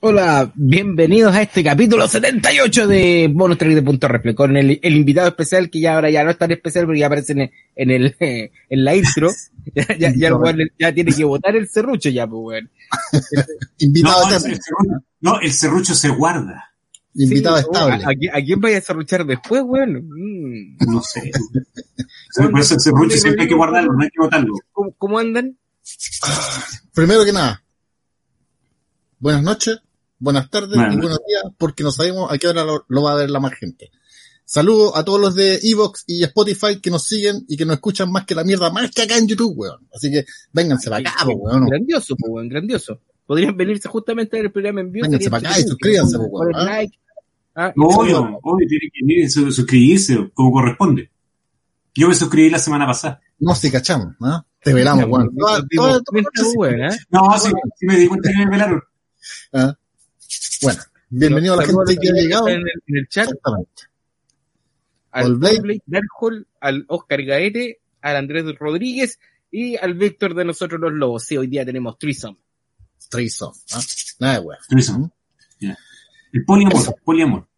Hola, bienvenidos a este capítulo 78 de Bonus Track de Punto Reflex, con el, el, invitado especial que ya ahora ya no es tan especial porque ya aparece en, en el, en la intro. Ya, ya, ya, el ya tiene que votar el serrucho ya, pues bueno. invitado no, el serrucho, no, el serrucho se guarda. Invitado sí, estable. ¿a, ¿a, quién vaya a serruchar después, weón? Mm. No sé. Por eso el serrucho siempre hay que guardarlo, no hay que votarlo. ¿Cómo, cómo andan? Primero que nada, buenas noches, buenas tardes bueno. y buenos días, porque no sabemos a qué hora lo, lo va a ver la más gente. Saludos a todos los de Evox y Spotify que nos siguen y que nos escuchan más que la mierda, más que acá en YouTube, weón. Así que vénganse para acá, weón. Grandioso, pues, weón, grandioso. Podrían venirse justamente al programa en vivo. Vénganse para acá y suscríbanse, weón. ¿ah? Like. Ah, obvio, obvio, tienen que venir suscribirse como corresponde. Yo me suscribí la semana pasada. No, si cachamos, ¿no? Te velamos, weón. No, sí, sí me di cuenta que me velaron. ¿Ah? Bueno, bienvenido a la gente que ha llegado. En el, en el chat. Exactamente. Al Blake Darhol, al Oscar Gaete, al Andrés Rodríguez y al Víctor de nosotros los lobos. Sí, hoy día tenemos Trisom. Trisom, ¿ah? Nada de weón. Trisom. Yeah. El poliamor, Eso. poliamor.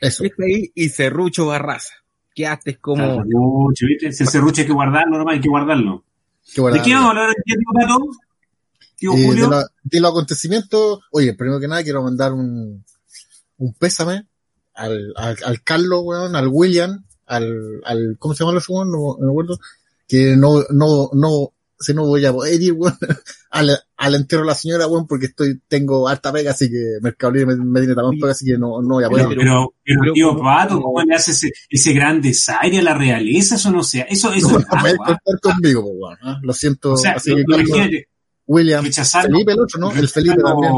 Eso. ahí y Cerrucho Barraza. Que haces como. Cerrucho, ¿viste? Ese Cerrucho hay que guardarlo, nomás hay que guardarlo. Que guardarlo. ¿De qué vamos a hablar hoy día, Pato? Eh, de, la, de, los acontecimientos, oye, primero que nada quiero mandar un, un pésame al, al, al Carlos, weón, al William, al, al, ¿cómo se llama el segundo? No, no me acuerdo, que no, no, no, si no voy a poder ir, weón, al, al entero de la señora, weón, porque estoy, tengo harta pega, así que Mercado Libre me, me tiene también pega, así que no, no voy a poder. Pero, pero, pero, pero tío Pato, ¿cómo le hace ese, ese gran desaire a la realeza? Eso no sea, eso, eso no, es agua. contar conmigo, weón, ¿eh? lo siento. O sea, así que, imagínate. William, rechazar Felipe el otro, ¿no? El Felipe también.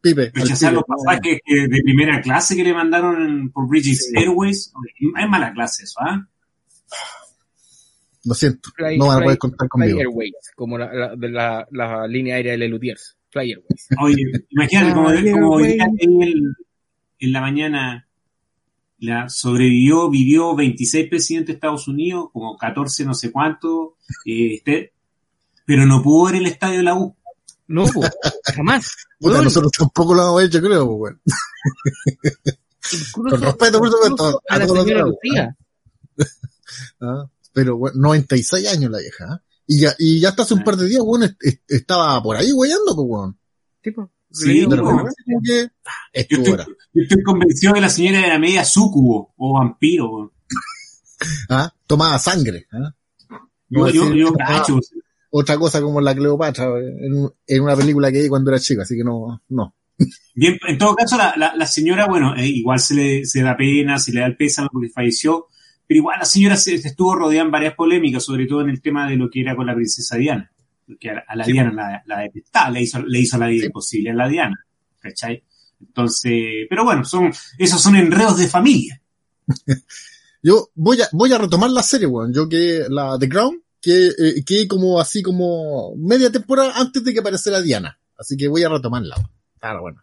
Pipe, rechazar los pasajes que de primera clase que le mandaron por British sí. Airways. Es mala clase eso, ¿ah? ¿eh? Lo siento, Fly, no van a poder contar conmigo. Fly Airways, como la, la, de la, la línea aérea de Lelutiers. Fly Airways. Oye, imagínate, como, como hoy día en, el, en la mañana la sobrevivió, vivió 26 presidentes de Estados Unidos, como 14 no sé cuánto, eh, este, pero no pudo ver el estadio de la U. No, jamás. Puta, nosotros tampoco lo hemos hecho, creo, weón. Con respeto, por supuesto. A, a la señora Lucía. ¿Ah? Pero, bueno, 96 años la vieja, ¿eh? Y ya, y ya hasta hace un par de días, weón, est estaba por ahí weyando, pues, weón. Tipo. Sí, pero como que yo, estoy, yo estoy convencido que la señora era media súcubo o vampiro. Weón. ¿Ah? Tomaba sangre. ¿ah? No, yo, yo, cacho, otra cosa como la Cleopatra en, en, una película que vi cuando era chica, así que no, no. Bien, en todo caso, la, la, la señora, bueno, eh, igual se le se da pena, se le da el pésame porque falleció, pero igual la señora se, se, estuvo rodeada en varias polémicas, sobre todo en el tema de lo que era con la princesa Diana, porque a, a la sí, Diana la, la detestaba, le hizo, le hizo la vida sí. imposible a la Diana, ¿cachai? Entonces, pero bueno, son, esos son enredos de familia. Yo voy a, voy a retomar la serie, weón. Yo que la The Crown, que, eh, que como así como media temporada antes de que apareciera Diana. Así que voy a retomarla. Claro, bueno.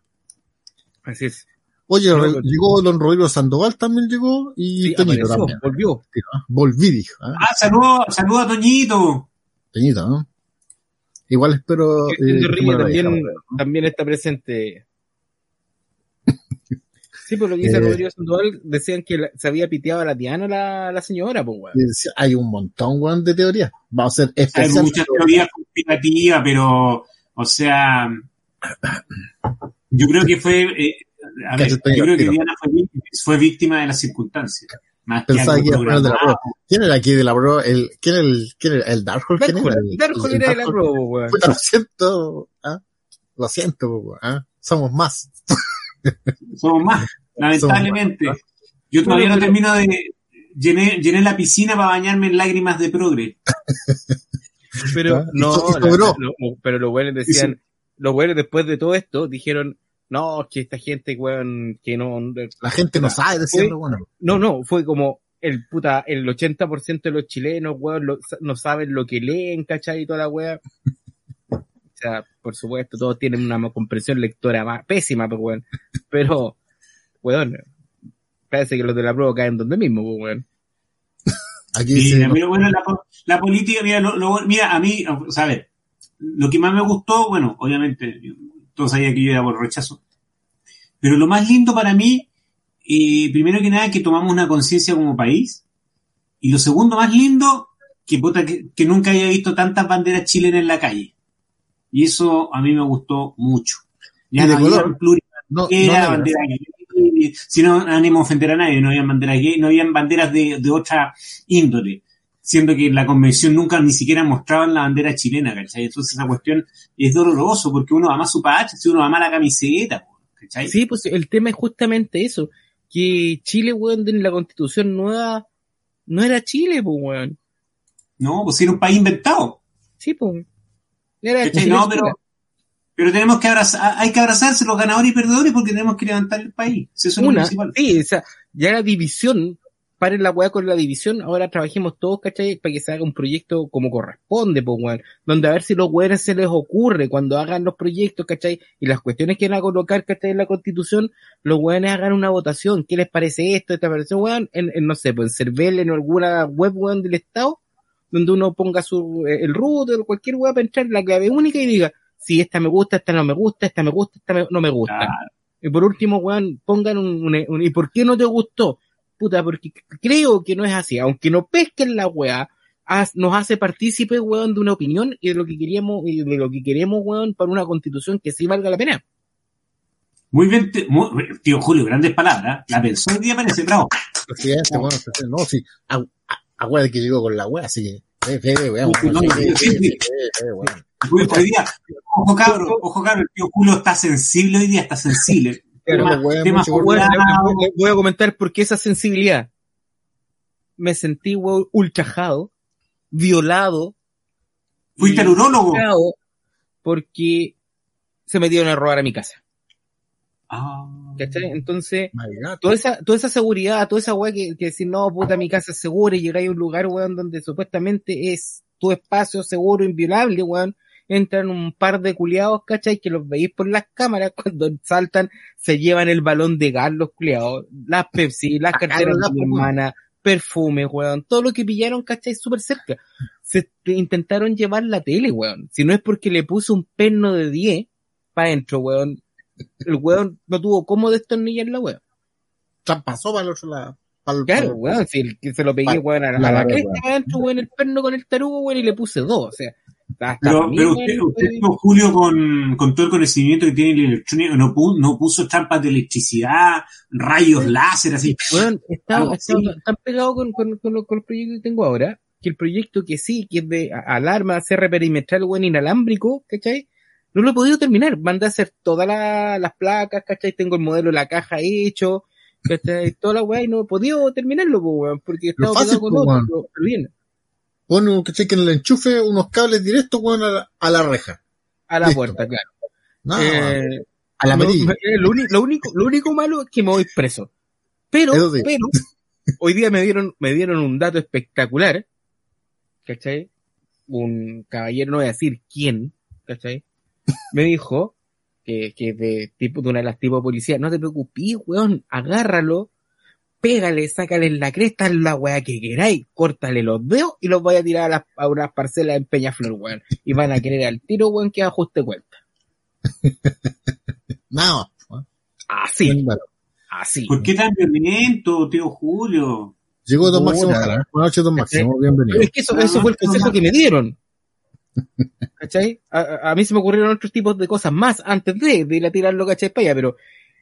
Así es. Oye, no, re, llegó don Rodrigo Sandoval también llegó y sí, Toñito también. Volvió. Volví, dijo. ¿eh? Ah, saludo, saludo a Toñito. Toñito, ¿no? Igual espero. Eh, también, también está presente. Sí, por lo que dice eh, Rodrigo Sandoval, decían que la, se había piteado a la Diana la, la señora, pues, weón. Hay un montón, weón, de teorías. Vamos a ser especial. Hay muchas teorías conspirativas, pero, o sea, yo creo que fue, eh, a ver, yo creo que Diana fue, fue víctima de las circunstancias. Más Pensaba que, que era de la pro. ¿Quién era aquí de la pro? El, ¿Quién era el, quién era el Darkhold? ¿Quién era? El, Darkhold era de la pro, weón. Lo siento, ¿ah? Lo siento, weón. ¿ah? Somos más. Somos más, lamentablemente. Yo todavía no termino de. Llené, llené la piscina para bañarme en lágrimas de progre. Pero no, la, lo, pero los buenos decían, los buenos después de todo esto dijeron, no, que esta gente, weón, que no. La gente no sabe decirlo, bueno. No, no, fue como el puta, el 80% de los chilenos, weón, lo, no saben lo que leen, ¿cachai? Y toda la weá. O sea, por supuesto, todos tienen una comprensión lectora más pésima, pues, weón. Pero, weón, parece que los de la prueba caen donde mismo, pues, weón. Aquí sí, a mí, bueno, la, la política, mira, lo, lo, mira, a mí, ver, lo que más me gustó, bueno, obviamente, todos sabían que yo era por rechazo, Pero lo más lindo para mí, eh, primero que nada, que tomamos una conciencia como país. Y lo segundo más lindo, que, puta, que, que nunca había visto tantas banderas chilenas en la calle. Y eso a mí me gustó mucho. Ya no había No, era no, bandera gay, si no ánimo a ofender a nadie, no habían banderas gay, no habían banderas de, de otra índole, siendo que la convención nunca ni siquiera mostraban la bandera chilena, ¿cachai? Entonces esa cuestión es doloroso porque uno ama su pacha, si uno ama la camiseta, ¿cachai? Sí, pues el tema es justamente eso, que Chile, weón, en la constitución nueva, no era Chile, pues, weón. No, pues era un país inventado. Sí, pues. Era ¿cachai? Chile No, pero, pero tenemos que abrazar, hay que abrazarse los ganadores y perdedores porque tenemos que levantar el país. Eso es lo Una, principal. sí, o sea, ya la división, paren la weá con la división, ahora trabajemos todos, ¿cachai? Para que se haga un proyecto como corresponde, pues, weón. Donde a ver si los weones se les ocurre cuando hagan los proyectos, ¿cachai? Y las cuestiones que van a colocar, ¿cachai? En la constitución, los weones hagan una votación. ¿Qué les parece esto, esta versión, weón? En, en, no sé, pues en Cervel, en alguna web, weón, del Estado, donde uno ponga su, eh, el root o cualquier weá para entrar la clave única y diga, si esta me gusta, esta no me gusta, esta me gusta, esta me- no me gusta. Claro. Y por último, weón, pongan un, un- un- ¿y por qué no te gustó? Puta, porque creo que no es así. Aunque no pesquen la weá, nos hace partícipe, weón, de una opinión y de lo que queríamos, y de lo que queremos, weón, para una constitución que sí valga la pena. Muy bien, muy- tío Julio, grandes palabras. La pensó hoy día parece bravo. Presidente, bueno, no, sí. A, a, a weá de que llegó con la weá, así que. Weón. Hoy día, ojo cabro, ojo cabro, el tío Julio está sensible hoy día, está sensible. Claro, weón, mucho, Weón, voy a comentar por qué esa sensibilidad. Me sentí, weón, ultrajado, violado, fuiste al urólogo. porque se metieron a robar a mi casa. Ah. ¿Cachai? Entonces, toda esa, toda esa seguridad, toda esa weá que, que decir, no, puta, mi casa es segura y llegáis a un lugar, weón, donde supuestamente es tu espacio seguro, inviolable, weón, entran un par de culiados, ¿cachai? Que los veis por las cámaras, cuando saltan, se llevan el balón de gas los culiados, las Pepsi, las Sacaron carteras de mi hermana, perfumes, weón, todo lo que pillaron, ¿cachai? Súper cerca. Se te- intentaron llevar la tele, weón. Si no es porque le puse un perno de 10 para adentro, weón. El weón no tuvo cómo destornillar la weón. O sea, pasó para el otro lado. Para el, Claro, weón, si el que se lo pegué, weón, a, la- la a la barra, cresta adentro, weón, el perno con el tarugo, weón, y le puse dos, o sea. hasta Pero, mí, pero weón, usted, usted, Julio, con, con todo el conocimiento que tiene el electrónico, no, pu- no puso trampas de electricidad, rayos láser, así. Weón, estaba, así. tan pegado con, con, con, lo- con el proyecto que tengo ahora, que el proyecto que sí, que es de alarma, cierre perimetral, weón, inalámbrico, ¿cachai? No lo he podido terminar. Mandé a hacer todas la- las placas, ¿cachai? Tengo el modelo de la caja hecho, ¿cachai? Toda la weá y no he podido terminarlo, weón, porque he estado fácil, con pues, otro, pero- bien. Pon un, que en el enchufe unos cables directos, weón, a la, a la reja. A la Listo. puerta, claro. Más. Eh, a la no, medida. me- lo, único, lo único malo es que me voy preso. Pero, sí. pero, hoy día me dieron, me dieron un dato espectacular, ¿cachai? Un caballero, no voy a decir quién, ¿cachai? Me dijo que, que de tipo, de una de las tipos de policía, no te preocupes, weón, agárralo, pégale, sácale en la cresta la weá que queráis, córtale los dedos y los voy a tirar a, las, a unas parcelas en Peñaflor, weón. Y van a querer al tiro, weón, que ajuste cuenta. Nada más. weón. Así, así. ¿Por qué tan violento, tío Julio? Llegó Don. Máximo. Buenas noches, Don Máximo. Pero Bienvenido. es que eso, eso fue el consejo que me dieron. ¿Cachai? A, a- mí se me ocurrieron otros tipos de cosas más antes de, de ir a tirarlo, ¿cachai? Para allá, pero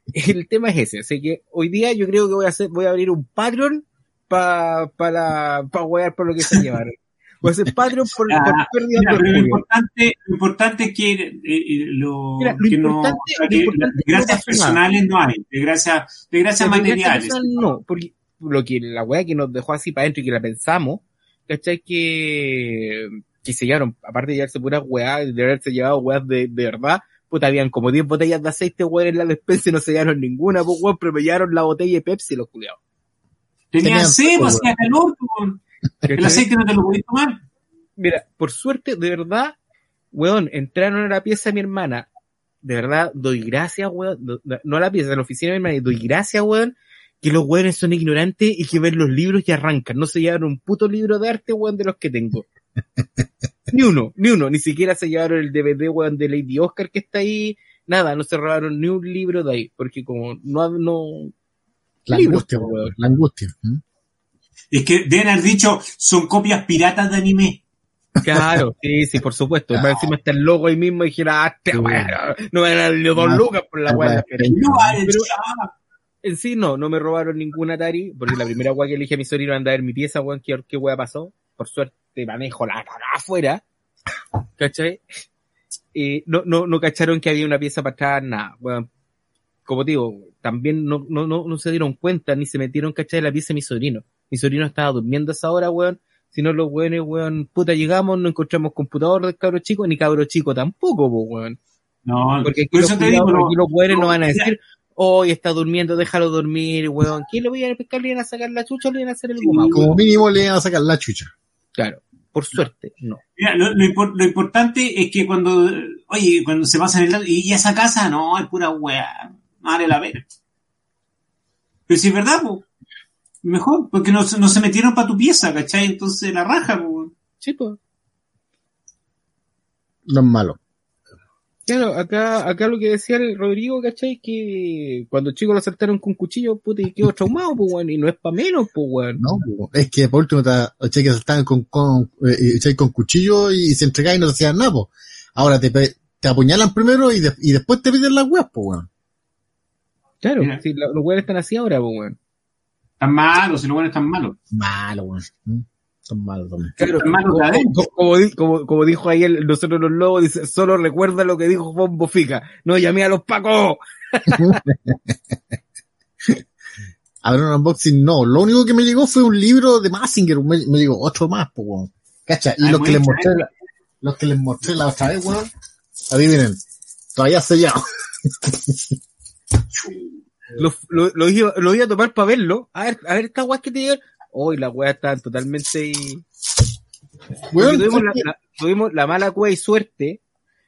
el tema es ese. Así que hoy día yo creo que voy a hacer, voy a abrir un Patreon para, para, para wear por lo que se llevaron. Voy a hacer Patreon por, Ah, por pérdidas Mira, de pero lo orgullo. importante, lo importante es que eh, eh, lo, Mira, lo que importante- lo que que no gracias pasó nada. personales no hay, de gracias, de gracias Pero materiales. Dios, No, porque lo que la weá que nos dejó así para adentro y que la pensamos, ¿cachai? Que, que se llevaron, aparte de llevarse puras weá, de haberse llevado weas de, de verdad, puta, habían como 10 botellas de aceite, weón, en la despensa y no se llevaron ninguna, pues weón, pero me llevaron la botella de Pepsi los culiados. Tenían sed, pues, hacía calor, pues, el aceite no te lo podías tomar. Mira, por suerte, de verdad, weón, entraron a la pieza de mi hermana. De verdad, doy gracias, weón. do- No a la pieza, a la oficina de mi hermana. y Doy gracias, weón, que los weones son ignorantes y que ven los libros y arrancan. No se llevaron un puto libro de arte, weón, de los que tengo. Ni uno, ni uno. Ni siquiera se llevaron el DVD, weón, de Lady Oscar que está ahí nada, no se robaron ni un libro de ahí, porque como no, no, La angustia, po, weón. La angustia. ¿Mm? Es que deben haber dicho, son copias piratas de anime. Claro, sí, sí, por supuesto. Y más encima está el logo ahí mismo y dijera, ah, este Sí. weón, no van a darle dos No, lucas por la weá No Pero-. En sí, no, no me robaron ningún Atari, porque la primera weá que elige a mi sobrino anda a ver mi pieza, weón, qué, qué weá pasó. Por suerte manejo la cagada afuera. ¿Cachai? Eh, no, no, no cacharon que había una pieza para atrás, nada, weón. Como te digo, también no, no, no, no se dieron cuenta ni se metieron, ¿cachai? En la pieza de mi sobrino. Mi sobrino estaba durmiendo a esa hora, weón. Si no, los weones, weón, puta, llegamos, no encontramos computador del cabro chico, ni cabro chico tampoco, po, weón. No, Porque aquí por los, eso te culiados, digo, no, aquí los weones no, no, van a decir, hoy está durmiendo, déjalo dormir, weón. ¿Quién lo iban a pescar? ¿Le iban a sacar la chucha o le iban a hacer el goma? Como mínimo le iban a sacar la chucha. Claro. Por suerte, no. Mira, lo, lo impor- lo importante es que cuando, oye, cuando se pasan el dato, y esa casa, no, es pura weá, vale la pena. Pero si es verdad, pues, mejor, porque no, se- no se metieron para tu pieza, ¿cachai? Entonces la raja, pues. Sí, pues. No es malo. Claro, acá, acá lo que decía el Rodrigo, ¿cachai? Que cuando chicos lo saltaron con cuchillo, puta, y quedó traumado, pues, weón. Y no es pa' menos, pues, weón. No, po. es que por último ¿cachai? que estaban con, con, eh, con cuchillo y se entregaban y no se hacían nada, po. Ahora te, te apuñalan primero y, de- y después te piden las weas, pues, weón. Claro, los weones están así ahora, pues, weón. Tan malos, si los buenos están malos. Malo, weón. Son malos. Claro, malos de como, como- como como- como dijo ahí el, nosotros los lobos, dice, solo recuerda lo que dijo Bombo Fica. No llamé a los pacos. A ver, un unboxing, no. Lo único que me llegó fue un libro de Massinger, me, me llegó otro más, pues, weón. Cacha, y los que les mostré, bien. los que les mostré la otra vez, weón, adivinen, todavía sellado. Lo, lo, lo, iba, lo iba a tomar para verlo. A ver, a ver estas weas que te llegan. Hoy las weas estaban totalmente... Weón, tuvimos, la, la- tuvimos la mala cueva y suerte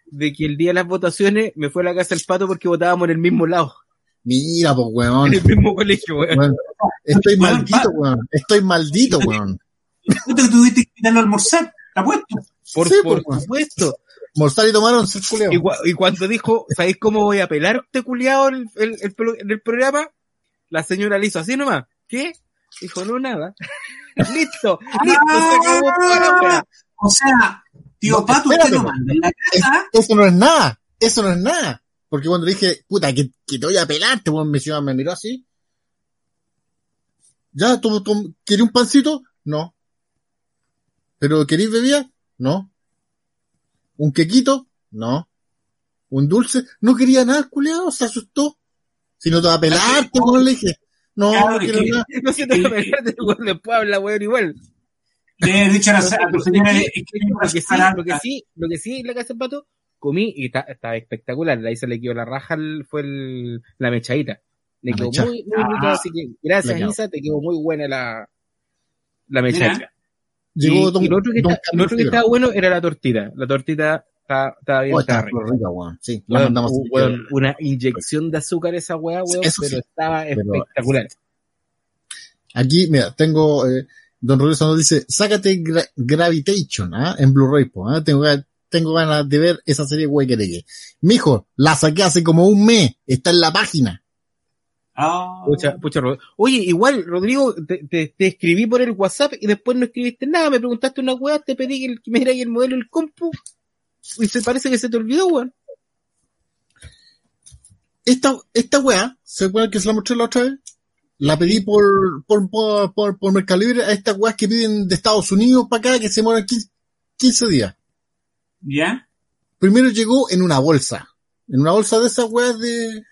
de que el día de las votaciones me fue a la casa del pato porque votábamos en el mismo lado, mira, pues, weón. en el mismo colegio, weón. Estoy Weón, maldito, weón. Estoy maldito, weón. Puta que tuviste que invitarlo a almorzar, ¿te apuesto? Por, Sí, por pues, supuesto. Morsar y tomaron ser culeo. Y, cua- y cuando dijo, ¿sabéis cómo voy a pelar este culiado el, el, el pro- en el programa? La señora le hizo así nomás. ¿Qué? Dijo, no, nada. listo, listo, se acabó toda la wea. O sea, tío No, Pato, usted no manda en la Es- casa. eso no es nada. Eso no es nada. Porque cuando le dije, puta, que, que te voy a pelarte, weón, me, decía- me miró así. ¿Ya? ¿Tú, tú querías un pancito? No. ¿Pero queréis bebida? No. ¿Un quequito? No. ¿Un dulce? No quería nada, culiado, se asustó. Si no te va a pelarte, weón, le dije. No, Claro, no que- nada. No se te va a pelar, weón, después habla, weón, igual. Le he dicho a, la, a tu señora Lo es que, que que sí, lo que sí, lo que sí, en la casa del pato, comí y está, está espectacular. Ahí se le quedó la raja, el- fue el, la mechadita. Le La quedó mecha. muy, muy rica, Ah. así que gracias. Isa, te quedó muy buena la, la mechadita. Llegó y, don- y lo otro que, don está- lo otro que Camilo. estaba bueno era la tortita. La tortita estaba, estaba bien, Oh, estaba está rica. rica, weón. Sí, Weón, mandamos. u- weón, una inyección de azúcar esa weá, weón, Eso sí. pero estaba Pero- espectacular. Aquí, mira, tengo, eh, Don Rodríguez nos dice, sácate Gra- Gravitation, ¿ah? En Blu-ray, po, ¿ah? Tengo, tengo ganas de ver esa serie Wekereque. Mijo, la saqué hace como un mes, está en la página. Ah, Pucha, pucha, Oye, igual, Rodrigo, te, te, te escribí por el WhatsApp y después no escribiste nada, me preguntaste una weá, te pedí que, el- que me dieras el modelo del compu y se parece que se te olvidó, weón. Esta, esta weá, ¿se acuerdan que se la mostré la otra vez? La pedí por, por, por, por, por Mercado Libre a estas weas que piden de Estados Unidos para acá que se mueran 15, 15 días. ¿Ya? Primero llegó en una bolsa. En una bolsa de esas weas de,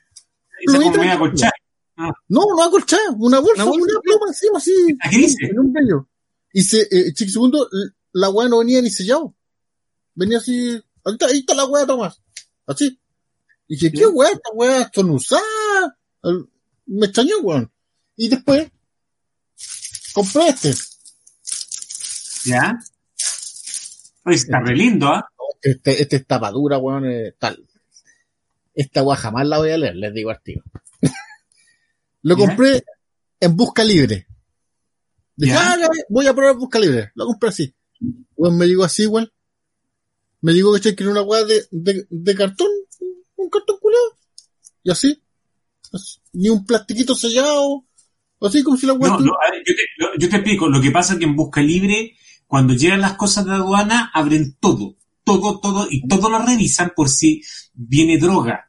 Esa colchada. no, no acolchada, una bolsa, Una una, bolsa, pluma encima así. ¿A qué dice? En un medio. Y se, eh, chiqui segundo, la weá no venía ni sellado. Venía así, ahí está, ahí está la weá, Tomás. Así. Y dije, ¿qué weá? Esta weá son usadas. Me extrañó, weón. Y después, compré este. ¿Ya? Oye, está re lindo, ¿ah? Este, este es tapadura, weón, eh, tal. Esta weá jamás la voy a leer, les digo al tío. Lo ¿Ya? compré en busca libre. Dije, ah, voy a probar busca libre. Lo compré así. Weón, me llegó así, igual. Me llegó que era una weá de, de, de cartón. Un cartón culero y así. Ni un plastiquito sellado. Así como si la weá. No, no, a ver, yo, te, lo- yo te explico. Lo que pasa es que en Busca Libre, cuando llegan las cosas de aduana, abren todo. Todo, todo, y todo lo revisan por si viene droga.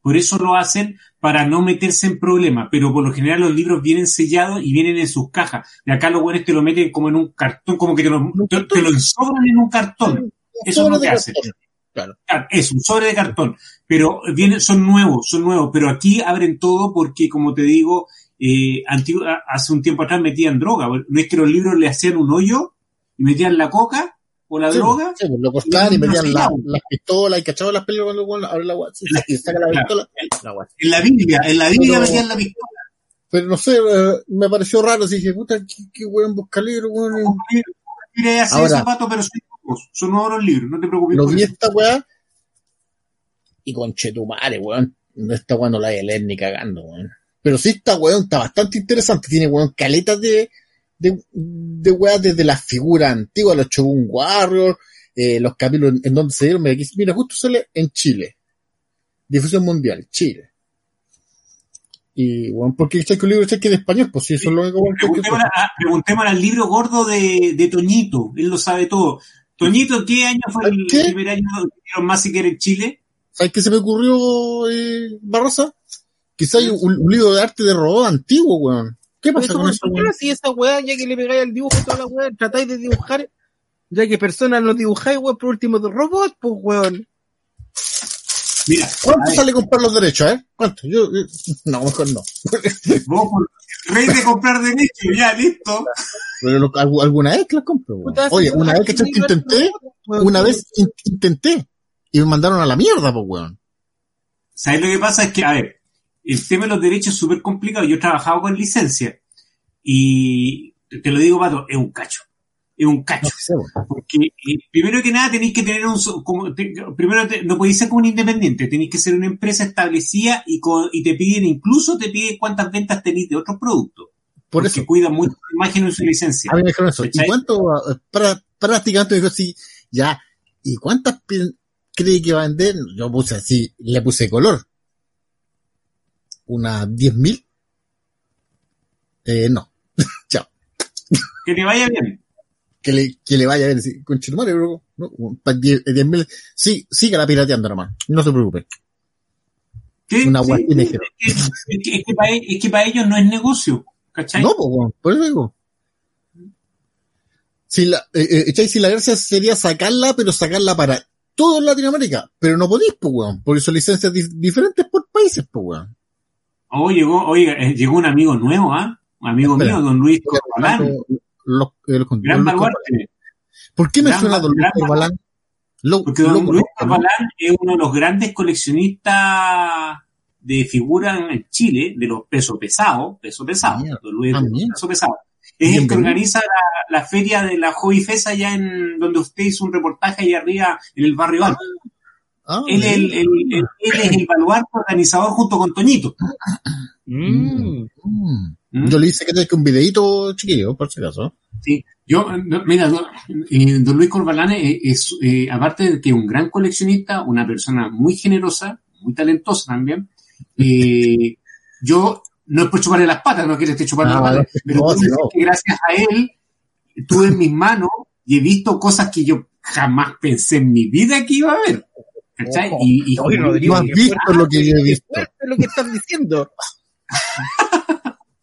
Por eso lo hacen para no meterse en problemas. Pero por lo general los libros vienen sellados y vienen en sus cajas. De acá los buenos te lo meten como en un cartón, como que te lo, te, te lo ensobran en un cartón. Eso es lo que cartón. Claro. Es un sobre de cartón, pero vienen, son nuevos, son nuevos, pero aquí abren todo porque, como te digo, eh, antiguo- hace un tiempo atrás metían droga. No es que los libros le hacían un hoyo y metían la coca o la Sí, droga. sí, pues, lo cortaban y Y metían la- las pistolas y cachaban las pelas cuando bueno, abre la y saca la pistola. La. En la Biblia, en la Biblia Pero- metían la pistola. Pero no sé, eh, me pareció raro. Así dije, puta, qué, qué weón busca libro, weón. Hace Ahora- zapatos, pero son son nuevos los libros, no te preocupes. Lo vi esta weá. Y con Chetumare, weón. Esta weá no la voy a leer ni cagando, weón. Pero sí, esta weón está bastante interesante. Tiene weón caletas de, de, de weá desde las figuras antiguas, los Shogun Warriors, eh, los capítulos en, en donde se dieron. Mira, justo sale en Chile. Difusión mundial, Chile. Y, weón, ¿por qué echáis que un libro que en español? Pues si eso es lo único que Preguntémosle, al libro gordo de, de Toñito, él lo sabe todo. Toñito, ¿qué año fue el, ¿Qué? primer año que dieron Massacre en Chile? ¿Sabes qué se me ocurrió, eh, Barrosa? Quizá hay un, un libro de arte de robot antiguo, weón. ¿Qué pasa eso, con eso, ¿por qué weón? no hacía esa weá, ya que le pegáis al dibujo toda la weá, tratáis de dibujar, ya que personas no dibujáis, weón, por último de robot, pues weón. Mira, ¿Cuánto sale comprar los derechos, eh? ¿Cuánto? Yo, yo- no, mejor no. vos rey de comprar derechos, ya, listo. Pero lo- algu- alguna vez que las compro, weón. Oye, una vez que intenté, una vez in- intenté. Y me mandaron a la mierda, pues, weón. ¿Sabes lo que pasa? Es que, a ver, el tema de los derechos es súper complicado. Yo he trabajado con licencia y te lo digo, Pato, es un cacho. Es un cacho. Porque eh, primero que nada tenéis que tener un... Como, te- primero te- no podéis ser como un independiente, tenéis que ser una empresa establecida y, con, y te piden, incluso te piden cuántas ventas tenéis de otros productos. Por porque eso. cuidan mucho su imagen y su licencia. A mí me dijeron eso. ¿Y cuánto? Pra, prácticamente me dijo así, ya. ¿Y cuántas cree que va a vender? Yo puse así, le puse color. ¿Unas 10.000? Eh, no. Chao. Que te vaya bien. Que le, que le vaya a ver, así, conchetumare, bro. No, pa' 10 10.000. Sí, siga pirateando nomás. No se preocupe. ¿Qué? Una Sí, es que, es que- es que para, es que para ellos no es negocio. ¿Cachai? No, weón, por eso digo. Si la, eh, eh, si la gracia sería sacarla, pero sacarla para todo Latinoamérica. Pero no podéis, pues, weón. Porque son licencias dif- diferentes por países, pues, weón. Oh, llegó, oiga, eh, llegó un amigo nuevo, ¿ah? Un amigo Espera. mío, don Luis Corbalán. Los, los- Gran los- baluarte. ¿Por qué me Gran suena Don Luis Corbalán? Porque don Luis. Corbalán es uno de los grandes coleccionistas de figuras en Chile, de los pesos pesados, peso pesado. Don Luis Ah, peso pesado. Es el que organiza la, la feria de la Hobby Fest allá en donde usted hizo un reportaje allá arriba en el barrio Alto. Ah, Él, es el, mira. el- el- él es el baluarte organizador junto con Toñito. Mm. Mm. ¿Mm? Yo le hice que que un videito chiquillo, por si acaso. Sí, yo, mira, don, eh, don Luis Corbalán es, es, eh, aparte de que es un gran coleccionista, una persona muy generosa, muy talentosa también, eh, yo no es por chuparle las patas, no quiero estar chupando Ah, las patas, pero no, no. que gracias a él tuve en mis manos y he visto cosas que yo jamás pensé en mi vida que iba a ver. ¿Cachai? Y, y como- Rodrigo, No has visto lo que yo he visto. lo que estás diciendo.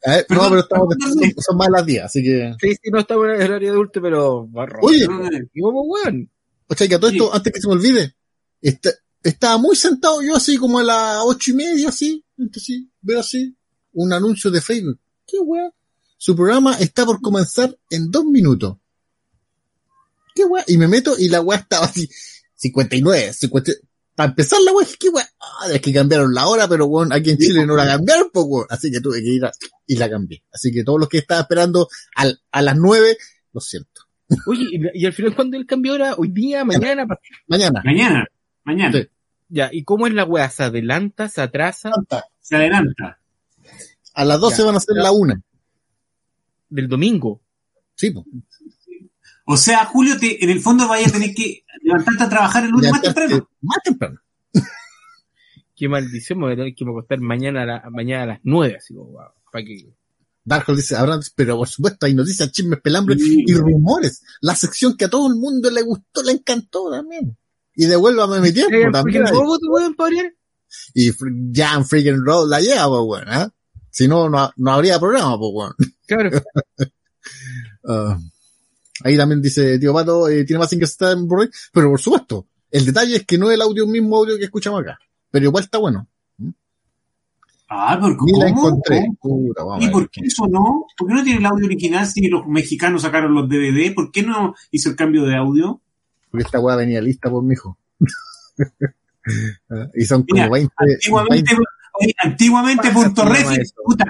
Eh, no, pero estamos perdón. son, más las 10, así que. Sí, sí, no estamos en el área adulto, pero barro. Oye, ¿Y cómo, weón? O sea, que a todo esto, antes que se me olvide, está- estaba muy sentado yo así como a las ocho y media, así, entonces, veo así, un anuncio de Facebook. ¿Qué weá? Su programa está por comenzar en dos minutos. ¿Qué weá? Y me meto y la weá estaba así, 59, 50, para empezar la dije, ¿qué weá? Ah, es que cambiaron la hora, pero weón, aquí en Chile no la cambiaron, pues weón. Así que tuve que ir a- y la cambié. Así que todos los que estaban esperando al, a las nueve, lo siento. Oye, y, y al final, ¿cuándo el cambio era? ¿Hoy día? ¿Mañana? Mañana. mañana, mañana, Sí. Ya, ¿y cómo es la weá? ¿Se adelanta? ¿Se atrasa? se adelanta. A las 12 Ya. van a ser la una. Del domingo. Sí, pues. O sea, Julio, te, en el fondo vaya a tener que levantarte a trabajar el lunes más temprano. Más temprano. Qué maldición, me voy a tener que acostar mañana a, la, mañana a las nueve, así como, wow, para que... Darkhold dice, habrá, pero por supuesto hay noticias, chismes, pelambres y rumores. La sección que a todo el mundo le gustó, le encantó también. Y devuélvame mi tiempo también. ¿por qué no te pueden parir? Y Jan Freaking Road la lleva, pues, weón, ¿eh? Si no, no, no habría programa, pues, weón. Claro. Ah, ahí también dice Tío Pato, eh, tiene más que está en Blu-ray, pero por supuesto, el detalle es que no es el audio mismo audio que escuchamos acá. Pero igual está bueno. Ah, ¿por Ni la cómo? encontré. ¿Cómo? Puta, vamos ¿Y por qué eso no? ¿Por qué no tiene el audio original si los mexicanos sacaron los DVD? ¿Por qué no hizo el cambio de audio? Porque esta weá venía lista por mi hijo. Ah, y son como Mira, 20, Antiguamente, 20 oye, antiguamente Pasa, punto eso. puta,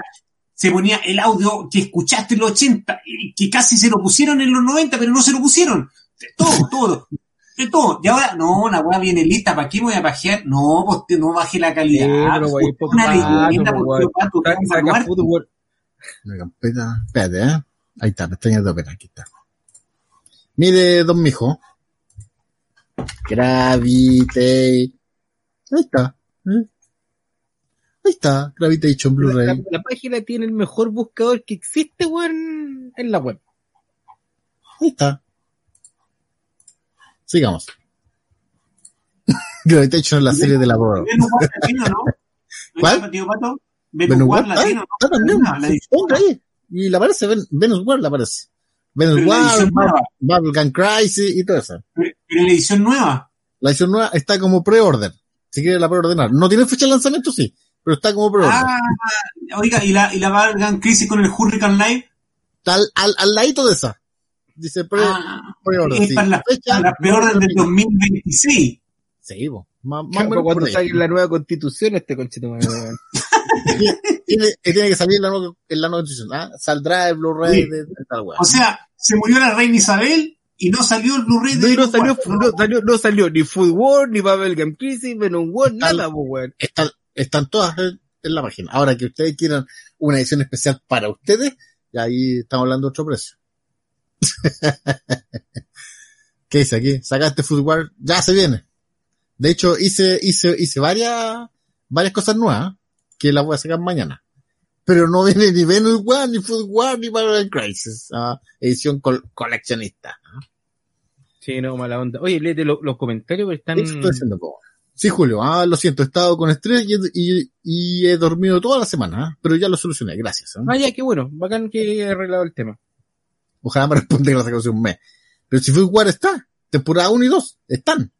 se ponía el audio que escuchaste en los 80, y que casi se lo pusieron en los 90, pero no se lo pusieron. De todo, todo. De todo. Y ahora, no, la weá viene lista, ¿para qué voy a pajear? No, pues te- no baje la calidad. Sí, güey, Pues, una leyenda, por güey. Dios, pato, Saca- vamos a saca tomar. fútbol. Una campeta. Espérate, ¿eh? Ahí está, pestañas de ópera, aquí está. Mire, don mijo. Gravite. Ahí está. ¿eh? Ahí está, Gravitation La, Blu-ray. la página tiene el mejor buscador que existe, weón, en la web. Ahí está. Sigamos. Gravitation es la serie de la prueba. Venus War latino, ¿no? ¿No ¿Cuál? Venus War War, ah, latino, ¿no? está también. Ah, la. Y le aparece Ven- Venus War, le aparece. Venus la War. Bubblegum Crisis y todo eso. Pero pero la edición nueva. La edición nueva está como pre-order. Si quiere la preordenar. No tiene fecha de lanzamiento, sí. Pero está como pre-order. Ah, oiga, ¿y la, y la Valgan Crisis con el Hurricane Live? Está al, al, al ladito de esa. Dice pre, Ah, pre-order. es sí. para la, Fecha, la preorden del 2026. Sí, po. Más, más o Claro, menos cuando salga la nueva constitución, este weón. tiene, que tiene que salir en la nueva, en la nueva edición, ¿ah? Saldrá el Blu-ray Sí. de, de tal weá. O sea, se murió la reina Isabel y no salió el Blu-ray No, de no Venus salió, no salió, no salió ni Food War, ni Bubblegum Crisis, Venom War, nada, weón. Están todas en, en la página. Ahora que ustedes quieran una edición especial para ustedes, y ahí estamos hablando de otro precio. ¿Qué dice aquí? Sacaste Food War, ya se viene. De hecho, hice, hice, hice varias, varias cosas nuevas, que las voy a sacar mañana. Pero no viene ni Venus War, ni Food War, ni Parallel Crisis. ah, edición col- coleccionista. Sí, no, mala onda. Oye, léete lo- los comentarios, pero están... Eso estoy haciendo, po. Sí, Julio, ah, lo siento, he estado con estrés y, he- y, y he dormido toda la semana, ah, pero ya lo solucioné, gracias. ah. Ah, ya, qué bueno. Bacán que haya arreglado el tema. Ojalá me responda que hace un mes. Pero si Food War está, temporada 1 y 2, están.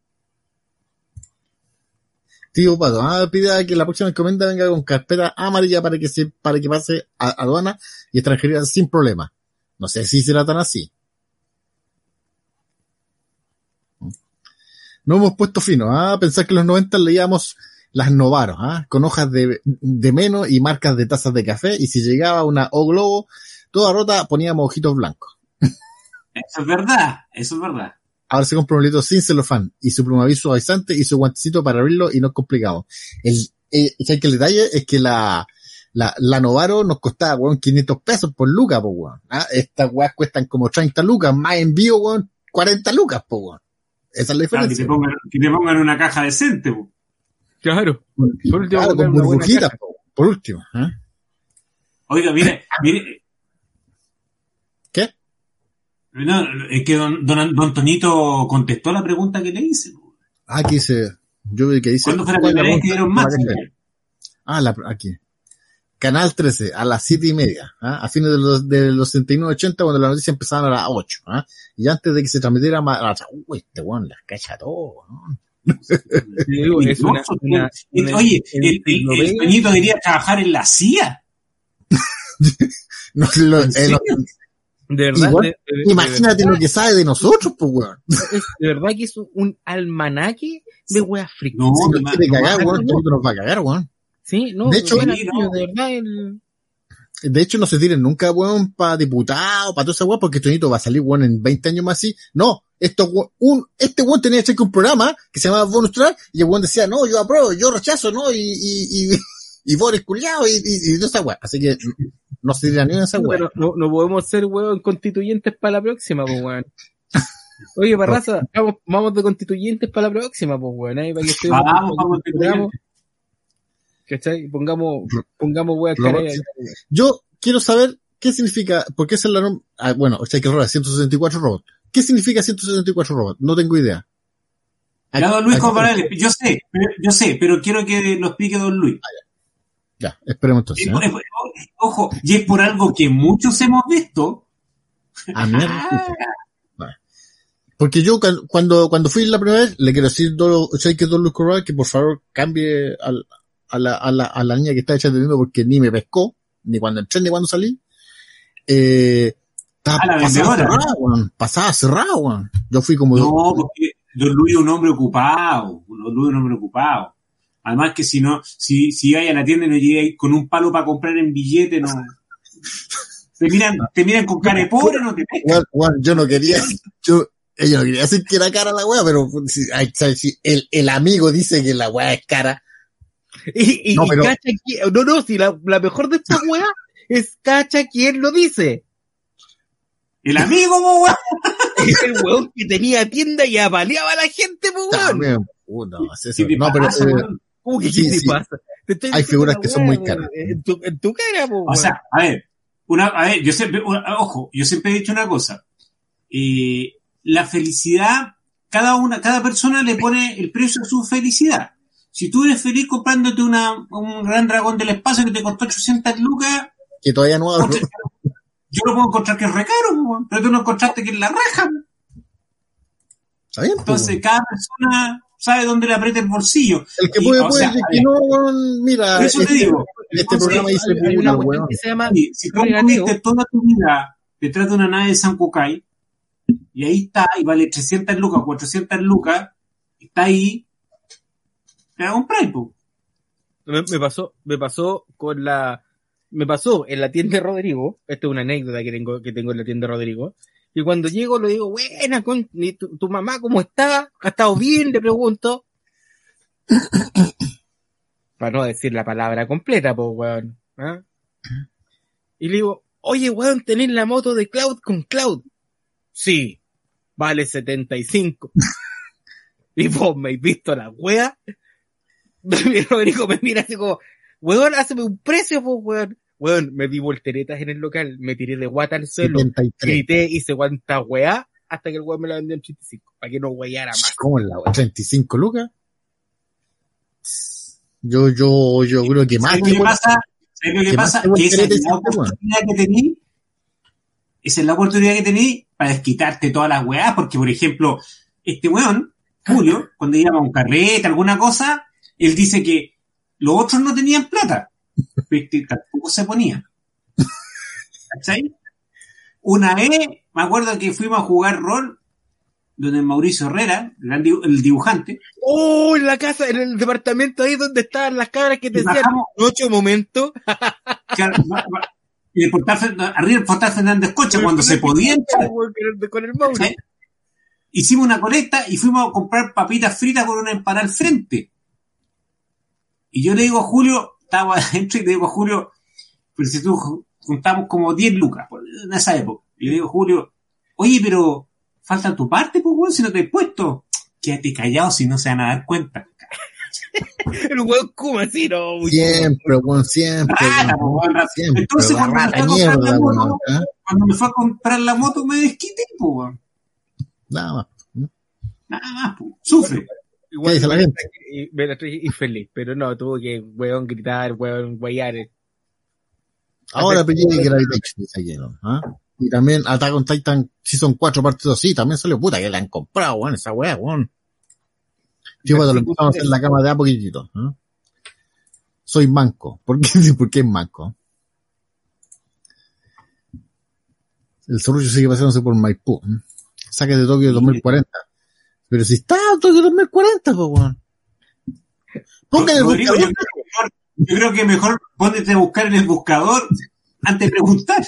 Tío Pato, ah, pida que la próxima encomienda venga con carpeta amarilla para que se, para que pase a aduana y extranjería sin problema. No sé si será tan así. No hemos puesto fino, ah, pensar que en los 90 leíamos las Novaros, ah, con hojas de, de menos y marcas de tazas de café y si llegaba una O Globo toda rota poníamos ojitos blancos. Eso es verdad, eso es verdad. Ahora se compra un librito sin celofán y su plumaví suavizante y su guantecito para abrirlo y no es complicado. El, eh, ¿sabes que el detalle es que la, la, la Novaro nos costaba, weón, 500 pesos por lucas, po, weón. ¿ah? Estas weas cuestan como 30 lucas, más envío, weón, 40 lucas, po, weón. Esa es la Claro, que, te diferencia. pongan, que te pongan una caja decente. po. Claro. Por último, Claro, con burbujitas, por último. ¿ah? Oiga, mire, mire, ¿Qué? no, es que don, don, don Tonito contestó la pregunta que le hice. po. Ah, aquí dice, yo vi que dice. ¿Cuándo fue la ¿cuál es primera vez que dieron más? Que. Ah, la, aquí. Canal 13, a las siete y media, ¿ah? a fines de los, de los 69, 80, cuando las noticias empezaban a las 8, ¿ah? y antes de que se transmitiera más, uy, este weón las cacha todo, ¿no? Te digo, es una, una- El- una Oye, el, el, el enciclopedia. Toñito debería trabajar en la CIA. No, lo- ¿En eh, De verdad, Igual, de, de- de imagínate verdad, lo que sabe de nosotros, pues, weón. de verdad que es un almanaque de weas. No, Si no, quiere no, cagar, weón, no. Nos va a cagar, weón. Sí, no, De hecho- no. de verdad, el, De hecho, no se tiren nunca, weón, para diputado, para toda esa weón, porque Toñito va a salir, weón, en 20 años más así. No, esto, weón, un, este weón tenía que un programa que se llamaba Bonus Track, y el weón decía, no, yo apruebo, yo rechazo, no, y, y, y, y Boris culiao, y, y, y toda esa weón. Así que, no se tiran ni en esa weón. pero no, no podemos ser weón constituyentes para la próxima, pues weón. Oye, Barraza, vamos, vamos de constituyentes para la próxima, pues weón, ahí para que estemos- Vamos, vamos. ¿Cachai? Pongamos, pongamos weas. Yo quiero saber qué significa, porque esa es la norma, ah, bueno, o sea que roba 164 robots. ¿Qué significa 164 robots? No tengo idea. Ya, don Luis Aquí- Comparable, yo sé, yo sé, pero quiero que lo explique don Luis. Ya, esperemos entonces. Es ¿eh? por- es por- ojo, y es por algo que muchos hemos visto. Ah. Vale. Porque yo cu- cuando, cuando fui la primera vez, le quiero decir do, o sea, que Don Luis Corral que por favor cambie al- a, la, a, la, a la niña que está atendiendo porque ni me pescó, ni cuando entré ni cuando salí. Eh, estaba A la pasada vendedora. cerrada, weón. Pasada cerrada, weón. Yo fui como No, porque Don Luis es un hombre ocupado. Don Luis es un hombre ocupado. Además que si no, si, si vais a la tienda y no llegáis con un palo para comprar en billete, no. Te miran, te miran con cara de pobre, no te pescan. Weón, yo no quería, yo, no quería decir que era cara la weá, pero si, el amigo dice que la weá es cara, Y, y, No, y cacha qui- no, no, si la, la mejor de esta weá es cacha quién lo dice. El amigo, weón. Es el weón que tenía tienda y apaleaba a la gente, weón. también, puta, es eso. ¿Qué te no, pero, pasa, eh, weón? ¿Cómo que Sí, qué te sí. pasa? Te estoy Hay figuras que son muy weón, caras. En tu, en tu cara, po, O weón. sea, a ver, una, a ver, yo siempre, una- ojo, yo siempre he dicho una cosa. Eh, la felicidad, cada una, cada persona le pone el precio a su felicidad. Si tú eres feliz comprándote una, un gran dragón del espacio que te costó 800 lucas, que todavía no. Oye, yo lo puedo encontrar que es recaro, pero tú no encontraste que es la raja. Está bien, pues, Entonces, cada persona sabe dónde le aprieta el bolsillo. el que y, puede, puede, sea, el a que no, mira, Por eso te este, digo, este entonces, programa dice, hay, hay puta, una weón. que se llama si tú tuviste toda tu vida detrás de una nave de San Cucay, y ahí está, y vale 300 lucas, 400 lucas, está ahí, te la compráis, me, me pasó, me pasó con la, me pasó en la tienda de Rodrigo, esta es una anécdota que tengo, que tengo en la tienda de Rodrigo, y cuando llego le digo, buena, con, tu, mamá cómo está? ¿Ha estado bien? Le pregunto. Para no decir la palabra completa, pues, weón. ¿ah? Y le digo, oye, weón, ¿tenés la moto de Cloud con Cloud? Sí, vale 75. y vos me habéis visto la wea. Rodrigo me mira así como, weón, hazme un precio, pues, weón. Weón, me di volteretas en el local, me tiré de guata al suelo, 73. grité, hice cuanta weá, hasta que el weón me la vendió en 85, para que no weyara más. ¿Cómo es la weá? ¿35 lucas? Yo, yo, yo creo que más ¿Sabes que lo que pasa? ¿Sabes lo que que pasa? Que esa es la weón. oportunidad que tení, esa es la oportunidad que tení para desquitarte todas las weas, porque por ejemplo, este weón, Julio, cuando iba a un carrete, alguna cosa, él dice que los otros no tenían plata, este tampoco se ponía. ¿Cachai? Una vez, me acuerdo que fuimos a jugar rol, donde Mauricio Herrera, el dibujante, Oh, en la casa, en el departamento ahí donde estaban las cabras que te decían, ocho momentos. y el portal, arriba el portal Fernández Cocha, cuando se podía entrar, Con el, con el Mauri. ¿cachai? Hicimos una colecta y fuimos a comprar papitas fritas con una empanada al frente. Y yo le digo a Julio, estaba adentro y le digo a Julio, pero si tú ju- juntamos como 10 lucas por- en esa época. Y le digo a Julio, oye, pero falta tu parte, pues, weón, si no te he puesto. Quédate callado si no se van a dar cuenta. El weón como así, no, Siempre, weón, siempre. Rata, weón, po, weón, rata. siempre. Entonces, la cuando me rata fue a comprar mierda, la weón, moto. Cuando me fue a comprar la moto me desquité, pues, weón. Nada más. Nada más, pues. Sufre. Igual, ¿Qué dice la gente? Y, me la traje y feliz, pero no, tuvo que, weón, gritar, weón, guayar. Ahora pillé dice aquí, ¿no? ¿Ah? Y también Attack on Titan Season 4 parte 2, sí, también salió puta que la han comprado, weón, esa weá, weón. Yo cuando lo empezamos a hacer en la cama de a poquitito, ¿ah? Soy manco. ¿Por qué, ¿Por qué es manco? El zorrillo sigue pasándose por Maipú. ¿eh? Saque de Tokio 2040. Pero si está Tokio 2040, pues, weón. Pongan el Rodrigo, yo, buscador. creo que mejor- yo creo que mejor póndete a buscar en el buscador antes de preguntar.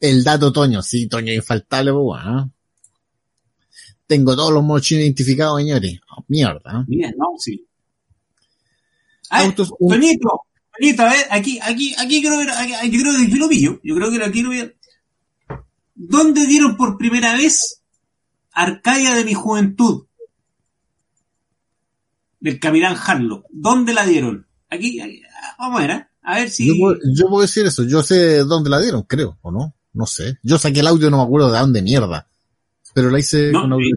El dato Toño, sí, Toño infaltable, pues, weón. Tengo todos los modos chinos identificados, señores. Oh, mierda. Mira, no, sí. A ver, Autos, un- Toñito, Toñito, a ver, aquí, aquí, aquí creo que, aquí, aquí creo que aquí lo pillo. Yo creo que aquí lo pillo. ¿Dónde dieron por primera vez Arcadia de mi juventud? Del Capitán Harlock. ¿Dónde la dieron? Aquí, aquí, vamos a ver, ¿eh? a ver si... Yo puedo, yo puedo decir eso, yo sé dónde la dieron, creo, o no, no sé. Yo saqué el audio, no me acuerdo de dónde mierda, pero la hice No, con audio.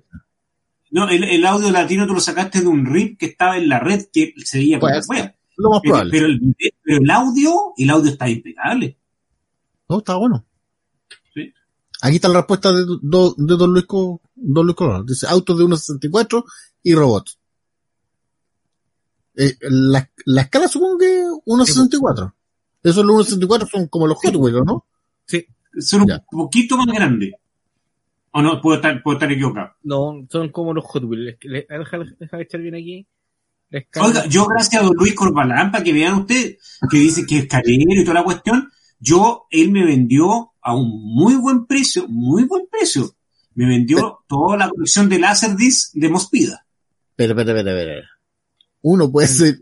No, el, el audio latino tú lo sacaste de un RIP que estaba en la red que se veía como ser. wea. Lo más Pero, probable. pero el, pero el audio, el audio está impecable. No, está bueno. Sí. Aquí está la respuesta de, do- de Don Luis, Co- Don Luis Colón. Dice autos de 1.64 y robots. Eh, la, la escala supongo que 1.64. Esos los 1.64 son como los Hot Wheels, ¿no? Son un Ya. poquito más grandes. O no, puedo estar, puedo estar equivocado. No, son como los Hot Wheels. Deja, deja de echar bien aquí. Oiga, yo gracias a don Luis Corbalán, para que vean ustedes, que dice que es carero y toda la cuestión, yo, él me vendió a un muy buen precio, muy buen precio. Me vendió toda la colección de Laserdisc de Mospida. Pero, pero, pero, pero. Uno puede ser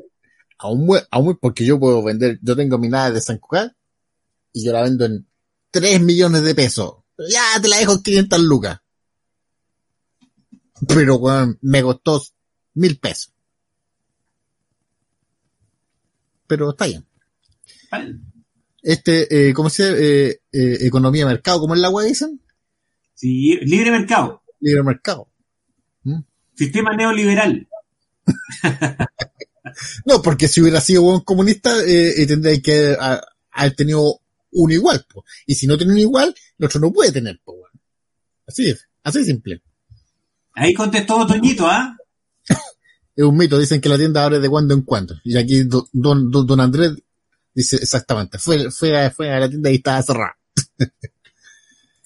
a un buen, a un buen- porque yo puedo vender, yo tengo mi nave de San Cugat y yo la vendo en 3 millones de pesos. Ya te la dejo en 500 lucas. Pero, weón, me costó mil pesos. Pero está bien. ¿vale? Este, eh, ¿cómo se dice? Eh, eh, economía de mercado, ¿cómo es la weá dicen? Sí, libre mercado, Libre mercado. sistema neoliberal. No, porque si hubiera sido buen comunista, eh, eh, tendría que haber tenido uno igual, po. Y si no tiene un igual, el otro no puede tener, po. Así es, así de simple. Ahí contestó Toñito, ¿ah? Es un mito, dicen que la tienda abre de cuando en cuando. Y aquí do- don, don, don Andrés dice exactamente, fue, fue, fue a la tienda y estaba cerrada.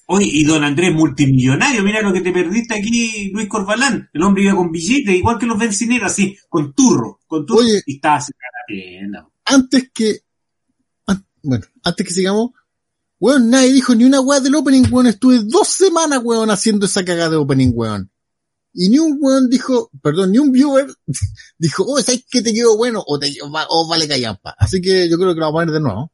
Oye, y don Andrés, multimillonario, mira lo que te perdiste aquí, Luis Corbalán. El hombre iba con billetes, igual que los bencineros, así, con turro, con turro, Oye. y estaba cerrada la tienda. Antes que, an- bueno, antes que sigamos, weón, nadie dijo ni una weá del opening, weón. Estuve dos semanas, weón, haciendo esa cagada de opening, weón. Y ni un weón dijo, perdón, ni un viewer dijo, oh, ¿sabes que te quedó bueno? O, te, o, va- o vale callampa. Así que yo creo que lo vamos a poner de nuevo.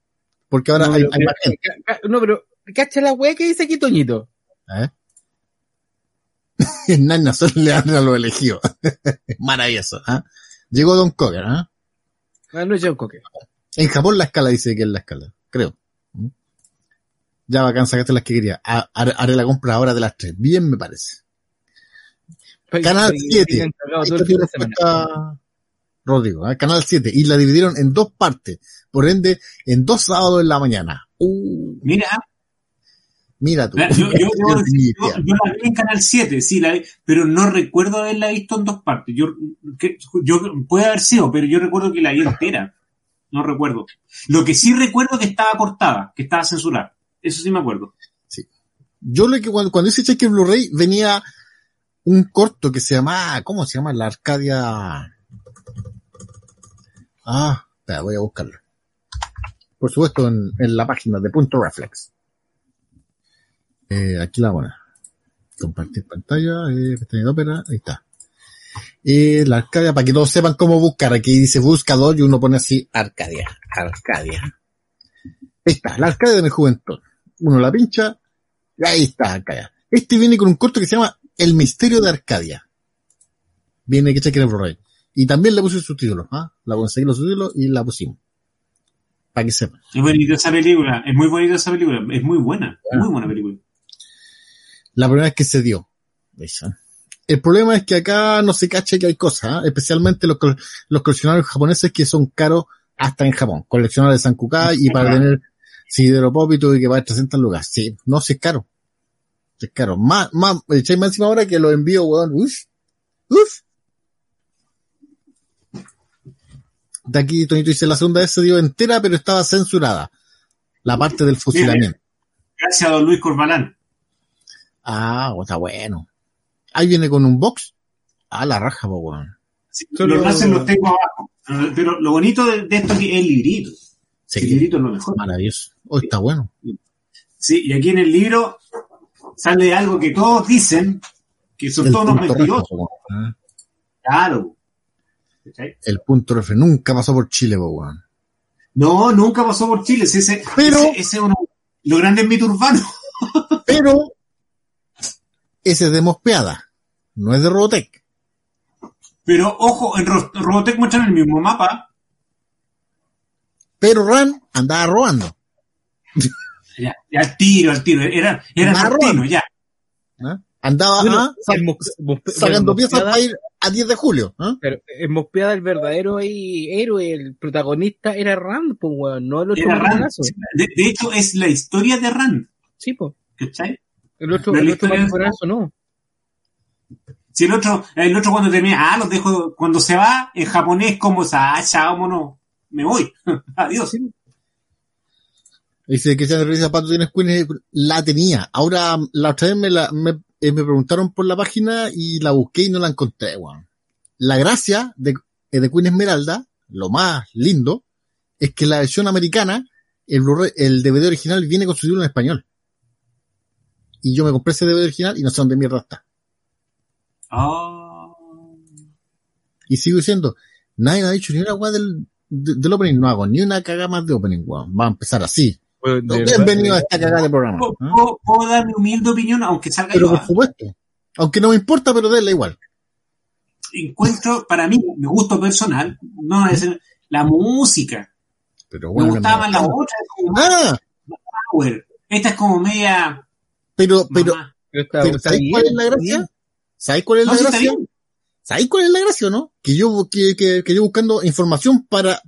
Porque ahora no, hay, pero, hay más gente. no, pero, cacha la wea que dice aquí Toñito. ¿eh? Nana solo le a los elegidos. Maravilloso, ¿ah? Llegó Don Cocker, ¿ah? Ah, no es John Cocker. En Japón la escala dice que es la escala, creo. ¿Mm? Ya bacán, sacaste las que quería. Ha- Haré, haré la compra ahora de las tres. Bien me parece. Canal Porque 7. tienen cagado Ahí todo el está tu fin de semana. respuesta, Rodrigo, ¿eh? Canal 7. Y la dividieron en dos partes. Por ende, en dos sábados en la mañana. Uh, Mira, mira tú. Yo, la vi en Canal 7, sí, la vi, pero no recuerdo haberla visto en dos partes. Yo, que, yo puede haber sido, pero yo recuerdo que la vi entera. No recuerdo. Lo que sí recuerdo es que estaba cortada, que estaba censurada. Eso sí me acuerdo. Yo lo que cuando, cuando hice cheque Blu-ray venía un corto que se llama, ¿cómo se llama? La Arcadia. Ah, espera, voy a buscarlo. Por supuesto, en, la página de Punto Reflex. Eh, aquí la buena. Compartir pantalla, eh, de ópera, ahí está. Eh, la Arcadia, para que todos sepan cómo buscar. Aquí dice buscador y uno pone así Arcadia, Arcadia. Ahí está, la Arcadia de mi juventud. Uno la pincha, y ahí está, Arcadia. Este viene con un corto que se llama El misterio de Arcadia. Viene que chequen el Blu-ray. Y también le puse subtítulos, ¿ah? La conseguí los subtítulos y la pusimos. Para que sepan. Es bonita esa película, es muy bonita esa película, es muy buena, Bueno. muy buena película. La primera vez que se dio. Esa. El problema es que acá no se cacha que hay cosas, ¿ah? especialmente los, los coleccionarios japoneses que son caros hasta en Japón. Coleccionar de Sankukai y para tener Sideropop y tuve que pagar 300 lucas. Sí, no, si es caro. Caro. Más, más, echáis más encima ahora que lo envío, weón. Uf. Uf. De aquí, Tonito dice, la segunda vez se dio entera, pero estaba censurada. La parte del fusilamiento. Gracias a don Luis Corbalán. Ah, está bueno. Ahí viene con un box. Ah, la raja, po, weón. Sí, Solo- Los los tengo abajo. Pero lo bonito de, de esto es que es el librito. Sí, El librito es lo mejor. maravilloso. Oh, está bueno. Sí, y aquí en el libro sale algo que todos dicen, que son todos unos mentirosos. weón. Claro. El punto refe nunca pasó por Chile, weón. No, nunca pasó por Chile. Si ese, Pero- ese, ese es uno, lo grande es mito urbano. Pero, ese es de Mospeada. No es de Robotech. Pero ojo, en Ro- Robotech muestran el mismo mapa. Pero Ran andaba robando. Ya, ya al tiro, al tiro. Era, era robando. ya. ¿ah? Andaba Bueno, ah, sacando piezas para ir a 10 de julio. ¿ah? Pero en Mospeada el verdadero ahí, héroe, el protagonista era Rand, pues weón, no el otro Era Rand. De, de hecho, es la historia de Rand. Sí, pues. ¿Cachai? El otro, el mariconazo no. Si el otro, el otro cuando termina, ah, los dejo, cuando se va, en japonés como, ah, chao, mono, me voy. Adiós. Dice que se revisa Pato tienes Queen, la tenía. Ahora, la otra vez me, la, me, eh, me preguntaron por la página y la busqué y no la encontré, weón. La gracia de, eh, de Queen Esmeralda, lo más lindo, es que la versión americana, el, el DVD original viene con su título en español. Y yo me compré ese DVD original y no sé dónde mierda está. Ah. Y sigo diciendo, nadie me ha dicho ni una weá del, de- del opening, no hago ni una cagada más de opening, weón. Va a empezar así. Verdad, Bienvenido a esta cagada de programa. ¿Puedo, puedo- puedo dar mi humilde opinión, aunque salga Pero yo? por supuesto. Aunque no me importa, pero déle igual. Encuentro, para mí, mi gusto personal, no es la música. Pero Me bueno, gustaba más la no. otra, es como Ah, power. Esta es como media. pero, pero, pero ¿sabes bien, cuál es la gracia? bien. ¿Sabes cuál es No, la gracia? ¿Sabes cuál es la gracia, no? Que yo, que, que, que yo buscando información para,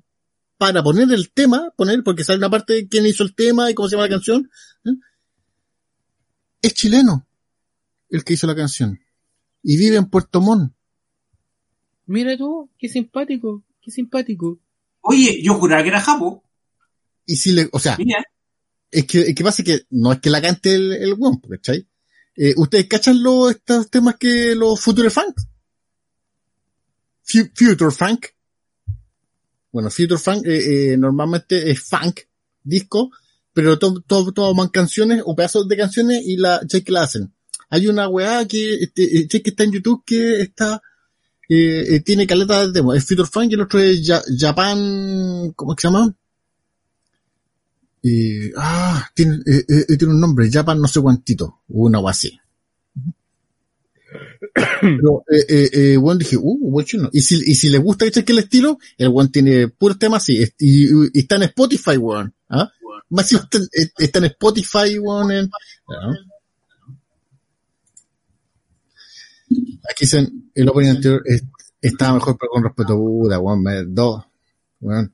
para poner el tema, poner, porque sale una parte de quién hizo el tema y cómo se llama la canción. ¿eh? Es chileno el que hizo la canción. Y vive en Puerto Montt. Mira tú, qué simpático, qué simpático. Oye, yo juraba que era Japo. Y si le, o sea, Mira, es que, es que pasa que no es que la cante el, el weón, ¿cachai? Eh, ¿Ustedes cachan los, estos temas que los Future Funk? Fu- Future Funk. Bueno, Future Funk eh, eh, normalmente es funk, disco, pero to- to- toman canciones o pedazos de canciones y la que la hacen. Hay una weá que, este, eh, che que está en YouTube que está, eh, eh, tiene caleta de demo. Es Future Funk y el otro es Ja- Japan, ¿cómo se llama? Eh, ah, tiene, eh, eh, tiene un nombre, Japan no sé cuántito, una o así. Pero, eh, eh, eh, bueno, dije, uh, buen chino. Y si, y si les gusta ¿cachai? que el estilo, el one tiene puros temas así, est- y, y- y está en Spotify, weón. ¿ah? Más si está, en- eh, está en Spotify, weón, en, ¿ah? Aquí dicen, el opening anterior es- estaba mejor, pero con respeto, puta, weón, me- dos, weón.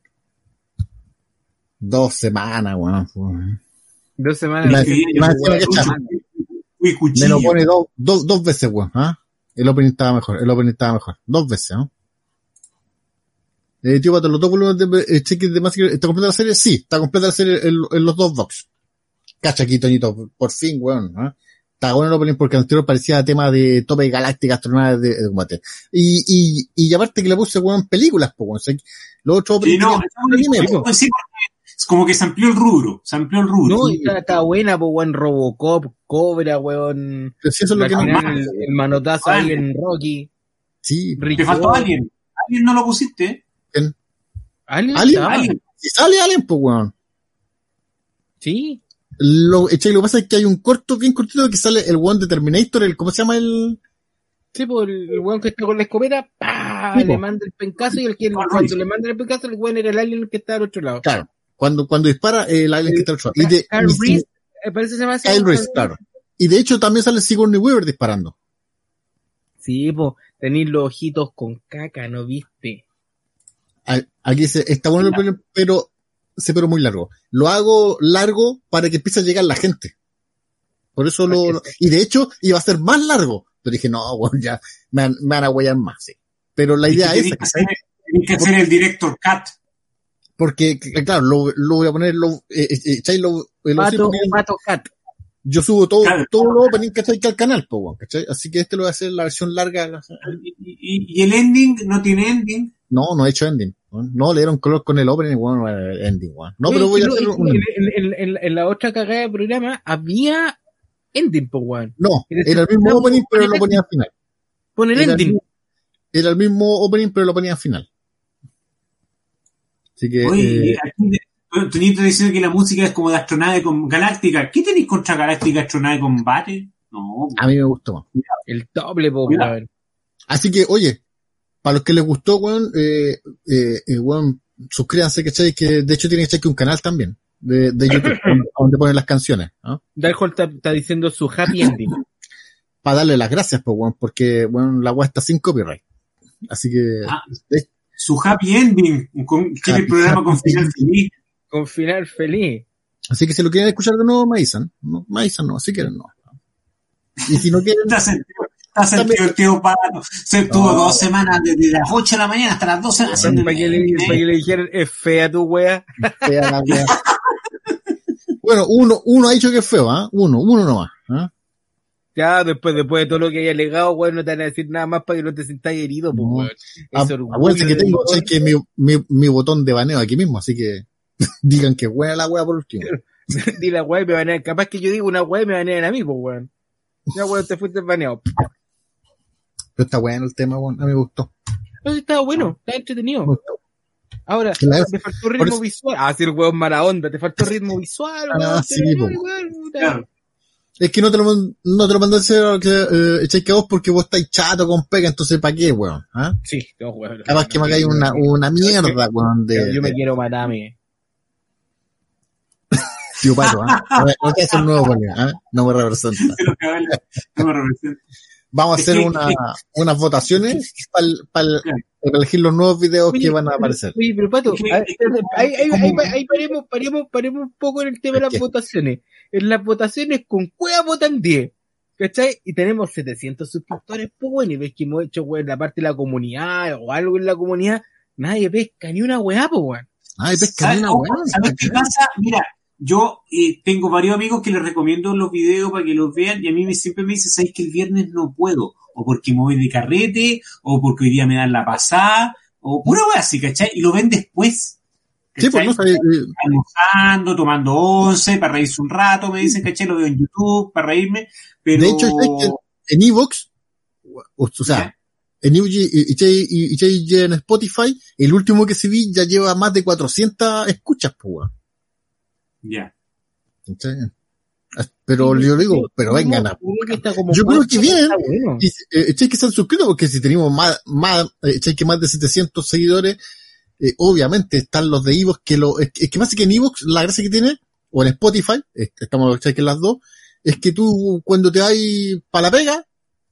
Dos semanas, weón. weón. Dos semanas. La- Sí, la- la- Me lo pone dos, dos, dos veces, weón. ¿ah? El opening estaba mejor, el opening estaba mejor. Dos veces, ¿no? Eh, tío, Pato, los dos volúmenes de eh, Check de Massacre, ¿está completa la serie? Sí, está completa la serie en, en los dos box. Cacha aquí, Toñito, por fin, weón. Está bueno el opening porque anterior parecía tema de tope galáctica, astronaves de, de combate. Y, y, y aparte que le puse, weón, películas, pues, weón. O sea, los otros Sí, openings no, como que se amplió el rubro. Se amplió el rubro. No, y está, está buena, pues, weón, Robocop, Cobra, weón. Pero si eso es lo que no más. el, el manotazo ahí en Rocky. Sí, Rick Te faltó alguien. Alguien no lo pusiste. ¿eh? ¿Alien? ¿Alien? y sale Alien, pues, weón. Sí. Lo, eche, lo que pasa es que hay un corto, bien cortito, que sale el one de Terminator, el, ¿cómo se llama el? Sí, pues el, weón que está con la escopeta, ¡pah! Sí, le manda el pencazo y el que cuando le manda el pencazo, el weón era el alien que está al otro lado. Claro. Cuando, cuando dispara, eh, el alien que está al otro lado. Y de, Kyle y- Reese, eh, parece que se llama así. Kyle Reese, claro. Y de hecho también sale Sigourney Weaver disparando. Sí, pues, tenéis los ojitos con caca, ¿no viste? Aquí dice, está bueno el opening, pero se pero muy largo. Lo hago largo para que empiece a llegar la gente. Por eso lo, y de hecho iba a ser más largo. Pero dije, no, bueno, ya, me, van- me van a huellar más, sí. Pero la idea es que hacer, tenés que hacer el director cut. Porque, c- claro, lo, lo voy a poner, lo, eh, eh, eh, ¿cachai? Lo- eh, lo poniendo- pato cat. yo subo todo, Claro. todo lo opening, ¿cachai? Que al canal, weón, ¿cachai? Así que este lo voy a hacer la versión larga. la- Y, y- y el ending no tiene ending. No, no he hecho ending. No, le dieron color con el opening, bueno, ending, weón. No, pero voy a hacer un en, en- en- la otra cagada de programa había ending, pues, weón. No, era el mismo opening, pero lo ponía al final. Pon el ending. era el mismo opening, pero lo ponía al final. Así que, Oye, eh, aquí Toñito diciendo que la música es como de astronave con galáctica. ¿Qué tenéis contra galáctica astronave combate? No. a mí me gustó más. El doble, pues, Cuidado. weón. Así que, oye, para los que les gustó, weón, eh, eh, eh, weón, suscríbanse, ¿cachai? Que de hecho tienen que un canal también de, de YouTube donde ponen las canciones. ¿no? Darkhold está, está diciendo su happy ending. Para darle las gracias, pues, weón, porque, bueno, la weá está sin copyright. Así que... Ah, su happy ending, con, tiene el programa con final feliz. Con final feliz. Así que si lo quieren escuchar de nuevo, me avisan. No, me avisan, no, si quieren, no. Y si no quieren... Está sentido, está sentido el tío Pato. Se estuvo No. dos semanas desde las 8 de la mañana hasta las 12 haciendo... Para que, le, para que le dijeran, es fea tu wea. fea la weá. bueno, uno, uno ha dicho que es feo, ¿ah? Uno, uno nomás. ¿ah? Ya, después, después de todo lo que haya alegado, weón, no te van a decir nada más para que no te sientas herido, pues, weón. Ah, orgullo Acuérdense que tengo weón. ¿sabes que mi, mi, mi botón de baneo aquí mismo, así que digan que buena la weá por último. Di la weá y me banean. Capaz que yo digo una weá y me banean a mí, pues, weón. Ya, weón, te fuiste baneado. Pero está bueno el tema, weón. A mí me gustó. No, sí, estaba bueno, estaba Me entretenido. gustó. Ahora, te faltó ritmo eso- visual. Ah, sí, el weón mala onda, te faltó ritmo visual, Ah, weón. sí, pero, po. weón. Es que no te lo, no te lo mandé a hacer que eh, echáis que a vos porque vos estáis chato con pega, entonces ¿para qué, weón? ¿Ah? Sí, no, weón. Capaz que me hagáis una, una mierda, weón, de, Yo me de quiero matar a mí. tío pato, ¿ah? A ver, No te haces un nuevo colega, ¿ah? No me representa. No me representa. Vamos a hacer una, unas votaciones para Claro. elegir los nuevos videos Oye, que van a aparecer. Oye, pero Pato, ahí, ahí, ¿cómo? ahí, ahí paremos, paremos, paremos un poco en el tema de ¿Por las qué? votaciones. En las votaciones con cueva votan 10. ¿Cachai? Y tenemos 700 suscriptores, pues bueno, y ves que hemos hecho, weón, la parte de la comunidad o algo en la comunidad, nadie pesca ni una weá, pues weón. Ay, pesca ¿Sabes, una weón. ¿sabes qué pasa? Mira, yo eh, tengo varios amigos que les recomiendo los videos para que los vean y a mí me, siempre me dicen, ¿sabes que el viernes no puedo? O porque me voy de carrete, o porque hoy día me dan la pasada, o pura wea así, ¿cachai? Y lo ven después. Sí, pues no eh, almorzando, tomando once, para reírse un rato, me dicen, ¿cachai? Lo veo en YouTube, para reírme, pero... De hecho, ¿sabes que en Evox, o, sea, en Evox y, y, y- y- y en Spotify, el último que se vi ya lleva más de 400 escuchas, pues. Ya. ¿Cachai? Pero yo digo, pero vengan a... Yo creo que bien. Y, eh, que se han suscrito porque si tenemos más, más, eh, que más de 700 seguidores, eh, obviamente están los de Evox que lo, es, es que pasa que en Evox la gracia que tiene, o en Spotify, eh, estamos que en las dos, es que tú cuando te vas para la pega,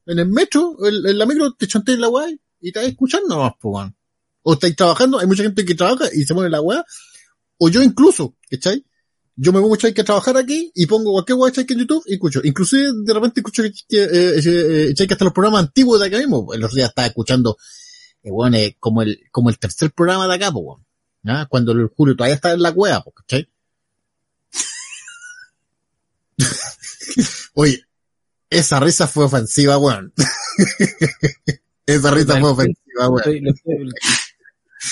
en el metro, en, en la micro, te chanteas la weá y te vas escuchando po, weón. O estáis trabajando, hay mucha gente que trabaja y se pone la weá, o yo incluso, ¿cachai? Yo me pongo echáis que a trabajar aquí y pongo cualquier weá que en YouTube y escucho. Inclusive de repente escucho que, eh, eh, echáis que hasta los programas antiguos de acá mismo. El otro día estaba escuchando, eh, bueno, eh, como el, como el tercer programa de acá, pues. ¿Ah? Cuando el Julio todavía está en la cueva, pues, ¿cachai? Oye, esa risa fue ofensiva, weón. esa risa fue ofensiva, weón.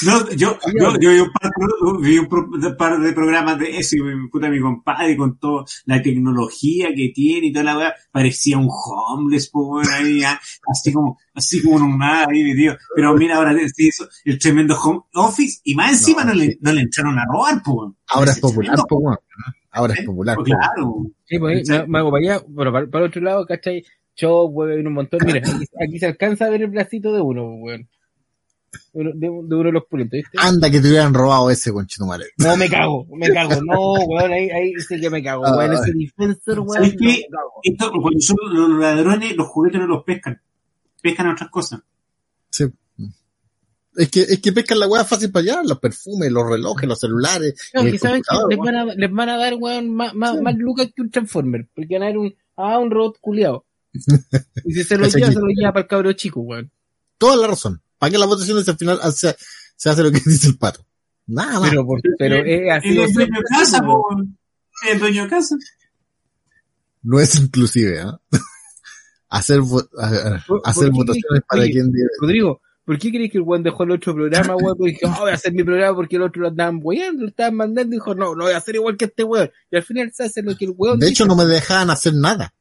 No, yo, yo, yo vi un par, vi un par de programas de eso y mi puta mi compadre con toda la tecnología que tiene y toda la weá, parecía un homeless, po, ahí, ah, así como, así como un nada ahí metido. Pero mira ahora se hizo el tremendo home office y más encima no, No, le, no le entraron a robar, po. Ahora es popular, weón. Ahora es popular, po, pues. Claro. Sí, pues ahí me, me hago para allá, bueno, para, para el otro lado, ¿cachai? Yo, weón, un montón. Mira, aquí, aquí se alcanza a ver el bracito de uno, weón. De, de uno de los pulentos, ¿viste? Anda que te hubieran robado ese conchetumare. No, me cago, me cago. No, weón, ahí, ahí sí que me cago, weón. Ese defensor, weón. ¿Sabes no, qué? Esto, cuando son los ladrones, los juguetes no los pescan. Pescan otras cosas. Sí. Es que, es que pescan la weá fácil para allá, los perfumes, los relojes, los celulares. No, que saben que les van, a, les van a dar, weón, más, más, Sí. más lucas que un Transformer. Porque van a dar un, ah, un robot culiado. Y si se lo lleva, se lo lleva para el cabro chico, weón. Toda la razón. ¿Para qué las votaciones al final se, se hace lo que dice el pato? Nada más. Pero, por- pero es así. El dueño casa. El dueño casa. no es inclusive, ¿ah? hacer, vo- a- a- ¿Por- hacer qué votaciones para oye, quien diga. Rodrigo, ¿por qué crees que el weón dejó el otro programa, weón? Porque dijo, oh, voy a hacer mi programa porque el otro lo andaban weando, lo estaban mandando y dijo, no, lo voy a hacer igual que este weón. Y al final se hace lo que el weón De dice. hecho, no me dejaban hacer nada.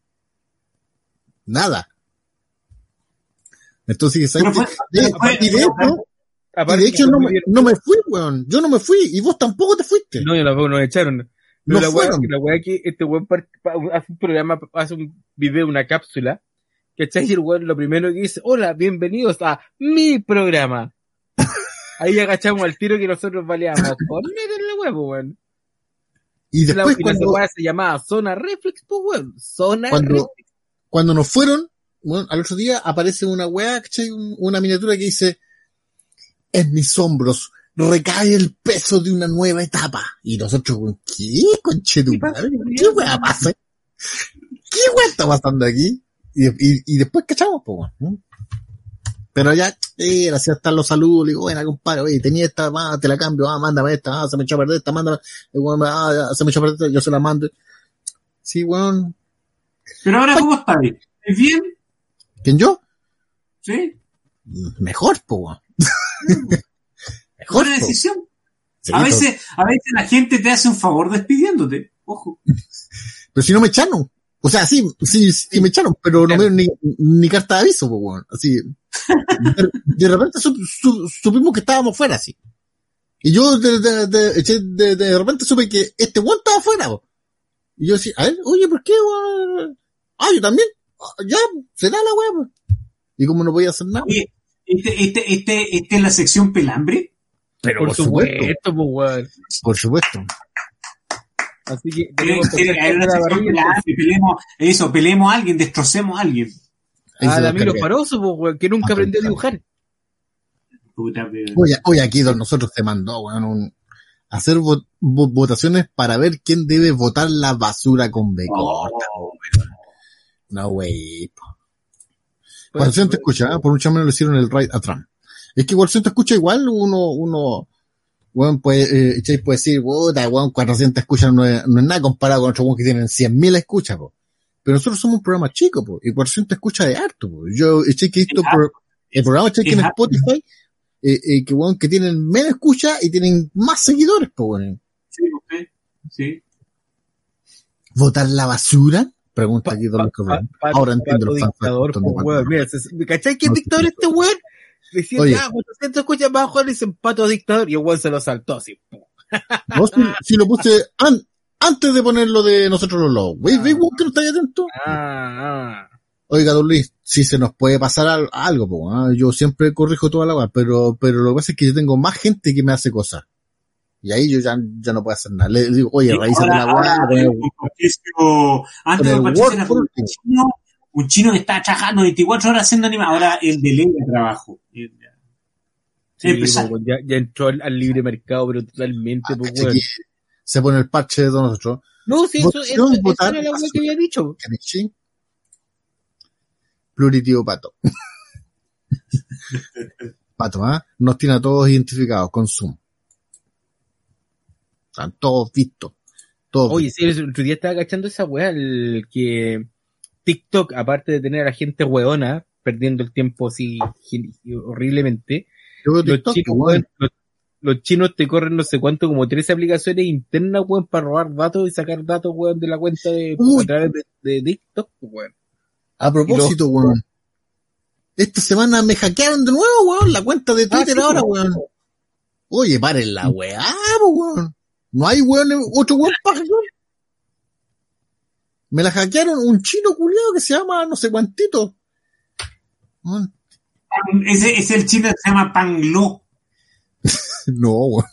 Nada. Entonces, ¿sabes fue- De- fue- y de hecho, y de hecho no, me, no me fui, weón. Yo no me fui y vos tampoco te fuiste. No, yo la nos echaron. No Pero la weá, fueron. la weá que este weón hace un programa, hace un video, una cápsula, ¿cachai? Y el weón lo primero que dice, hola, bienvenidos a mi programa. Ahí agachamos al tiro que nosotros valíamos. Por meterle huevo, weón. Y después la, cuando, la se llamaba Zona Reflex, pues weón. Zona Cuando- Reflex. cuando nos fueron, bueno, al otro día aparece una weá, Una miniatura que dice, en mis hombros recae el peso de una nueva etapa. Y nosotros, ¿qué conche tu ¿Qué pasa, madre? ¿Qué weá pasa? ¿Qué weá está pasando aquí? Y, y, y después cachamos, pues. Pero ya, eh, hacía hasta los saludos, le digo, bueno, compadre, oye, tenía esta, ah, te la cambio, ah, mándame esta, ah, se me echó a perder esta, mándame, ah, ya, se me echó a perder esta, yo se la mando. Sí, weón. Pero ahora, ¿cómo está? ¿Es bien? ¿Quién yo? ¿Sí? Mejor, weón. Mejor, Buena po. decisión. Sí, A po. veces, a veces la gente te hace un favor despidiéndote. Ojo. Pero si no me echaron. O sea, sí, sí, sí me echaron, pero no me dieron ni, ni carta de aviso, weón. Así. De, de repente sup- su- supimos que estábamos fuera, así. Y yo de, de, de, de- repente supe que este weón estaba fuera, po. Y yo decía, a ver, oye, ¿por qué, weón? Ah, yo también. Ya, será la weón. Y como no podía hacer nada. Oye, este, este, este, este es la sección pelambre. Pero Por por supuesto, supuesto, pues weón. por supuesto. Así que que hay una sección pelambre, pelemos, eso, pelemos a alguien, destrocemos a alguien. Ah, se Damiro. Faroso, pues weón, que nunca Ah, aprendió a dibujar. Puta, pero- Oye, oye, aquí don nosotros te mandó, weón, un, hacer vo- vo- votaciones para ver quién debe votar la basura con bacon. Oh, No, wey. Pues, te escucha, ¿eh? por mucho menos le hicieron el raid a Trump. Es que Guardián te escucha igual, uno, uno, weón, puede, eh, Chase puede decir, puta, weón, 400 escuchas no es, no es nada comparado con otros weón que tienen 100.000 escuchas, po. Pero nosotros somos un programa chico, po, y 400 escuchas de harto, po. Yo, Chase que he visto pro- el programa Chase que en. Spotify, eh, eh, que weón, que tienen menos escuchas y tienen más seguidores, po, weón. sí, usted, sí. ¿Votar la basura? Pregunta aquí Don Ahora entiendo los dictador, pues, Pato. weón. Mira, se- ¿me ¿cachai No, dictador este weón? Decía, Oye. ya, 400 escuchas más le dicen pato dictador y el weón se lo saltó así. No, si, si lo puse an- antes de ponerlo de nosotros los lobos. ¿Veis, veis, weón, que no estáis atento? Ah, ah. Oiga, don Luis, si se nos puede pasar al- algo, po, ¿ah? yo siempre corrijo toda la weá, pero, pero lo que pasa es que yo tengo más gente que me hace cosas. Y ahí yo ya, ya no puedo hacer nada. Le digo, oye, Sí, revísate ahora- la Patricio- antes con don el Patricio Word un chino, un chino que está trabajando 24 horas haciendo anime, ahora el delega trabajo. El- Sí, Empresario. pues, ya, ya entró al, al libre mercado, pero totalmente, Ah, pues, se pone el parche de nosotros. No, sí, eso, eso, eso era la que había dicho. Pluritio pato. pato, ¿ah? Nos tiene a todos identificados con Zoom. Están todos vistos. Todos Oye, sí, el otro día estaba cachando esa weá, el que TikTok, aparte de tener a gente weona, perdiendo el tiempo así horriblemente, los TikTok, chinos, weón. los, los chinos te corren no sé cuánto, como tres aplicaciones internas, weón, para robar datos y sacar datos, weón, de la cuenta de, Uy. a través de, de TikTok, weón. A propósito, weón. Esta semana me hackearon de nuevo, weón, la cuenta de Twitter sí, ahora, weón. weón. Oye, paren la weá, weón. No hay weón, otro weón para hackear. Me la hackearon un chino culiado que se llama no sé cuantito. Ese es el chino que se llama Panglo. No, weón.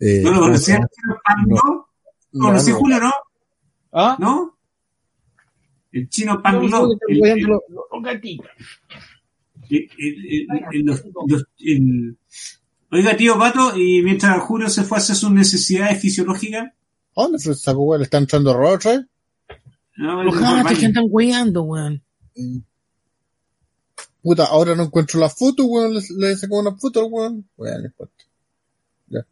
Eh, ¿No lo ¿cómo se conocías? llama? Panglo? No, ¿Lo conocí, no. Julio, no? ¿Ah? ¿No? El chino No, Panglo. no, el- el- el- Oiga, tío Pato, y mientras Julio se fue a hacer sus necesidades fisiológicas, ¿A ¿Dónde fue esa weón? ¿Le está entrando a robar otra vez? ¿no? Los que andan weando, weón. Mm. Puta, ahora no encuentro la foto, weón. Le, le sacó una foto al weón. Weón, no importa. Ya.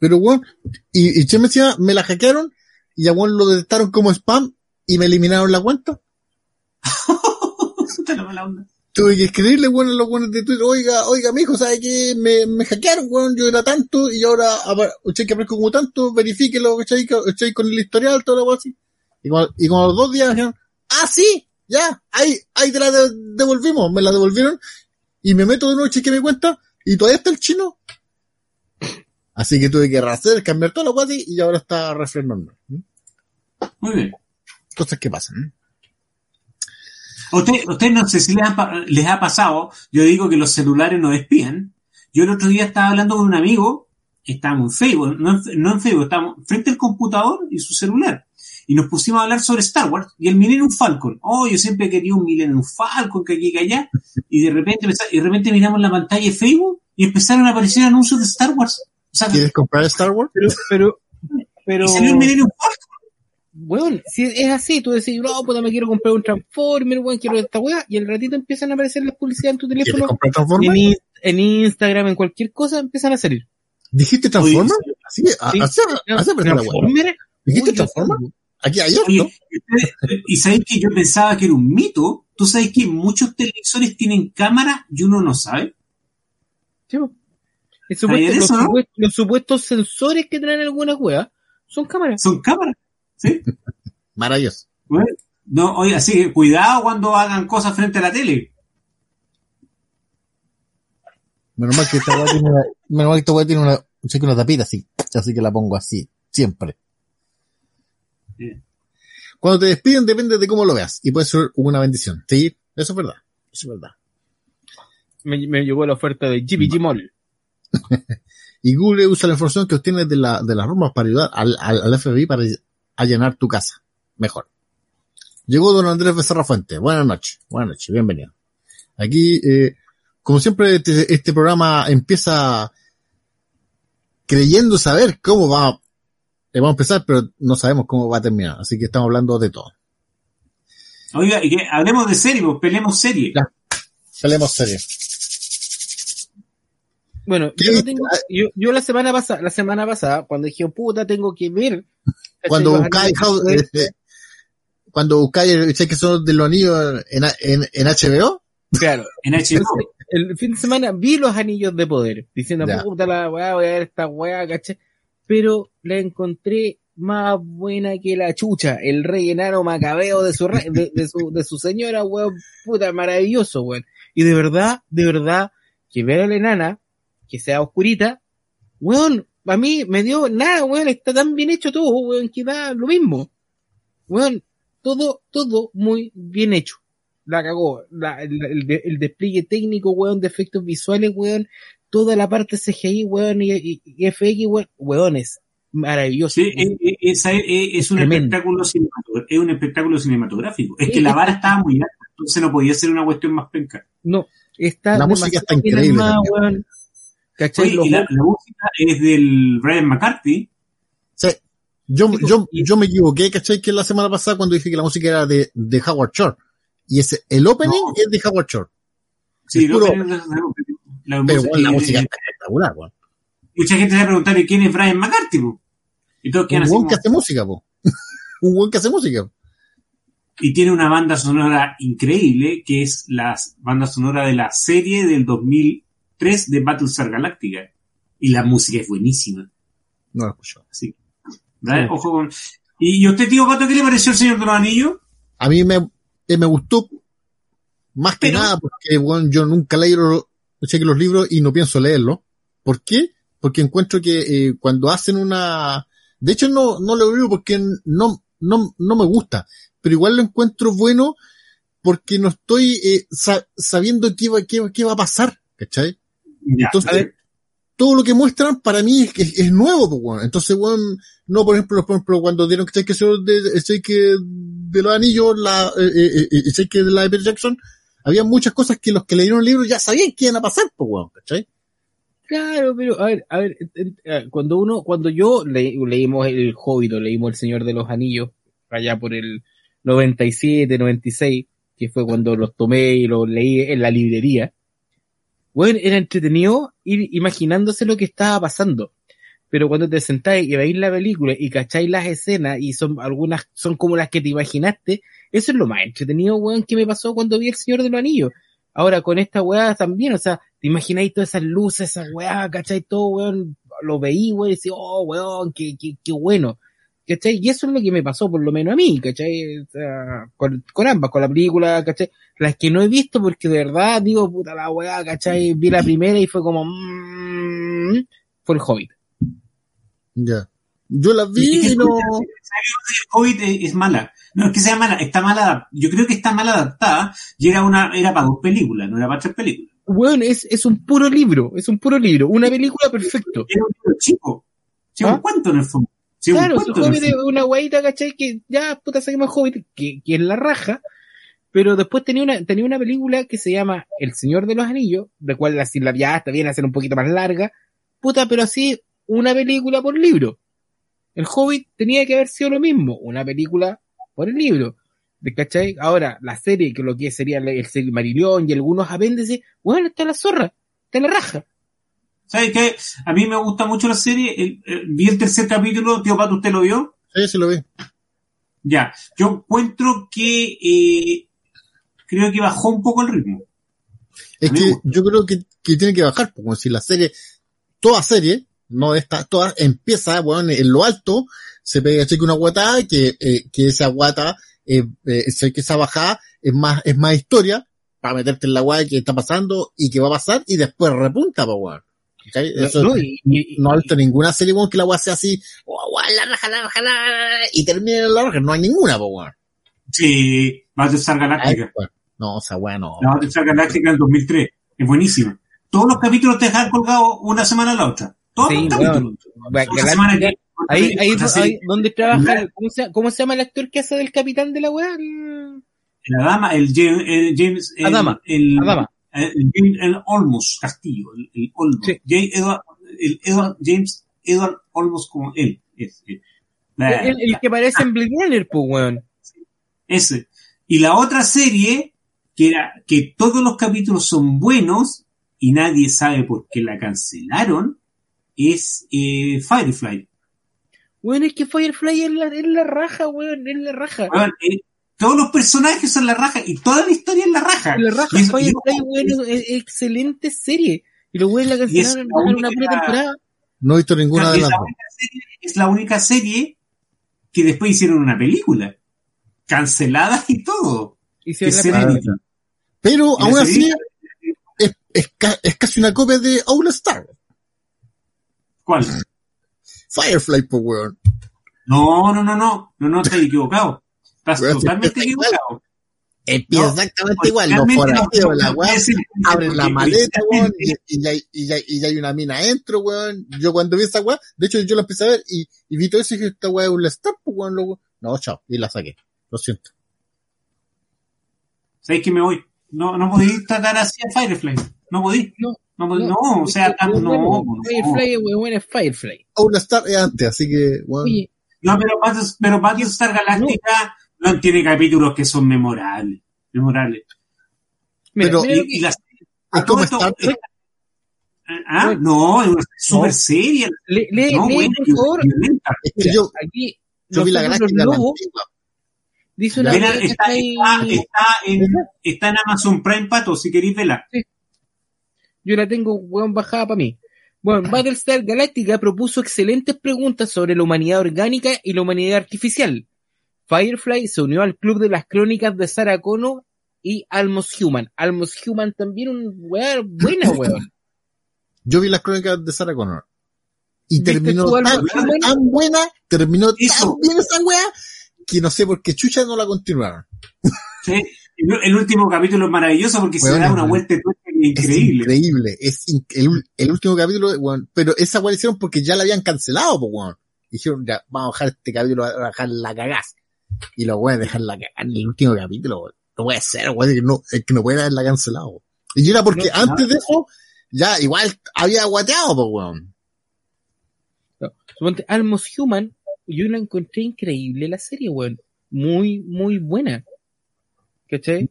Pero weón, y, y che me decía, me la hackearon y a weón lo detectaron como spam y me eliminaron la cuenta. Puta la mala onda. Tuve que escribirle, a los weones de Twitter, oiga, oiga, mijo, ¿sabe qué? Me, me hackearon, weón, yo era tanto y ahora, usted que aparezco como tanto, verifíquelo, ¿cachai? Con el historial, todo lo así. Y como, y como a los dos días dijeron, ah, sí, ya, ahí, ahí te la de- devolvimos, me la devolvieron y me meto de nuevo, chequeé mi cuenta y todavía está el chino. Así que tuve que rehacer, cambiar la weá así, y ahora está refren normal. ¿Mm? Muy bien. Cosas que pasan. ¿eh? A usted, a usted no sé si les ha, pa- les ha pasado, yo digo que los celulares nos espían, Yo el otro día estaba hablando con un amigo, estábamos en Facebook, no en, no en Facebook, estábamos frente al computador y su celular. Y nos pusimos a hablar sobre Star Wars y el Millennium Falcon. Oh, yo siempre quería un Millennium Falcon que aquí y allá. Y de repente, y de repente miramos la pantalla de Facebook y empezaron a aparecer anuncios de Star Wars. O sea, ¿Quieres comprar Star Wars? Pero, pero, pero... Y salió el Millennium Falcon. Bueno, si es así, tú decís, no, puta, me quiero comprar un Transformer, weón, quiero esta weá, y al ratito empiezan a aparecer las publicidades en tu teléfono, en, en, Instagram, en cualquier cosa, empiezan a salir. ¿Dijiste Transformer? Así, sí, así, así ¿Transformer? ¿Dijiste Transformer? Aquí hay otro. y sabéis que yo pensaba que era un mito. Tú sabes que muchos televisores tienen cámara y uno no sabe. Sí, los, supuestos, sensores que traen algunas weas son cámaras. Son cámaras, sí. Maravilloso. no, oye, así que cuidado cuando hagan cosas frente a la tele. Menos mal que esta weá tiene una, menos mal que esta weá tiene una, una tapita así, así que la pongo así, siempre. Cuando te despiden depende de cómo lo veas y puede ser una bendición. Sí, eso es verdad. Eso es verdad. Me, llegó la oferta de GBG Mall. y Google usa la información que obtiene de, la, de las rumas para ayudar al, al, FBI para allanar tu casa. Mejor. Llegó don Andrés Becerra Fuente. Buenas noches. Buenas noches. Bienvenido. Aquí, eh, como siempre, este, este programa empieza creyendo saber cómo va vamos a empezar, pero no sabemos cómo va a terminar, así que estamos hablando de todo. Oiga, y que hablemos de serie, pues, peleemos serie. Ya, peleemos serie. Bueno, yo, tengo, yo, yo, la semana pasada, la semana pasada, cuando dije, puta, tengo que ver. Cuando buscáis, este, cuando buscáis, que son de los anillos en, en, en HBO. Claro. en HBO. el fin de semana vi los anillos de poder, diciendo, puta la weá, voy a ver esta weá, caché pero la encontré más buena que la chucha, el rey enano macabeo de su, de, su, de su señora, weón, puta, maravilloso, weón. Y de verdad, de verdad, que ver a la enana, que sea oscurita, weón, a mí me dio nada, weón, está tan bien hecho todo, weón, que da lo mismo. Weón, todo, todo muy bien hecho. La cagó. el, el, despliegue técnico, weón, de efectos visuales, weón, toda la parte CGI, weón, y, FX, weón, weones, maravilloso. Sí, es, es, un espectáculo cinematográfico, es un espectáculo cinematográfico. Es que la vara estaba muy alta, entonces no podía ser una cuestión más penca. No, está la música está increíble. weón. Y la, música es del Brian McCarthy. Sí. Yo, yo, yo me equivoqué, ¿cachai? Que la semana pasada cuando dije que la música era de, de Howard Shore. Y ese, el opening es de Howard Shore. Sí, el opening es de la Pero música, la música está espectacular. Mucha gente se va a preguntar, ¿y quién es Brian McCarthy, po? Y todos Un buen que hace música, po. Un buen que hace música. Y tiene una banda sonora increíble, que es la banda sonora de la serie del 2003 de Battlestar Galactica. Y la música es buenísima. No la escucho. Así. ¿Vale? Ojo con... ¿Y usted, tío Pato, qué le pareció el Señor de los Anillos? A mí me, eh, me gustó más que nada porque, bueno, yo nunca cheque los libros y no pienso leerlo. ¿Por qué? Porque encuentro que eh, cuando hacen una... De hecho no, no lo leo porque no, no, no me gusta, pero igual lo encuentro bueno porque no estoy eh, sabiendo qué va, qué, qué, va a pasar, ¿cachai? Entonces, todo lo que muestran para mí es, es, nuevo, pues, bueno. Entonces, bueno, no, por ejemplo, por ejemplo, cuando dieron que que de, que de los anillos, la, eh, eh, eh que de la de Jackson, había muchas cosas que los que leyeron el libro ya sabían que iban a pasar, pues, weón, ¿cachai? Claro, pero a ver, a ver, cuando uno, cuando yo leímos El Hobbit leímos El Señor de los Anillos, allá por el 97, 96, que fue cuando los tomé y los leí en la librería, bueno, era entretenido ir imaginándose lo que estaba pasando. Pero cuando te sentáis y veis la película y cacháis las escenas y son algunas, son como las que te imaginaste, eso es lo más entretenido, weón, que me pasó cuando vi El Señor de los Anillos. Ahora con esta weá también, o sea, te imagináis todas esas luces, esas weá, ¿cachai? Todo, weón, lo veí, weón, y decís, oh, weón, qué, qué, qué bueno. ¿Cachai? Y eso es lo que me pasó, por lo menos a mí, ¿cachai? O sea, con, con ambas, con la película, ¿cachai? Las que no he visto porque de verdad, digo, puta la weá, ¿cachai? Vi la primera y fue como, mmm, fue el Hobbit. Ya. Yo la vi y, no... El Hobbit es mala. No es que sea mala, está mala, yo creo que está mal adaptada y era una, era para dos películas, no era para tres películas. weón, es, es un puro libro, es un puro libro, una película perfecto. Era un libro chico. Sí, ¿Ah? un cuento en el fondo. Sí, claro, un es el Hobbit es una guaita, ¿cachai? Que ya, puta, saquemos Hobbit, que, que es la raja, pero después tenía una, tenía una película que se llama El Señor de los Anillos, de cual la, la ya está bien hacer un poquito más larga, puta, pero así, una película por libro. El Hobbit tenía que haber sido lo mismo, una película por el libro. ¿De ¿Cachai? Ahora, la serie, que lo que sería el, el Silmarillion y algunos apéndices, bueno, está la zorra, está la raja. ¿Sabes qué? A mí me gusta mucho la serie. el- vi el tercer capítulo. Tío Pato, ¿usted lo vio? Sí, sí lo vi. Ya. Yo encuentro que eh, creo que bajó un poco el ritmo. Es que yo creo que, que tiene que bajar, como si la serie, toda serie, no esta, toda, empieza, weón, en lo alto, se pega cheque una guata, que, eh, que esa guata, eh, eh, que esa bajada es más, es más historia, para meterte en la guata que está pasando y que va a pasar, y después repunta, pues, Eso, No, y- y- no ninguna serie, weón, que la weá sea así, oh, weón, la raja, la raja, la raja, y termine en la raja, no hay ninguna, pues, weón. Sí, Battlestar Ay, Galactica. weón. No, o sea, weón, no. La Battlestar Galactica del 2003. Es buenísima. Todos los capítulos te dejan colgados una semana a la otra. Todos Sí, los capítulos. Una semana que- Ahí, ahí, ahí donde trabaja, ¿cómo se, ¿cómo se llama el actor que hace del capitán de la weá? La dama, el James, el James, el, Adama, el, Adama. El, James- el Olmos Castillo, el, el Olmos. Sí. James Edward, el Edward, James Edward Olmos como él. Es, él. La- El, el que parece en Blade Runner, pues, weón. Ese. Y la otra serie, que era que todos los capítulos son buenos y nadie sabe por qué la cancelaron, es eh, Firefly. Weón, es que Firefly es la, es la raja, weón, es la raja. Eh, todos los personajes son la raja y toda la historia es la raja. Es la raja, Y eso- ojo, weón, es, es excelente serie. Y los weones la cancelaron la en una única- pura temporada. No he visto ninguna de las la dos. es la única serie que después hicieron una película. Cancelada y todo. Y se Pero y aún así, es, es, es casi una copia de All Star. ¿Cuál? Firefly, pues, weón. No, no, no, no, no, no, estás equivocado. Estás si totalmente equivocado. Empieza No, exactamente igual. Los no, forajidos, no, la no, weá, abren la maleta, weón, y, ya, hay- y, ya, y ya hay una mina adentro, weón. Yo cuando vi esa weá, de hecho yo la empecé a ver y, y vi todo eso y dije, esta weá es un Star, pues, weón, luego. No, chao. Y la saqué. Lo siento. ¿Sabéis que me voy? No, no podéis tratar así a Firefly. No podéis. No, No, podéis. no, o sea, tan- no, weón, no, Firefly, weón, es Firefly. All Star es antes, así que, weón. Oye, No, pero Battlestar, pero Battlestar Galactica no. tiene capítulos que son memorables. Memorables. Pero- mira Y, lo que- y las- Es como todo esto- ¿Ah? No, es una super No. serie. le- lee, No, lee, bueno, por favor. yo, aquí, yo vi la antigua. dice una Mira, está, está ahí- está, está en, está en Amazon Prime Pato, si queréis verla. Yo la tengo, weón, bajada para mí. Bueno, Battlestar Galactica propuso excelentes preguntas sobre la humanidad orgánica y la humanidad artificial. Firefly se unió al club de las crónicas de Sarah Connor y Almost Human. Almost Human también un weón, buena weón. Yo vi las crónicas de Sarah Connor. Y ¿Viste terminó tan, tan buena, terminó Eso. tan bien esa weá, que no sé por qué chucha no la continuaron. Sí. El, último capítulo es maravilloso porque se Bueno, da una bueno. vuelta de tuerca Es increíble. increíble. Es in- el, último capítulo, weón, pero esa weá la hicieron porque ya la habían cancelado, pues weón. Dijeron, ya, vamos a bajar este capítulo, a dejar la cagás. Y lo voy a dejar la en el último capítulo, weón. No puede ser, weón, que no, es que no pueden haberla cancelado. Y era porque No, antes no. de eso, ya igual había guateado, pues weón. Suponte, Almost Human, yo la encontré increíble la serie, weón. Muy, muy buena. ¿Cachai?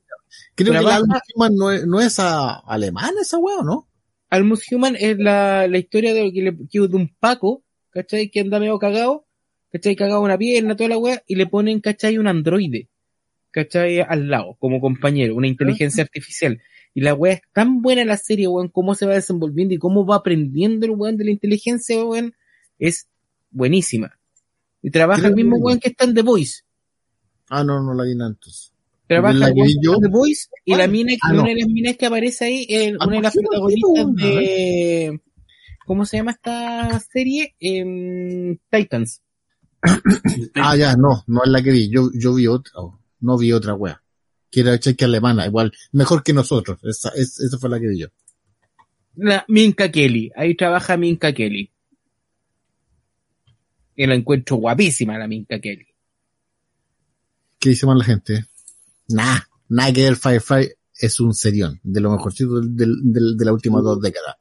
Creo que la Alma Human no es, no es a, alemana esa weá, ¿o ¿no? Almost Human es la, la historia de, lo que le, que de un Paco, ¿cachai? Que anda medio cagado, ¿cachai? Cagado una pierna, toda la weá, y le ponen, ¿cachai? Un androide, ¿cachai? Al lado, como compañero, una inteligencia artificial. Y la weá es tan buena la serie, weón, cómo se va desenvolviendo y cómo va aprendiendo el weón de la inteligencia, weón, es buenísima. Y trabaja el mismo weón que está en The Voice. Ah, no, no la vi antes. Trabaja la que yo- en The Voice y Ah, la mina, ah, una de las minas que aparece ahí, es Ah, una de las protagonistas de, ¿cómo se llama esta serie? Em, Titans. Ah, ya, no, no es la que vi. Yo, yo vi otra, oh, no vi otra wea. Que era cheque alemana, igual, mejor que nosotros. Esa, es- esa fue la que vi yo. La Minka Kelly. Ahí trabaja Minka Kelly. Y la encuentro guapísima la Minka Kelly. ¿Qué dice más la gente? Nah, nada que ver Firefly es un serión, de lo mejorcito del, del, del- de las últimas dos décadas.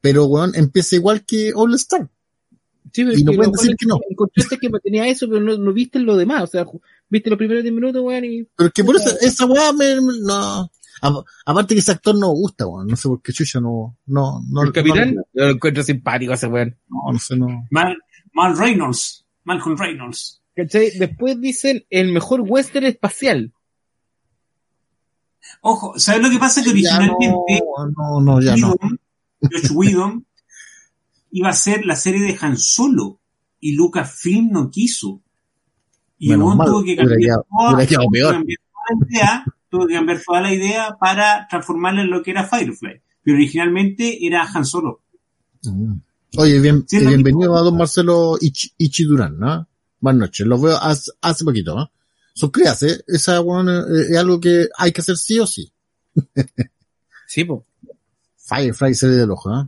Pero, weón, empieza igual que All Star. Sí, pero Y no pueden decir que no. Encontraste que tenía eso, pero no, no viste lo demás. O sea, viste los primeros 10 minutos, weón, y Pero es que por eso, esa weá me, no. A- aparte que ese actor no me gusta, weón. No sé por qué chucha no, no, no. el capitán, No, lo encuentro simpático ese weón. no, no sé, no. Mal, Mal Reynolds. Malcolm Reynolds. ¿Cachai? Después dicen el mejor western espacial. Ojo, ¿sabes lo que pasa? Que Ya originalmente no, no, no, ya no. Whedon, Josh Whedon iba a ser la serie de Han Solo y Lucasfilm no quiso. Y mal, tuvo que cambiar, quedado- toda, hubiera quedado tuvo que peor. cambiar toda la idea, tuvo que cambiar toda la idea para transformarla en lo que era Firefly. Pero originalmente era Han Solo. Mm. Oye, bien, Sí, eh, bienvenido mismo. a don Marcelo Ichi, Ichi Durán, ¿no? Buenas noches, los veo hace, hace poquito, ¿no? Suscríbase, esa weón, eh, es algo que hay que hacer sí o sí. Sí, po. Firefly serie del ojo, ¿eh?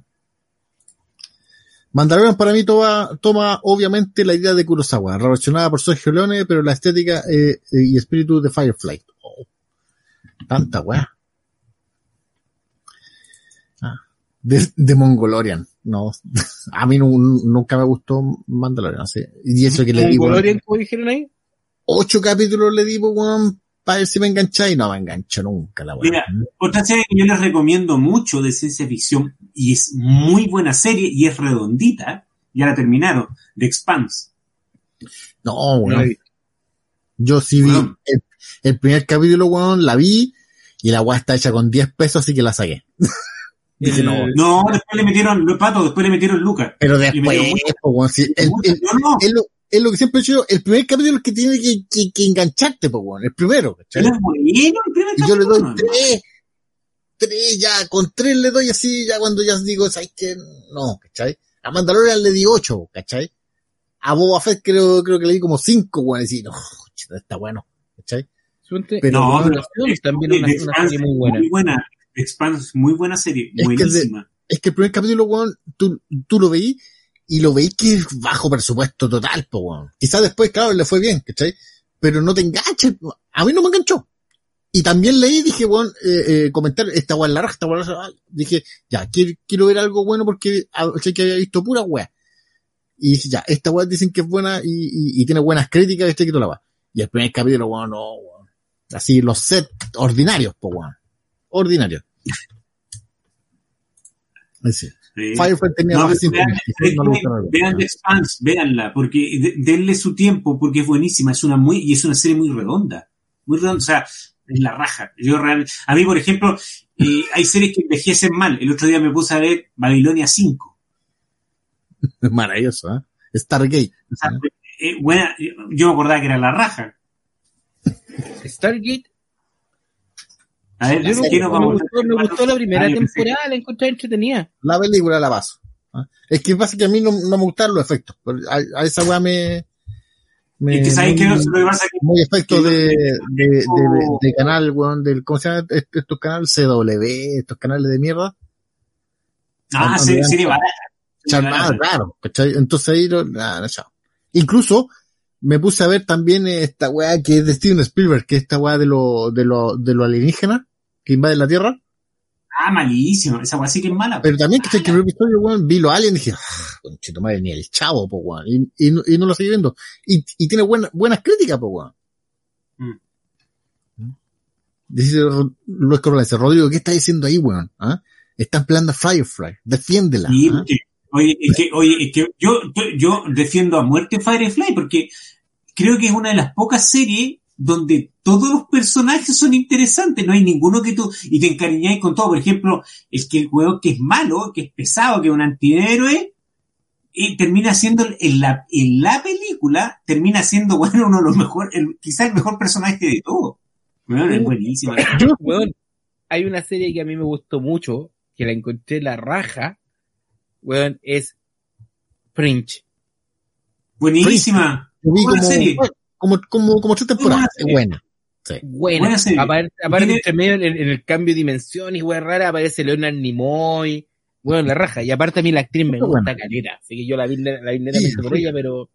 Mandalorian para mí toma, toma obviamente la idea de Kurosawa, relacionada por Sergio Leone, pero la estética eh, eh, y espíritu de Firefly. Oh, tanta weá. Ah, de, de Mongolorian, no. A mí nu- nunca me gustó Mandalorian, sí. Y eso que le di, weón, Mongolorian, como dijeron ahí. ocho capítulos le di, weón, para ver si me engancha y no me engancho nunca la weá. Mira, Otra serie que yo les recomiendo mucho de ciencia ficción y es muy buena serie y es redondita, ya la terminaron, The Expanse. No, No weón. Yo sí vi el, el primer capítulo, weón, la vi y la weá está hecha con 10 pesos, así que la saqué. Dije, El- no, No, después le metieron, los patos, después le metieron Lucas. pero me después, mucho- sí, el- el- no, no, es, lo, es que siempre he dicho yo, el primer capítulo es el que tiene que, que, que engancharte, po, weón, el primero, ¿cachai? él es bueno el primer Y yo le doy capítulo, tres, tres ya, con tres le doy así, ya cuando ya digo, ¿sabes qué? No, ¿cachai? A Mandalorian le di ocho, ¿cachai? A Boba Fett creo, creo que le di como cinco, weón, y decir, no, está bueno. Suponte- Pero, no, pero Relación, también The una, una Expanse serie muy buena. Muy buena. The Expanse, muy buena serie, Es que de- buenísima. es que el primer capítulo, weón, tú, tú lo veí y lo veí que es bajo presupuesto total, po, weón. Quizás después, claro, le fue bien, ¿cachai? Pero no te enganches, a mí no me enganchó. Y también leí, dije, weón, eh, eh, comentar, esta weá en la raja, esta weá en la. Dije, ya, quiero, quiero ver algo bueno porque sé que había visto pura weá. Y dije, ya, esta weá dicen que es buena y, y, tiene buenas críticas, este que la weá. Y el primer capítulo, weón, no, weón. Así, los sets ordinarios, po, weón. Ordinarios. Así. Sí. Firefly tenía No, más vean, vean The Expanse, véanla, porque de- denle su tiempo, porque es buenísima, es una muy, y es una serie muy redonda. Muy redonda, o sea, es la raja. Yo a mí, por ejemplo, eh, hay series que envejecen mal. El otro día me puse a ver Babilonia 5. Maravilloso, ¿eh? Stargate. O sea, eh, buena, yo me acordaba que era la raja. Stargate, A ver, yo no- ¿qué nos me, gustó, me gustó la primera Ah, yo pensé- temporada, la encontré entretenida. La película la paso. ¿ah? Es que pasa que a mí no, no me gustaron los efectos. A, a esa weá me, me. Es que sabéis muy, que lo que pasa es que muy efectos que de, no- de, de, de- de canal, weón, del, ¿cómo se llama? Est- Estos canales CW, estos canales de mierda. Ah. Serie Charnada, barata. claro, ¿cachai? Entonces ahí, lo, nada, no, chao. Incluso, me puse a ver también esta weá que es de Steven Spielberg, que es esta weá de lo, de lo, de lo alienígena, que invaden la Tierra. Ah, malísimo. Esa weá sí que es mala. Pero también que, que el episodio, weón, vi los aliens y dije, ah, conchito madre, ni el chavo, po, weón. Y, y, no- y no lo seguí viendo. Y, y tiene buena, buenas críticas, po, weón. Mm. Dice Luis dice, Rodrigo, ¿qué estás diciendo ahí, weón? ¿Ah? Están peleando a Firefly. Defiéndela. Sí, ¿ah? oye, es que, oye, es que yo, yo, yo defiendo a muerte Firefly porque creo que es una de las pocas series donde todos los personajes son interesantes, no hay ninguno que tú, y te encariñáis con todo, por ejemplo, el que el juego que es malo, que es pesado, que es un antihéroe, y termina siendo en la, en la película, termina siendo, bueno, uno de los mejores, el, quizás el mejor personaje de todo. Bueno, es buenísima. Weón, hay una serie que a mí me gustó mucho, que la encontré la raja, weón, es Fringe. Buenísima. Buena como, serie. Como, como, como tres temporadas. buena Es serie. buena. Sí. Buena. Buena serie. Aparte, aparte Tiene- entre medio en, en el cambio de dimensión y weón rara aparece Leonard Nimoy, Bueno, la raja. Y aparte a mí la actriz me gusta bueno. Así que yo la vi, la vi netamente Sí, por ella, pero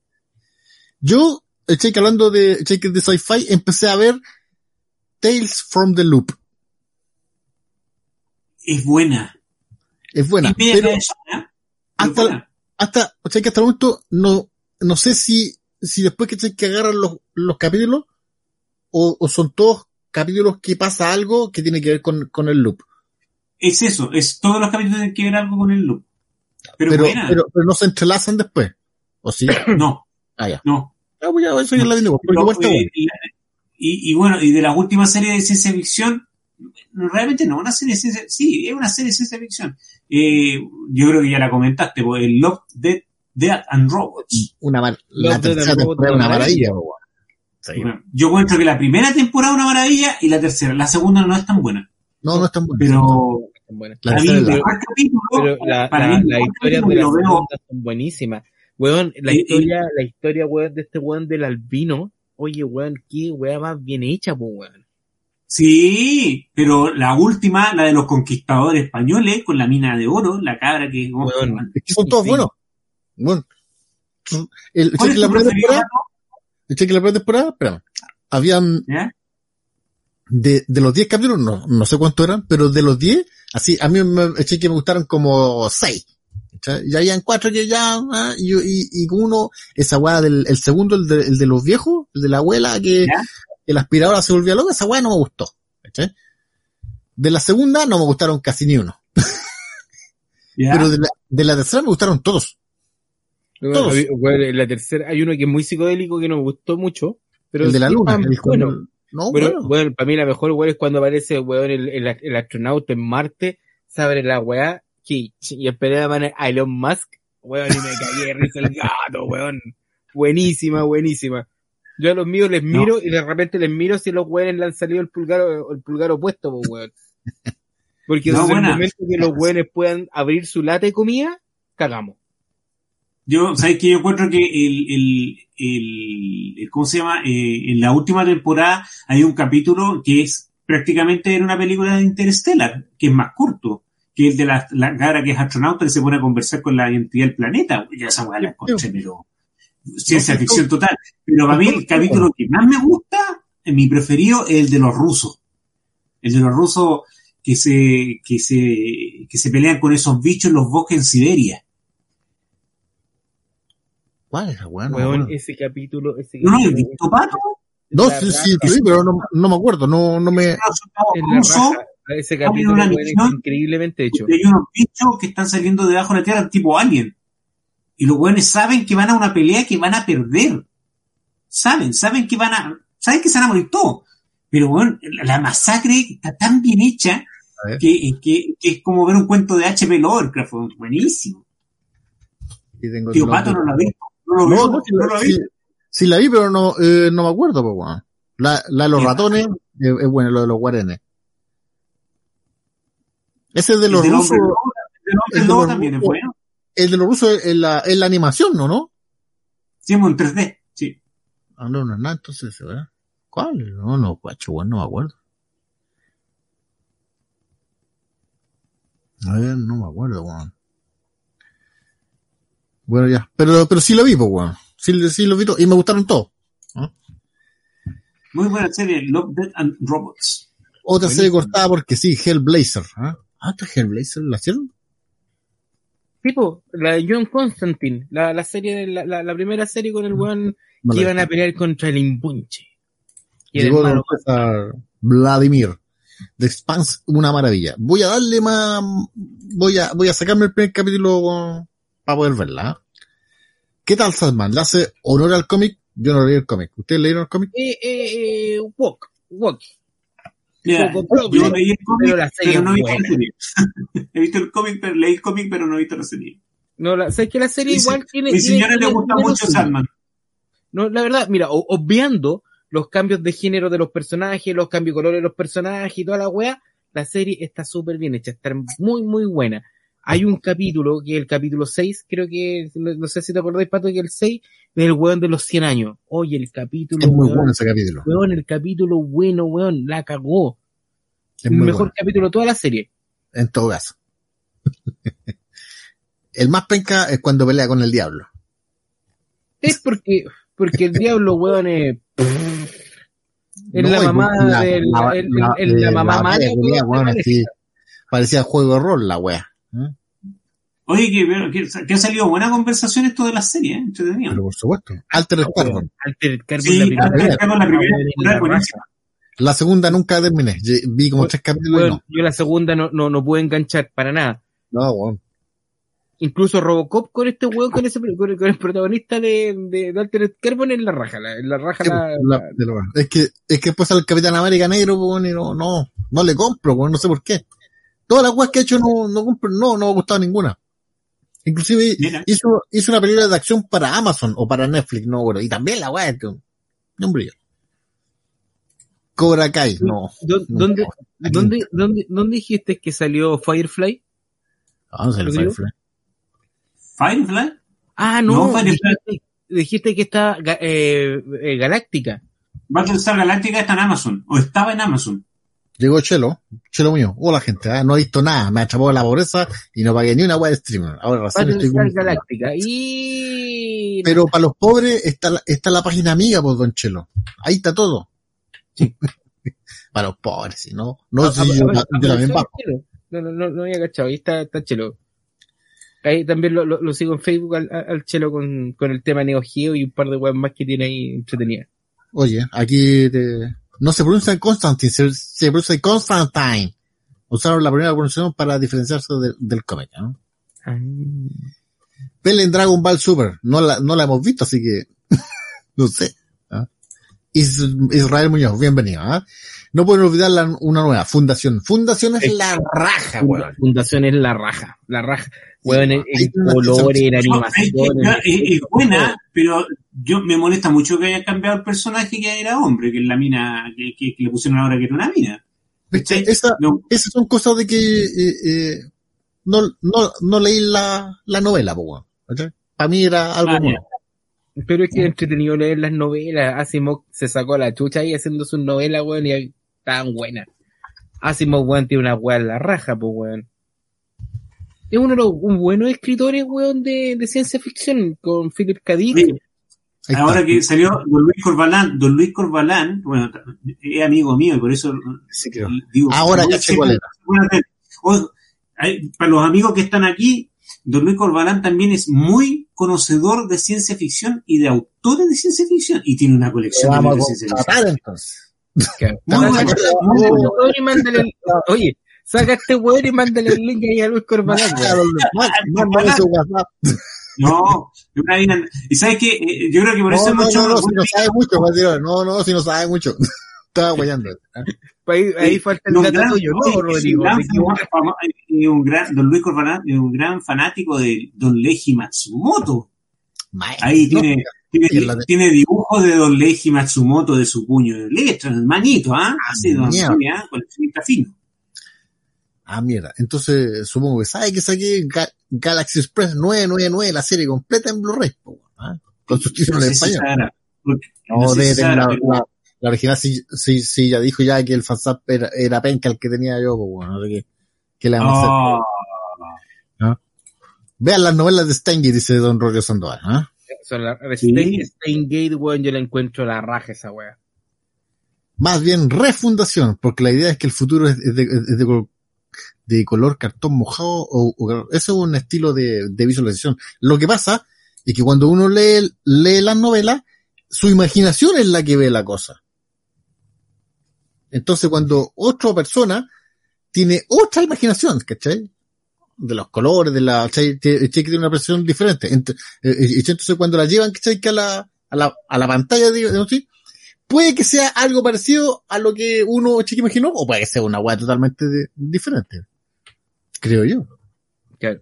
Yo, el cheque hablando de cheques de sci-fi, empecé a ver Tales from the Loop. Es buena. Es buena, pero hasta, buena. hasta, o sea que hasta el momento no, no sé si, si después que cheque agarran los, los capítulos, o, o son todos capítulos que pasa algo que tiene que ver con, con el loop. Es eso, es todos los capítulos tienen que ver algo con el loop. Pero, Pero, pero, pero no se entrelazan después. ¿O sí? no, Ah, ya. no. Ah, pues ya, eso ya la porque Pero, igual está eh, bueno. la- y, y bueno, y de las últimas series de ciencia ficción, realmente no, una serie de ciencia, sí, es una serie de ciencia ficción. Eh, yo creo que ya la comentaste, pues, el Love, Death, Death and Robots. Una Love, la tercera temporada es de una maravilla. maravilla, weón. Sí. Bueno, yo encuentro que la primera temporada es una maravilla y la tercera, la segunda no es tan buena. No, no es tan bueno. Pero bueno. La la- Pero la, para la, mí, las de la lo veo- segunda son buenísimas. Weón, la Eh, eh. historia, la historia, weón, de este weón del albino. Oye, weón, qué weá más bien hecha, pues, weón. Sí, pero la última, la de los conquistadores españoles, con la mina de oro, la cabra que... oh, Weón. Es que son todos Sí. buenos. Bueno. El, ¿Cuál cheque la primera temporada, el cheque la primera temporada, espérame. Habían, ¿Ya? de, de los 10 capítulos, no, no sé cuántos eran, pero de los 10, así, a mí me, el cheque me gustaron como 6. Y habían cuatro que ya, ah, y, y, y uno, esa weá del, el segundo, el de, el de los viejos, el de la abuela, que, ¿Ya? que la aspiradora se volvía loca, esa weá no me gustó. ¿cachai? De la segunda no me gustaron casi ni uno. ¿Ya? Pero de la, de la tercera me gustaron todos. Todos. en la tercera, hay uno que es muy psicodélico que no me gustó mucho. Pero el de la sí, luna. ah, el bueno, no, Pero, bueno. bueno, para mí la mejor weón es cuando aparece weón el, el, el astronauta en Marte, se abre la weá, que, y esperé a Elon Musk, weón, y me cagué de risa el gato, weón. Buenísima, buenísima. Yo a los míos les No. miro y de repente les miro si los weones le han salido el pulgar o el pulgar opuesto, po, weón. Porque No, desde el momento que los weones puedan abrir su lata de comida, cagamos. Yo, ¿sabes que Yo encuentro que el, el, el, el- ¿cómo se llama? Eh, en la última temporada hay un capítulo que es prácticamente en una película de Interstellar, que es más corto, que el de la, la cara que es astronauta que se pone a conversar con la identidad del planeta. Ya esa weá la encontré, pero ciencia ficción total. Pero para mí el capítulo que más me gusta, mi preferido, es el de los rusos. El de los rusos que se, que se, que se pelean con esos bichos en los bosques en Siberia. ¿Cuál es la weá? No, Weón, bueno. ese capítulo, ese No, no, capítulo, el visto pato, No, sí, sí, sí, pero no, no me acuerdo, no, no me... la rusos, raja. Ese capítulo una weón, es misión increíblemente hecho. hay unos bichos que están saliendo debajo de la tierra tipo alien. Y los weones saben que van a una pelea que van a perder. Saben, saben que van a, saben que se van a morir todos. Pero weón, la, masacre está tan bien hecha ver. que, que, que es como ver un cuento de H.P. Lovecraft. Buenísimo. Sí, tengo el Tío. Pato no lo ha visto. No No, sí la vi, pero no, eh, no me acuerdo, pues. La, la de los ratones eh, es bueno, lo de los guarenes. Ese es de El los rusos, hombre el de los también es rusos. bueno. el de los rusos es la, es la animación, ¿no? ¿no? Sí, en 3D. Sí. Ah, no, no es entonces, ¿verdad? ¿Cuál? No, no, guacho, no me acuerdo. A ver, no me acuerdo, weón. Bueno, ya. Pero, pero sí lo vi, pues, weón. Sí, sí lo vi todo. Y me gustaron todos. Muy buena serie, Love, Death and Robots. Otra Buenísimo. serie cortada porque sí, Hellblazer. ¿Ah? ¿Ah, esta Hellblazer la hicieron? Tipo, la de John Constantine, la, la serie, de la, la, la primera serie con el weón No que iban a pelear contra el Imbunche. Y el. César Vladimir. The Expanse, una maravilla. Voy a darle más, voy a, voy a sacarme el primer capítulo para poder verla. ¿Qué tal Salman? ¿Le hace honor al cómic? Yo no leí el cómic. ¿Ustedes leyeron el cómic? Eh, eh, eh, walk, walk. Yo leí el cómic, pero la serie pero no he es visto la serie. he visto el cómic, pero leí el cómic, pero no he visto la serie. No, la, ¿sabes que la serie Mi, igual tiene... mi tiene- señora le gusta tiene mucho. Sandman. No, la verdad, mira, o- obviando los cambios de género de los personajes, los cambios de colores de los personajes y toda la wea, la serie está súper bien hecha, está muy, muy buena. Hay un capítulo, que es el capítulo 6, creo que, no, no sé si te acordáis, Pato, que el 6, del weón de los 100 años. Oye, el capítulo, Es muy weón, bueno ese capítulo. weón, el capítulo bueno, weón, la cagó. Es El mejor bueno. capítulo de toda la serie. En todo caso. el más penca es cuando pelea con el diablo. Es porque, porque el diablo, weón, es... Es No, la mamá la- del, la- el- el- la mamá la mala, así, parecía juego de rol la wea. ¿Eh? Oye, que, pero que, que ha salido buena conversación esto de la serie, ¿eh? entretenido. Pero por supuesto. Altered Carbon. Altered Carbon, Sí, la primera Altered vez. Carbon, la primera segunda nunca terminé. Vi como tres capítulos no. yo la segunda no, no, no pude enganchar para nada. No, weón. Incluso Robocop con este weón, con ese, con el, con el protagonista de, de, de Altered Carbon en la raja, la, en la raja Sí, la, la- la- de lo- es que, es que después al Capitán América negro, weón, y no, no, no le compro, weón, no sé por qué. Todas las weas que ha hecho no, no compro, no, no me ha gustado ninguna. Inclusive Mira. hizo, hizo una película de acción para Amazon o para Netflix, no, weón. Y también la wea, que, no brillo. Cobra Kai, no. ¿Dó- no. ¿Dónde, dónde, dónde, dónde dijiste que salió Firefly? Ah, ¿Rodrigo? Firefly. Firefly, Ah, no, No, Firefly. dijiste, dijiste que está eh, eh, Galáctica. Battlestar Galactica está en Amazon, o estaba en Amazon. Llegó Chelo, Chelo mío. Hola gente, ah, no he visto nada, me atrapó la pobreza y no pagué ni una wea de streamer. Ahora recién estoy con- Galáctica. Y... Pero para los pobres está la, está la página amiga, pues, don Chelo. Ahí está todo. para los pobres, si no. No, Ah, ah, yo, yo también bajo. Chelo. No, no, no, no había cachado. Ahí está, está Chelo. Ahí también lo, lo, lo sigo en Facebook al, al Chelo con, con el tema Neo Geo y un par de webs más que tiene ahí entretenidas. Oye, aquí te- no se pronuncia Constantine, se, se pronuncia Constantine. Usaron la primera pronunciación para diferenciarse de- del cómic, ¿no? Pelea en Dragon Ball Super. No la, no la hemos visto, así que no sé. ¿ah? Is- Israel Muñoz, bienvenido. ¿ah? No pueden olvidar la- una nueva, Fundación. Fundación es Es- la raja, weón. Fundación es la raja. La raja. Weón, en, en colores, en animación. es- es- es buena, pero yo me molesta mucho que hayan cambiado el personaje que era hombre, que es la mina, que, que- que le pusieron ahora que era una mina. Esa, No, esas son cosas de que eh, eh, no, no, no leí la, la novela, weón. Para mí era algo Ah, nuevo. Pero es que es entretenido leer las novelas. Asimov se sacó la chucha ahí haciendo sus novelas, weón, y estaban buenas. Asimov, weón, tiene una weá en la raja, pues, weón. Es uno de los un buenos escritores, weón, de, de ciencia ficción, con Philip K. Dick. Ahí ahora que salió Don Luis Corbalán, Don Luis Corbalán, bueno, es amigo mío y por eso Sí, creo. digo. Ahora no ya sé cuál hay- para los amigos que están aquí, Don Luis Corbalán también es muy conocedor de ciencia ficción y de autores de ciencia ficción y tiene una colección de Vamos a de ciencia ficción. entonces. Muy bueno, Oye, saca este weón y mándale el link ahí a Luis Corbalán. Mándale su WhatsApp. No, y sabes que yo creo que por eso No, hemos no, no, si no sabe mucho, no, no, si no sabe mucho. Estaba guayando. Ahí, ahí falta el dato tuyo, ¿no, Rodrigo? eh, un gran, don Luis Corbalán es un gran fanático de Don Leiji Matsumoto. Ahí No, tiene, tiene, tiene dibujos de Don Leiji Matsumoto de su puño de letra, el manito, ¿ah? Así, don. Antonio, ¿ah? Coleccionista fino. Ah, mierda. Entonces, supongo que sabe que saqué Ga- Galaxy Express 999, la serie completa en Blu-ray, po, ¿ah? con sus títulos en español. No, de, de la, pero- la, la original sí, sí, sí, ya dijo ya que el fansap era, era penca el que tenía yo, pues bueno, no sé qué, qué le vamos a hacer. Oh, Vean las novelas de Steingate, dice Don Roger Sandoval, ¿ah? La, Steingate, weón, yo la encuentro la raja esa weá. Más bien refundación, porque la idea es que el futuro es, es de, es de de color cartón mojado o, o- eso es un estilo de, de visualización. Lo que pasa es que cuando uno lee, lee las novelas, su imaginación es la que ve la cosa. Entonces cuando otra persona tiene otra imaginación, ¿cachai? De los colores, de la, ¿cachai? ¿cachai? Que tiene una percepción diferente. Ent- eh, eh, Entonces cuando la llevan, ¿cachai? Que a la, a la, a la pantalla, digamos así, puede que sea algo parecido a lo que uno chico imaginó, o puede que sea una weá totalmente de- diferente. Creo yo. Claro.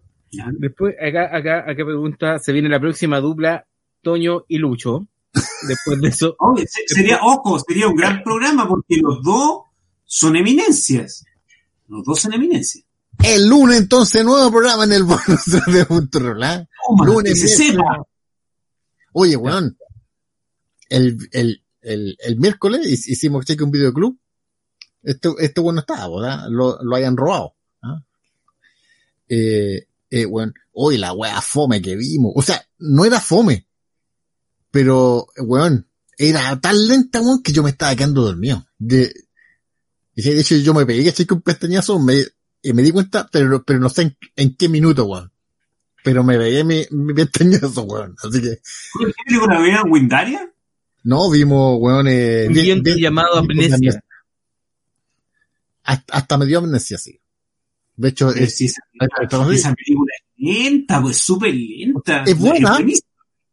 Después, acá, acá, acá pregunta, se viene la próxima dupla, Toño y Lucho. Después de eso, Oye, sería, ojo, sería un gran programa porque los dos son eminencias. Los dos son eminencias. El lunes entonces, nuevo programa en el bonus de ¿ah? Toma, Lunes, que se sepa. Oye, weón. El, el, el, el miércoles hic- hicimos cheque un videoclub. Este, este bueno estaba, ¿verdad? Lo, lo hayan robado. Eh, eh, weón, hoy la weá fome que vimos. O sea, no era fome. Pero, weón, era tan lenta, weón, que yo me estaba quedando dormido. De, de hecho, yo me pegué, que un pestañazo, me, y me di cuenta, pero, pero no sé en, en qué minuto, weón. Pero me pegué mi, mi pestañazo, weón. Así que. ¿Qué película veía Windaria? No, vimos, weón, eh, Un bien- llamado bien- amnesia. Hasta, hasta me dio amnesia, sí. De hecho, Pero es, si esa, es- esa película es lenta, pues súper lenta. Es buena.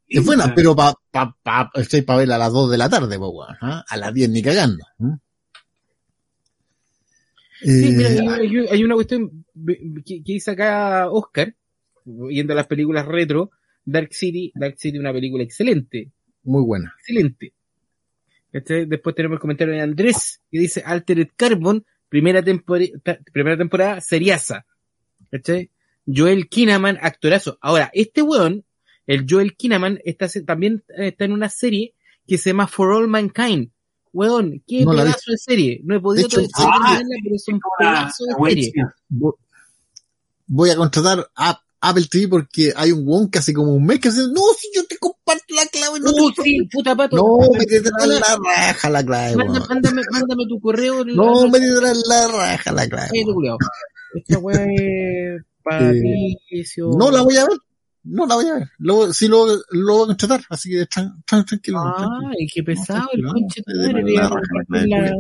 es buena, pero pa, pa, pa, estoy para verla a las 2 de la tarde, pues. ¿ah? A las 10 ni cagando. ¿eh? Sí, Eh, mira, hay, hay- una cuestión que, que dice acá Oscar, viendo las películas retro, Dark City, Dark City una película excelente, muy buena. excelente. Este, después tenemos el comentario de Andrés, que dice Altered Carbon, primera, ta- primera temporada, seriaza. ¿Cachai? Joel Kinnaman, actorazo. Ahora, este weón, el Joel Kinnaman, está, se- también eh, está en una serie que se llama For All Mankind. Weón, qué No pedazo de serie. No he podido hecho, ah, terminarla, pero es un pedazo de buena serie. Voy a contratar a Apple TV porque hay un weón que hace como un mes que dice, no, si yo la clave, no Uh, te sí, puta pato. No, me tendrás la raja la clave, weón. mándame, mándame tu correo. No, me tendrás la raja la clave. Esta weá es Patricio. No la voy a ver. No la voy a ver. Lo, sí lo, lo voy a contratar, así que tran- tran- tranquilo. tranquilo. Ay, qué pesado el No, conche compartir no, la,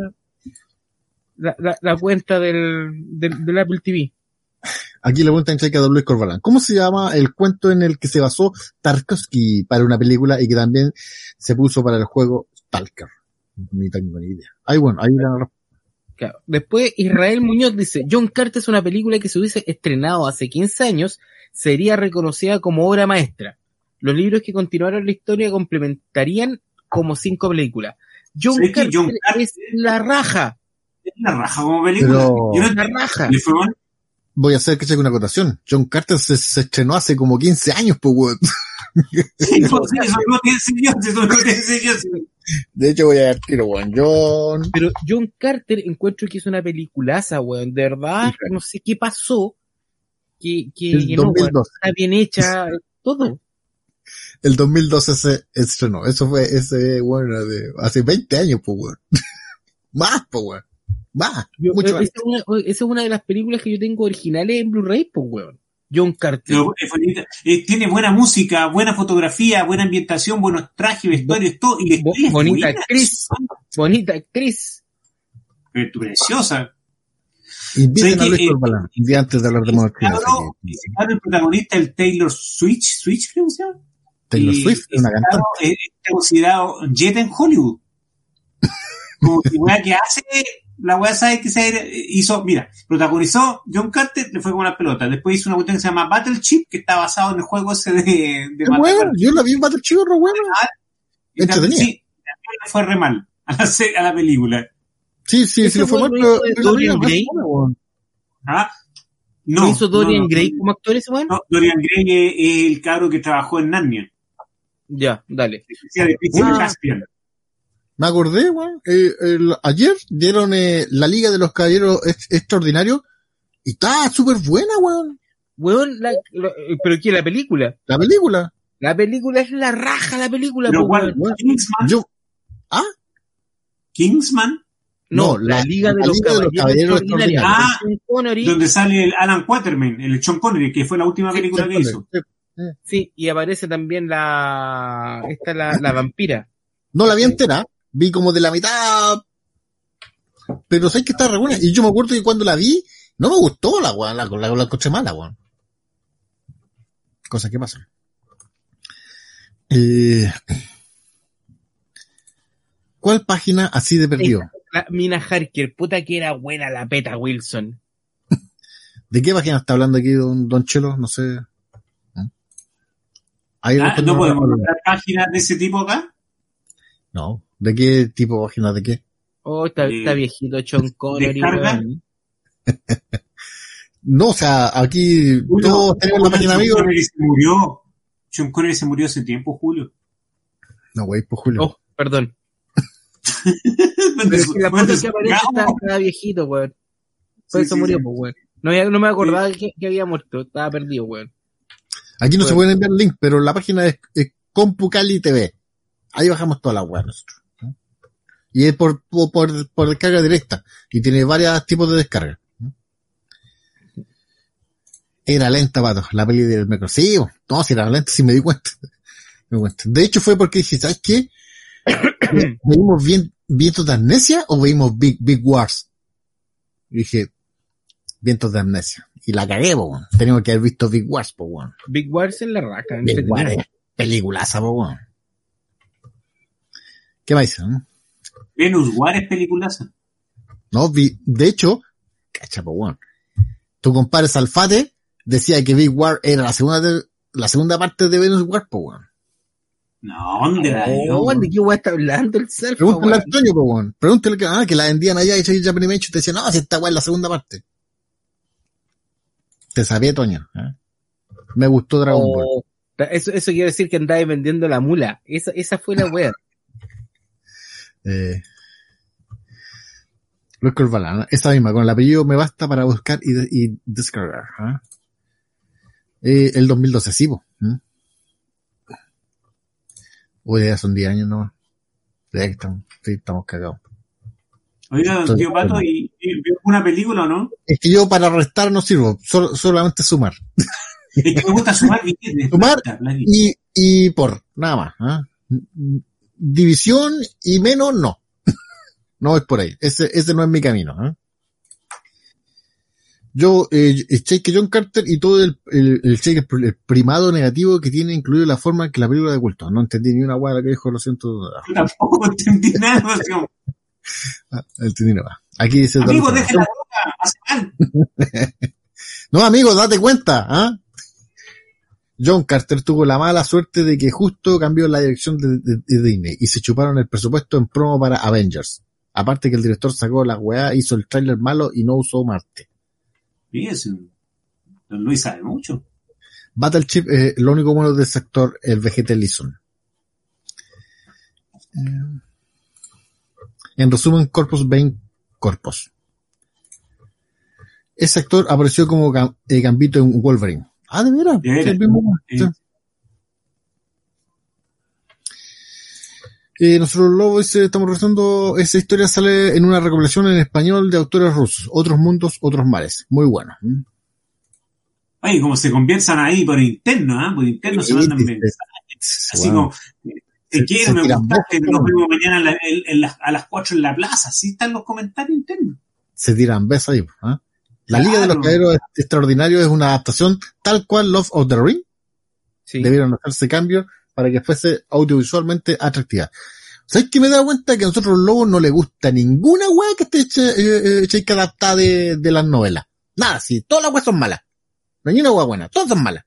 la, la, la cuenta del, del, del Apple TV. Aquí le preguntan checa a Luis Corbalán. ¿Cómo se llama el cuento en el que se basó Tarkovsky para una película y que también se puso para el juego Stalker? Ni tengo ni idea. Ahí bueno, ahí la Claro. Después Israel Muñoz dice, John Carter es una película que se hubiese estrenado hace 15 años, sería reconocida como obra maestra. Los libros que continuaron la historia complementarían como cinco películas. John ¿Sabes que Carter, John Carter- es la raja, Es la raja como película. Pero- Yo no la raja. le fue mal. Voy a hacer que cheque una acotación. John Carter se, se estrenó hace como 15 años, pues weón. Sí, no, sí, eso no tiene sentido, eso no tiene sentido. De hecho voy a ver tiro, weón. John. Pero John Carter encuentro que es una peliculaza, weón. De verdad, Sí, no sé qué pasó. Que, que, El que no, weón. 2012. Está bien hecha, todo. El 2012 se estrenó. Eso fue ese, bueno, de hace 20 años, pues weón. Más, pues weón. Más. Yo- mucho eh, esa, es una, esa es una de las películas que yo tengo originales en Blu-ray, pues, weón. John Carter. Pero es bonita. Eh, tiene buena música, buena fotografía, buena ambientación, buenos trajes, vestuarios, todo. Y Bo- es bonita actriz. Bonita actriz. Eh, Preciosa. Inviten ¿sabes a que, Luis eh, Corbalán. Antes de hablar de cabro, el protagonista, el Taylor Switch, Switch creo que se llama. Taylor Y Swift, ese una cantante. es- está considerado jet en Hollywood. Como que weá que hace, la weá sabe que se hizo, mira, protagonizó John Carter, le fue como la pelota. Después hizo una cuestión que se llama Battleship, que está basado en el juego ese de, de bueno, yo la vi en Battle Churro, bueno. Y también, entretenida. sí, también fue re mal a la, se- a la película. Sí, sí, sí, lo fue mal, pero Dorian Gray. bueno. ¿Ah? ¿No hizo Dorian no. Gray como actor ese weón? No, Dorian Gray es, el cabro que trabajó en Narnia. Ya, dale. De Príncipe Ah. Me acordé, weón. eh, el- ayer dieron eh, la Liga de los Caballeros Ex- Extraordinarios y está súper buena, weón. Weón, la, la- eh, pero ¿qué? La película. La película. La película es la raja, la película. Pero weón. weón. Kingsman. Yo, Kingsman, No, No, la, la- Liga de la los Liga de los Caballeros Caballeros Extraordinarios. Connery, donde sale el Alan Quaterman, el Sean Connery, que fue la última película que hizo. sí, y aparece también la, esta la, la vampira. No la vi entera, vi como de la mitad, pero sé que está re buena. Y yo me acuerdo que cuando la vi, no me gustó la weón, la, la, la encontré mala, weón. Cosas que pasan. Eh, ¿Cuál página así de perdido? La Mina Harker, puta que era buena la peta Wilson. ¿De qué página está hablando aquí don, don Chelo? No sé. Ahí Ah, ¿No podemos encontrar páginas de ese tipo acá? No. ¿De qué tipo de página? ¿De qué? Oh, está, Eh, está viejito Sean Connery. No, o sea, aquí Julio, todos tenemos la página Sean amigo. Connery se murió. Sean Connery se murió hace tiempo, Julio. No, güey, pues Julio. Oh, perdón. Pero es que la foto que aparece está, está viejito, weón. Por Sí, eso sí, murió, sí. pues, weón. No, no me acordaba que, que había muerto, estaba perdido, weón. Aquí no se pueden enviar link, pero la página es, es CompuCali TV. Ahí bajamos todas las weas nosotros. ¿no? Y es por, por, por, descarga directa. Y tiene varios tipos de descarga. ¿no? Era lenta, pato, la peli del Micro. Sí, no, si era lenta, sí me di cuenta. Me di cuenta. De hecho fue porque dije, ¿sabes qué? ¿Veíamos bien, vientos de amnesia o veíamos Big, Big Wars? Y dije, vientos de amnesia. Y la cagué, po, weón. Teníamos que haber visto Big Wars, po, weón. Big Wars en la raca. Big. Wars peliculaza, po. ¿Qué dice? no? Venus War es peliculaza. No, vi- de hecho, cacha, po, weón. Tu compadre Salfate decía que Big War era la segunda, de- la segunda parte de Venus War, po, weón. No, ¿dónde la dio? Oh, weón, ¿de qué weón está hablando el self? Pregúntale a Antonio, po, weón. Pregúntale que, ah, que la vendían allá y soy Japanimation y te decía, no, si esta weón es la segunda parte. Te sabía, Toño. ¿eh? Me gustó Dragon Ball. Oh, eso, eso quiere decir que andaba vendiendo la mula. Esa, esa fue la wea. Eh, Luis Corvalán, esa misma, con el apellido me basta para buscar y, de- y descargar. ¿ah? Eh, el 2012, sí. ¿Mm? Uy, ya son 10 años nomás. Que estamos, sí, estamos cagados. Oiga, don tío Pato, ¿y, y vio una película o no? Es que yo para restar no sirvo, sol- solamente sumar. Es que me gusta sumar billetes. Sumar Y, y por, nada más. ¿ah? División y menos, no. no es por ahí. Ese, ese no es mi camino. ¿ah? Yo, eh, el cheque John Carter y todo el, el, el cheque el primado negativo que tiene incluido la forma en que la película de culto. No entendí ni una la que dijo, lo siento. Tampoco entendí nada. Ah, entendí nada. Aquí dice... Amigo, deje la boca, hace mal. No, amigo, date cuenta, ¿ah? John Carter tuvo la mala suerte de que justo cambió la dirección de, de- de Disney y se chuparon el presupuesto en promo para Avengers. Aparte que el director sacó la weá, hizo el tráiler malo y no usó Marte. Fíjese, don Luis sabe mucho. Battle Chip, eh, lo único bueno de ese actor, el VGT Lison. Eh, En resumen, Corpus Bane Corpus. Ese actor apareció como eh, Gambito en Wolverine. Ah, de veras. De veras. Sí, el mismo. Sí. Sí. Eh, nosotros Lobo dice, estamos rezando, esa historia sale en una recopilación en español de autores rusos, Otros Mundos, Otros Mares. Muy bueno. Oye, como se conviertan ahí por interno, ¿ah? Por interno se mandan mensajes. Así Wow. como, te Se- quiero, me gustaste, nos ¿no? vemos mañana en la- en- en las- a las 4 en la plaza. Así están los comentarios internos. se tiran besos ahí. ¿ah? La Claro. Liga de los Caballeros Extraordinarios es una adaptación tal cual Love of the Ring. Sí. Debieron hacerse cambios para que fuese audiovisualmente atractiva. ¿Sabes que me he dado cuenta que a nosotros los lobos no le gusta ninguna weá que esté hecha, eh, hecha y que adaptada de, de las novelas? Nada, sí, todas las weas son malas. No hay ni una weá buena, todas son malas.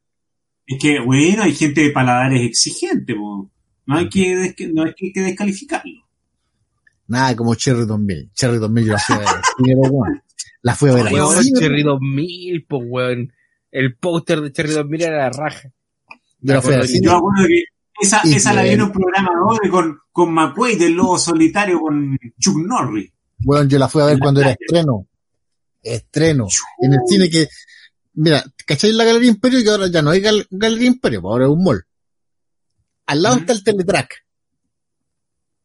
Es que, bueno, hay gente de paladares exigentes, po. No hay que, des- no hay que, que descalificarlo. Nada como Cherry 2000. Cherry 2000 yo la a ver weón. La fui a ver al Weón, cine, Cherry 2000, pues weón. El póster de Cherry 2000 era la raja. Yo la fui al cine. Yo me acuerdo que esa, Y esa la vi en un programa doble con, con McQuaid del Lobo Solitario con Chuck Norris. Bueno, yo la fui a ver cuando era estreno. Estreno. En el cine que, mira, ¿cacháis la Galería Imperio? Que ahora ya no hay gal- Galería Imperio, pues ahora es un mall. Al lado está el Teletrack.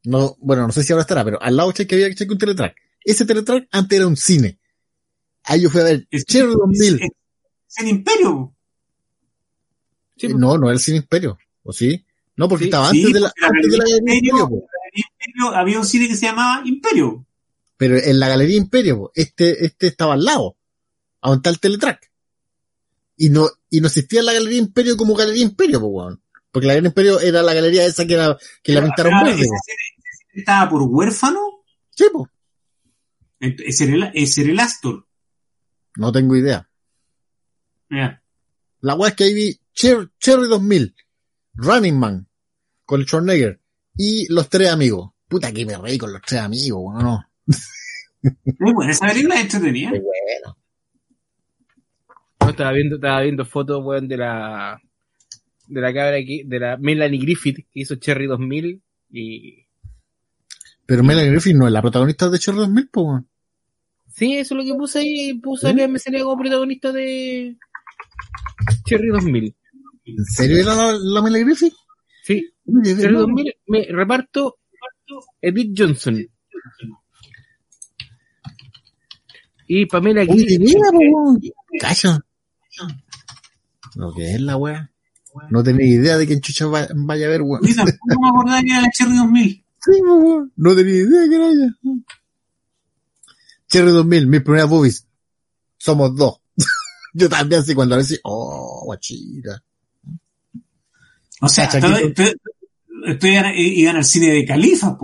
No, bueno, no sé si ahora estará, pero al lado que había que un Teletrack. Ese Teletrack antes era un cine. Ahí yo fui a ver Es- Cherry 2000. Es, es el Imperio. Sí, no, no era el cine Imperio. ¿O sí? No, porque Sí, estaba sí, antes de la, la antes de la Galería Imperio- había un cine que se llamaba Imperio. Pero en la Galería Imperio, po, este, este estaba al lado. A donde está el Teletrack. Y no, y no existía la Galería Imperio como Galería Imperio, po, weón. Porque la Galería Imperio era la galería esa que, era, que la Pero, pintaron pero, verde, estaba por huérfano. Sí, po. Ese era el, ese era el Astor. No tengo idea. La weá es que ahí vi Cher- Cherry 2000, Running Man, con el Schwarzenegger, y los tres amigos. Puta que me reí con los tres amigos, weón, no. Muy buena, esa película es entretenida. Bueno. No, estaba viendo, estaba viendo fotos, weón, de la, de la cabra aquí, de la Melanie Griffith, que hizo Cherry 2000, y Pero Melanie Griffith no es la protagonista de Cherry 2000, po, weón. Sí, eso es lo que puse ahí. Puse a Lea Miseria como protagonista de Cherry 2000. ¿En serio era la, la Mila Griffith? Sí, Cherry no. 2000 me reparto Edith Johnson. Y Pamela Gill. mira. Cacho. Lo que es la wea. No tenía idea de que en Chucha va- vaya a ver, weón. Yo tampoco me acordaba que era la Cherry 2000. Sí, weón. No tenía idea que era ella. Cherry 2000, mis primeras boobies. Somos dos. Yo también así cuando a veces, oh, guachita. O sea, estoy, iban al cine de Califa,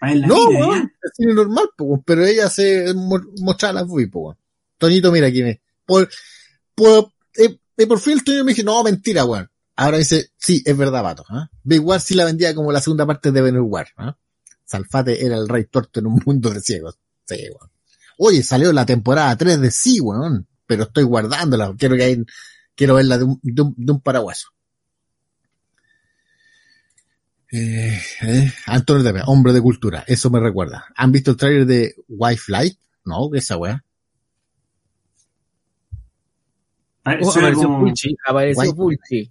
la No, mina, weón, ¿ya? es cine normal, po, pero ella se mo- mostraba las boobies, po. Toñito, mira aquí me. Por, por, eh, eh, por fin el Toño me dice, no, mentira, weón. Ahora dice, sí, es verdad, vato. ¿ah? Big War sí la vendía como la segunda parte de Benur War. ¿ah? Salfate era el rey torto en un mundo de ciegos. Sí, weón. Oye, salió la temporada 3 de sí, weón. Pero estoy guardándola. Quiero que hay, quiero verla de un, de un, de un paraguaso. Eh, eh, Antonio Tapia, hombre de cultura, eso me recuerda. ¿Han visto el trailer de Wife Light? No, ¿qué es esa weá. Oh, Suena apareció como- Pulchi, apareció. Pulchi.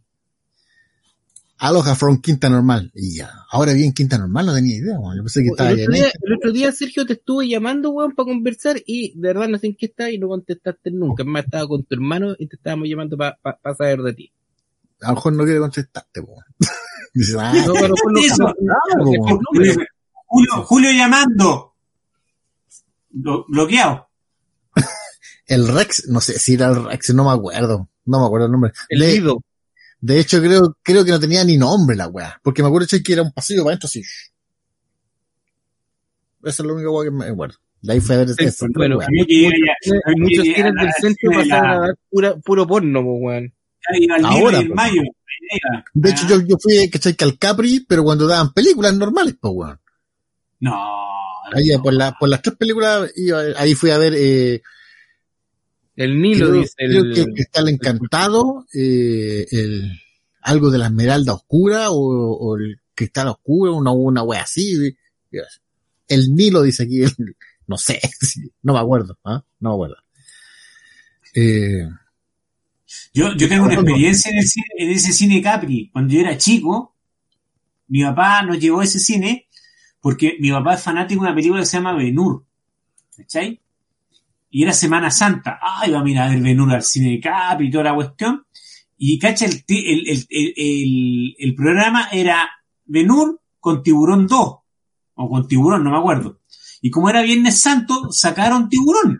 Aloha from Quinta Normal. Y ya, ahora vi en Quinta Normal, no tenía idea, weón. Yo pensé que estaba El otro, día, el otro día, Sergio, te estuve llamando, weón, para conversar y de verdad no sé en qué estás y no contestaste nunca. Es más, estaba con tu hermano y te estábamos llamando para saber de ti. A lo mejor no quiere contestarte, weón. Ah, No, pero Eso. no, Julio, llamando. Blo- bloqueado. el Rex, no sé si era el Rex, no me acuerdo. No me acuerdo el nombre. el Lido. De hecho, creo, creo que no tenía ni nombre la weá. Porque me acuerdo que era un pasillo para adentro así. Eso es lo único weá que me acuerdo. De ahí fue a ver Sí, eso. bueno, weá. Mí Muchos que del la centro pasaron la- a dar pura, puro porno, po, weón. Ahora, y po. mayo. De hecho, yo, yo fui, ¿cachai? Que al Capri, pero cuando daban películas normales, pues weón. No. Ahí por, la, por las tres películas, iba- ahí fui a ver, eh, El Nilo creo, dice creo el... que el Cristal Encantado, eh, el, algo de la Esmeralda Oscura, o, o el Cristal Oscuro, una, una wea así. El Nilo dice aquí, el- no sé, no me acuerdo, ¿ah? No me acuerdo. Eh, Yo, yo tengo una experiencia en, el cine- en ese cine Capri. Cuando yo era chico, mi papá nos llevó a ese cine porque mi papá es fanático de una película que se llama Benur. ¿Cachai? Y era Semana Santa. Ah, iba a mirar el Benur al cine de Capri y toda la cuestión. Y cacha, el, el, el- el programa era Benur con Tiburón 2. O con Tiburón, no me acuerdo. Y como era Viernes Santo, sacaron Tiburón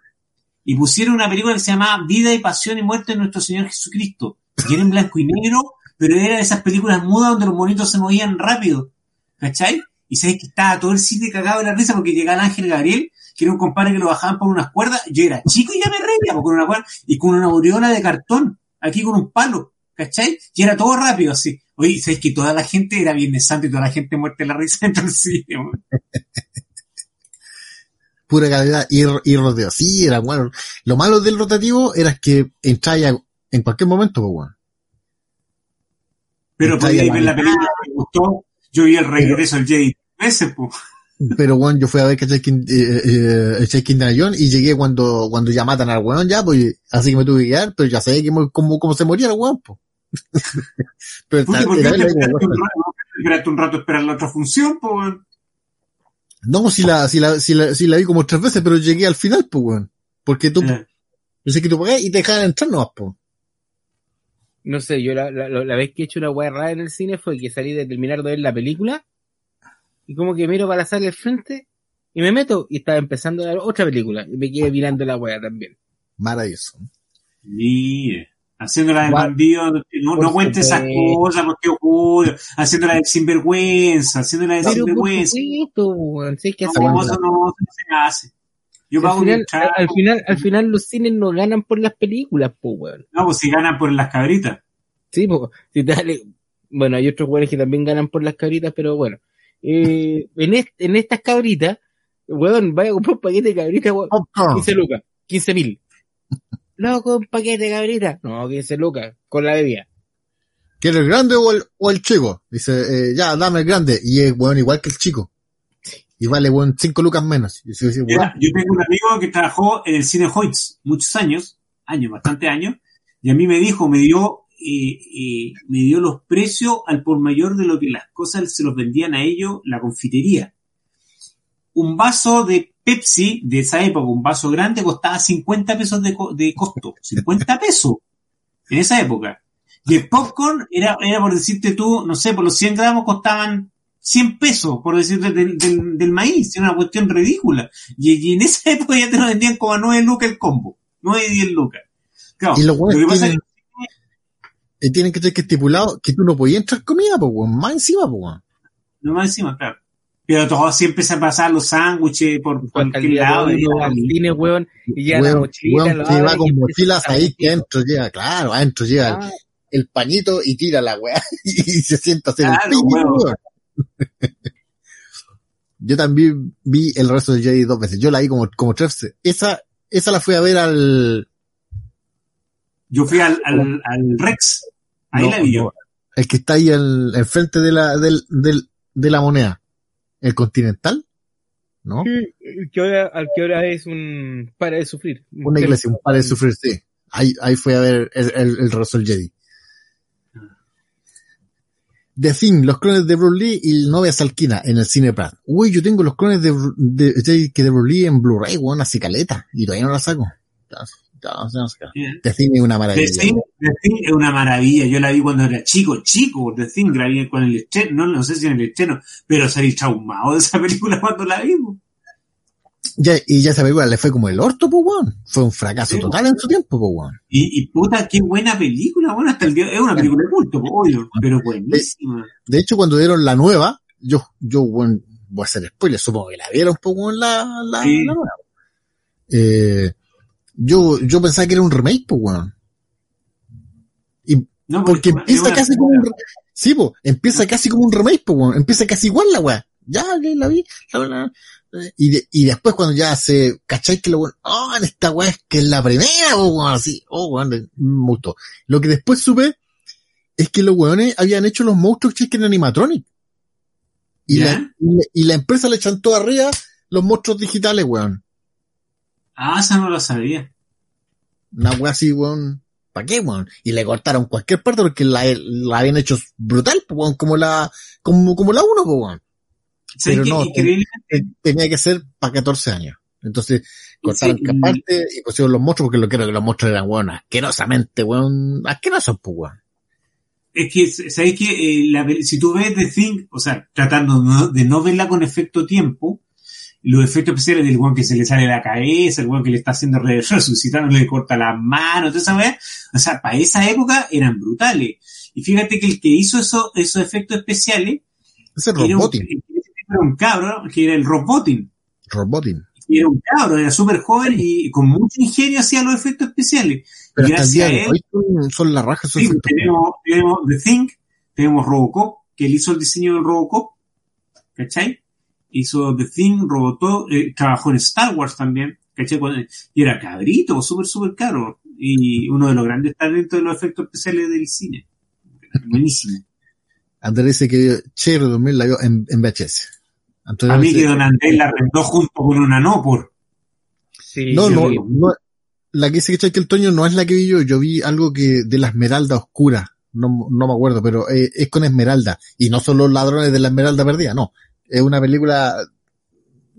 y pusieron una película que se llamaba Vida y Pasión y Muerte de nuestro Señor Jesucristo. Y era en blanco y negro, pero era de esas películas mudas donde los monitos se movían rápido. ¿Cachai? Y sabes que estaba todo el cine cagado de la risa porque llegaba el Ángel Gabriel, que era un compadre que lo bajaban por unas cuerdas. Yo era chico y ya me reía pues, con una cuerda y con una aureola de cartón, aquí con un palo. ¿Cachai? Y era todo rápido así. Oye, sabes que toda la gente era Viernes Santo y toda la gente muerta de la risa cine. weón. pura calidad y, y rodeo. Sí, era bueno. Lo malo del rotativo era que entraba en cualquier momento, pues, weón. Pero podía ver la la- película que me gustó. Yo vi el regreso del Jedi veces, pues. Pero weón, yo fui a ver que King, eh, eh, Indiana Jones y llegué cuando, cuando ya matan al weón ya, pues, así que me tuve que quedar, pero ya que, mo- cómo, cómo se moría el weón, pues. pero Puta, ta- ¿por qué era te verla esperaste un rato, esperaste un rato a esperar la otra función, pues? weón? No, si la, si la, si la, si la vi como tres veces, pero llegué al final, pues, weón. Porque tú, Eh, yo sé que tú pagás y te dejaban entrar nomás, pues. No sé, yo la, la, la vez que he hecho una weá rara en el cine fue que salí de terminar de ver la película y como que miro para la sala del frente y me meto y estaba empezando a ver otra película y me quedé mirando la weá también. Maravilloso. Mire, haciéndola del Guau. bandido, no, Por no cuente esas cosas, porque Julio, haciéndola del sinvergüenza, haciéndola del Pero por sinvergüenza. si hay que No, hacerlo. eso no, eso no se hace. Yo al, pago final, al final, al final los cines no ganan por las películas, pues weón. no, pues si ganan por las cabritas. Sí, pues, si dale- bueno, hay otros weones que también ganan por las cabritas, pero bueno. Eh, en, est- en estas cabritas, weón, vaya a comprar un paquete de cabritas, weón, Popcorn. 15 lucas, 15 mil. Loco, un paquete de cabrita. No, 15 lucas, con la bebida. ¿Quieres el grande o el, o el chico? Dice, eh, ya, dame el grande. Y es, weón, igual que el chico. Y vale, weón, 5 lucas menos. Yo. Mira, yo tengo un amigo que trabajó en el cine Hoyts muchos años, años, bastante años, y a mí me dijo, me dio, eh, eh, me dio los precios al por mayor de lo que las cosas se los vendían a ellos la confitería. Un vaso de Pepsi de esa época, un vaso grande, costaba 50 pesos de, co- de costo. 50 pesos. En esa época. Y el popcorn era, era por decirte tú, no sé, por los 100 gramos costaban 100 pesos, por decirte, del, del, del maíz. Era una cuestión ridícula. Y, y en esa época ya te lo vendían como a 9 lucas el combo. 9 y 10 lucas. Claro, Y los lo que weones pasa es tienen, eh, tienen que tener que estipulado que tú no podías entrar comida, pues, weón. Más encima, pues, weón. No más encima, claro. Pero todos siempre se pasaban los sándwiches por cualquier de lado. al cine, weón, y ya la mochila, weón lo que va y con mochilas ahí que adentro llega, claro, adentro llega el, Ah, el pañito y tira la weá y se sienta a hacer Claro, el piño, weón. weón. Yo también vi el resto del Jedi dos veces. Yo la vi como, como tres veces. Esa, esa la fui a ver al, Yo fui al, al, al Rex. Ahí no, la vi yo. no, el que está ahí al, al frente de la, del, del, de la moneda. ¿El Continental? ¿No? sí, el que ahora, al que ahora es un para de sufrir. Una iglesia, un par de sufrir, sí. Ahí, ahí fue a ver el, el, el del Jedi. The Thing, los clones de Bruce Lee y Novia Salquina en el cine Pratt. Uy, yo tengo los clones de, de, de, que de Bruce Lee en Blu-ray, weón, así caleta. Y todavía no la saco. No sé. Yeah. The Thing es una The maravilla. Thing, The Thing es una maravilla. Yo la vi cuando era chico, chico. The Thing la vi con el estreno, no, no sé si en el estreno, pero salí traumado de esa película cuando la vimos. Ya, y ya esa película le fue como el orto, pues, weón. Fue un fracaso Sí. total en su tiempo, pues, weón. Y, y puta, qué buena película, bueno, hasta el día, es una película de culto, pues, obvio, pero buenísima. De hecho, cuando dieron la nueva, yo, yo, weón, voy a hacer spoiler, supongo que la vieron, pues, weón, la, la, Sí. la nueva. Eh, yo, yo pensaba que era un remake, pues, weón. No, Porque empieza una- casi como un, sí, po, empieza casi como un remake, po, weón. empieza casi igual la weá. Ya, que la vi, la- la- y, de- y después cuando ya se, ¿cachai? Que lo weón, oh, en esta weá es que es la primera, po, weón, así, oh, weón, me gustó. Lo que después supe es que los weones habían hecho los monstruos que en animatronic. Y la, y, la- y la empresa le chantó arriba los monstruos digitales, weón. Ah, esa no la sabía. Una weá así, weón. ¿Para qué, weón? Y le cortaron cualquier parte porque la, la habían hecho brutal, weón, como la, como, como la uno, weón. ¿Sabes Pero no, Tenía que ser para 14 años. Entonces, cortaron Sí, que parte y pusieron los monstruos porque lo que era que los monstruos eran, weón, asquerosamente, weón, asquerosos, pues, weón. Es que, ¿sabes qué? Eh, la si tú ves The Thing, o sea, tratando no- de no verla con efecto tiempo, los efectos especiales del weón que se le sale la cabeza, el weón que le está haciendo re- resucitando, le corta las manos, toda esa weá, o sea, para esa época eran brutales. Y fíjate que el que hizo eso, esos efectos especiales es era un, Robotin. era un cabro, que era el Robotin. Robotin. Y era un cabro, era súper joven y con mucho ingenio hacía los efectos especiales. Pero hasta el gracias día a de él- hoy son, son las rajas, Sí, tenemos, tenemos The Thing, tenemos Robocop, que él hizo el diseño del Robocop, ¿cachai? Hizo The Thing, Robocop, eh, trabajó en Star Wars también. Cuando- Y era cabrito, súper, súper caro. Y uno de los grandes talentos de los efectos especiales del cine. Buenísimo. Andrés dice que Cher 2000 la vio en, en VHS. Antonio A mí que Don Andrés la arrendó junto con una Nopor. Sí, No, no, no, la que dice que que el Toño no es la que vi yo, yo vi algo que de la Esmeralda Oscura, no, no me acuerdo, pero eh, es con Esmeralda, y no son los ladrones de la Esmeralda perdida, no, es una película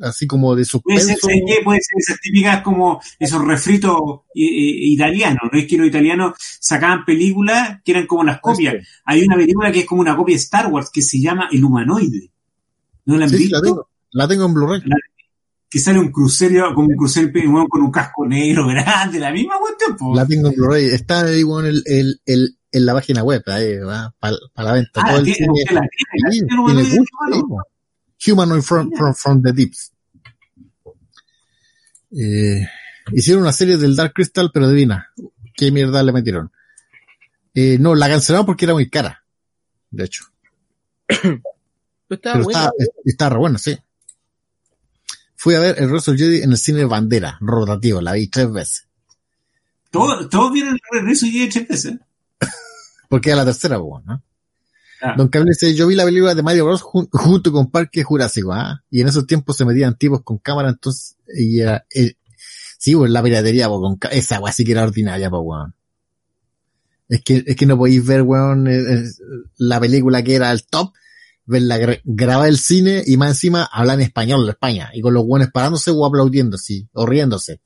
así como de Puede ser, suspenso. Puede ser esas típicas como esos refritos eh, italianos. No es que los italianos sacaban películas que eran como las copias. Hay una película que es como una copia de Star Wars que se llama El Humanoide. ¿No la han Sí, sí, visto? la tengo, la tengo en Blu-ray. Que sale un crucero, como un crucero con un casco negro grande, la misma cuestión. La tengo en Blu-ray, está ahí bueno, el, el, el, en la página web, ahí para la venta. Ah, Todo el tiene- la tiene, la tiene, tiene gusto. Humanoid from, from, from the Deeps. Eh, hicieron una serie del Dark Crystal, pero adivina, qué mierda le metieron. Eh, no, la cancelaron porque era muy cara. De hecho. Pero estaba Pero bueno. está, está re buena, sí. Fui a ver el del Jedi en el cine Bandera, rotativo, la vi tres veces. Todos, todos vieron el regreso y tres veces. Porque era la tercera, pues, ¿no? Don Cable dice, yo vi la película de Mario Bros. junto con Parque Jurásico, ¿ah? Y en esos tiempos se metían tipos con cámara, entonces, y era, eh, sí, pues la piratería, pues, con esa weá sí que era ordinaria, pues, weón. Es que, es que no podéis ver, weón, eh, eh, la película que era el top, verla grabar el cine y más encima hablar en español de España, y con los weones parándose o aplaudiendo, sí, o riéndose.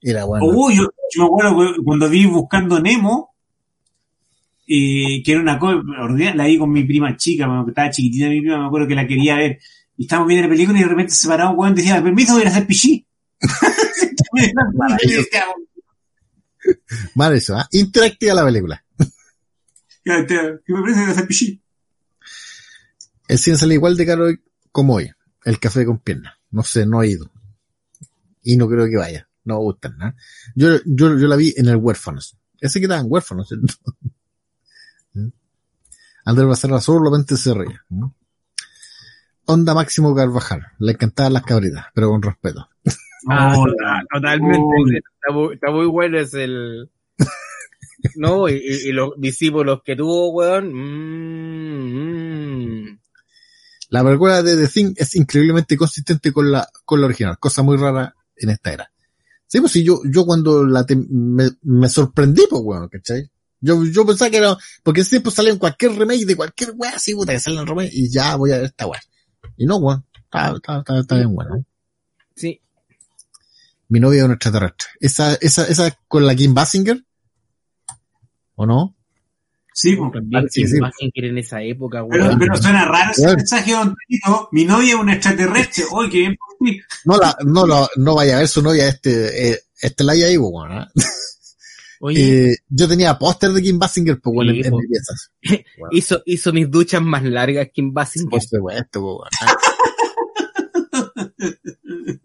Era bueno. Oh, yo, yo me acuerdo cuando vi Buscando Nemo, eh, que era una cosa, la vi con mi prima chica, cuando estaba chiquitita mi prima, me acuerdo que la quería ver, y estábamos viendo la película y de repente se paraba un weón y decía, permiso, voy a hacer pichí. Mal eso, ¿ah? Interactiva la película. ¿Qué me parece hacer pichí? El cine sale igual de caro como hoy. El café con pierna. No sé, no he ido. Y no creo que vaya. No me gustan, ¿no? Yo, yo, yo la vi en el Huérfanos. Ese que en huérfanos. Andrés Becerra solamente se ríe. Onda Máximo Carvajal. Le encantaban las cabritas, pero con respeto. Ah, totalmente. Está, muy, bueno es el... no, y, los discípulos que tuvo, weón. Mm, mm. La película de The Thing es increíblemente consistente con la, con la original, cosa muy rara en esta era. Sí, pues sí, yo, yo cuando la me, me, sorprendí, pues, weón, ¿cachai? Yo, yo pensaba que era, porque siempre sale en cualquier remake de cualquier weá así, puta, que sale en remake y ya voy a ver esta weá. Y no, weón, está, está, está, está bien bueno. Sí. Mi novia es un extraterrestre. Esa, esa, esa con la Kim Basinger, ¿o no? Sí, pues. También sí, en esa época, weón. Pero, pero suena raro ese mensaje, don Mi novia es un extraterrestre. Oye, qué bien No la, no lo, no vaya a ver su novia este, eh, este la ahí, weón, ¿eh? Oye. Eh, yo tenía póster de Kim Basinger, pues bueno, en, en mis piezas. hizo, hizo mis duchas más largas Kim Basinger. Por supuesto, pues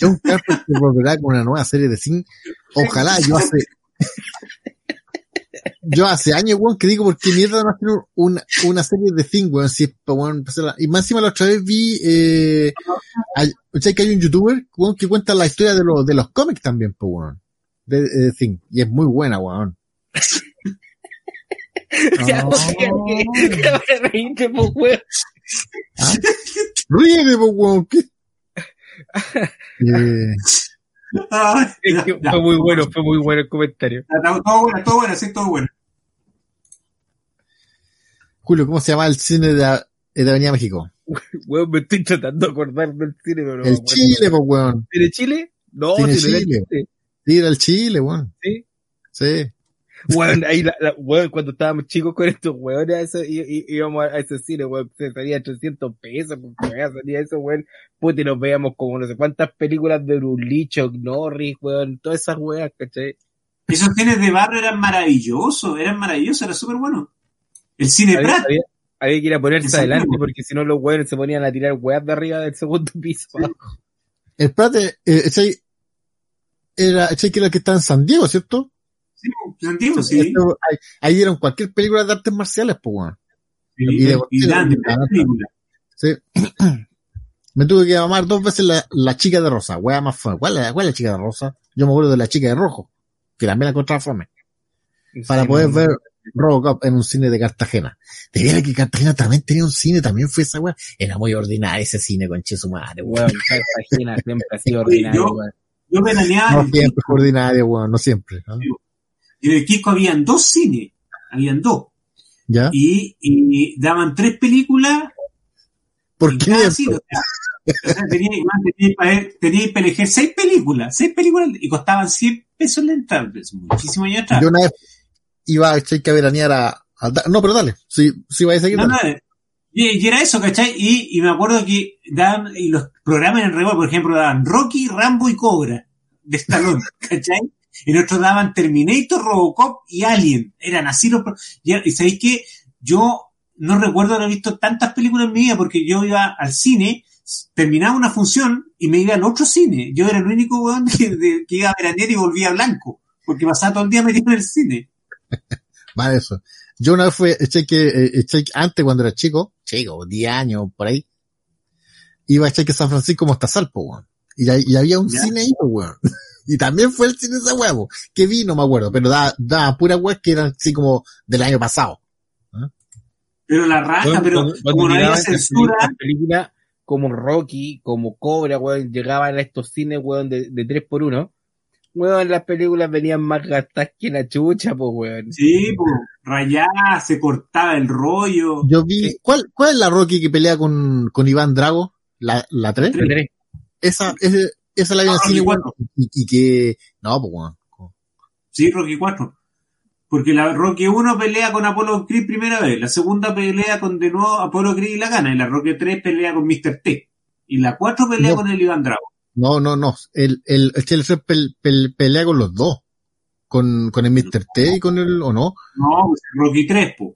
John Carpenter volverá con una nueva serie de cine. Ojalá, yo hace, yo hace años, weón, que digo, porque mierda no hacer una, una serie de thing, weón, si, weón, y más encima la otra vez vi, eh, hay, que hay un youtuber, weón, que cuenta la historia de los, de los cómics también, pues, weón, de, de thing, y es muy buena, weón. Ya, reíte, pues, weón. ¿Ah? Ríete, pues, weón, ¿qué? eh, fue muy bueno, fue muy bueno el comentario. Todo bueno, todo bueno, sí, todo bueno. Julio, ¿cómo se llama el cine de, de Avenida México? Weón, me estoy tratando de acordar del cine, pero El Chile, pues, weón. ¿Tiene Chile? No, tiene Chile. Chile. Sí, era el Chile, weón. Sí. Sí. Weón, ahí, la, la, weón, cuando estábamos chicos con estos weones, eso, y, y, íbamos a ese cine, weón, se salía 300 pesos, porque weón, salía eso, weón, puta, y nos veíamos como no sé cuántas películas de Brulicho, Norris, weón, todas esas weas, ¿cachai? Esos cines de barrio eran maravillosos, eran maravillosos, era súper bueno. El cine había, Prat. Había, había, que ir a ponerse adelante, porque si no los weones se ponían a tirar weas de arriba del segundo piso. Sí. El Prat, eh, ese, era, que era el que está en San Diego, ¿cierto? Sí, antiguo, sí. Esto, ahí, ahí, dieron cualquier película de artes marciales, pues, weón. Sí, y de, y grande, película. Sí. me tuve que llamar dos veces la, la chica de rosa, wea más fue. ¿Cuál, es, ¿Cuál es la chica de rosa? Yo me acuerdo de la chica de rojo, que también la encontraba fome. Para sí, poder ver Robocop en un cine de Cartagena. De veras que Cartagena también tenía un cine, también fue esa weá. Era muy ordinario ese cine con Che su madre, weón. Cartagena siempre ha sido ordinario, weón. Yo veraneaba. No siempre es ordinario, weón, no siempre. ¿no? En el Kiko habían dos cines, habían dos. ¿Ya? Y, y daban tres películas. ¿Por qué? Cine, o sea, o sea, tenía, tenía, tenía para elegir seis películas, seis películas y costaban 100 pesos la entrada, muchísimo años atrás. Yo una vez iba a que veranear a, a, no, pero dale, si, si vais a seguir. No, y, era eso, ¿cachai? Y, y me acuerdo que daban, y los programas en el Revolt, por ejemplo, daban Rocky, Rambo y Cobra, de Stallone, ¿cachai? Y nosotros daban Terminator, Robocop y Alien. Eran así los... Y, y sabéis que yo no recuerdo haber visto tantas películas en mi vida porque yo iba al cine, terminaba una función y me iba al otro cine. Yo era el único weón que, de, que iba a veranear y volvía blanco. Porque pasaba todo el día metido en el cine. Vale, eso. Yo una vez fui, eché que, eché, antes cuando era chico, chico, 10 años por ahí, iba a echar que San Francisco Mostazal, po, weón. Y, y, había un ¿Ya? cine ahí, po, weón. Y también fue el cine de ese huevo. Que vi, no me acuerdo, pero da, da pura web que eran así como del año pasado. ¿eh? Pero la raja, pero como no había censura. Película como Rocky, como Cobra, weón, llegaban a estos cines, weón, de, de 3 por 1 Weón, las películas venían más gastadas que la chucha, pues, weón. Sí, pues, rayada, se cortaba el rollo. Yo vi, ¿cuál, cuál es la Rocky que pelea con, con Iván Drago? ¿La, la 3? La 3. Esa, esa, esa la vi en Ah, cine, y, y que, no, pues, weón. Sí, Rocky 4. Porque la Rocky 1 pelea con Apollo Creed primera vez, la segunda pelea con de nuevo Apollo Creed y la gana, y la Rocky 3 pelea con Mr. T. Y la 4 pelea No. con el Iván Drago. No, no, no. El, el, el Fred pel- pel- pelea con los dos. Con, con el Mr. T y con el, ¿o no? No, pues, Rocky 3, po.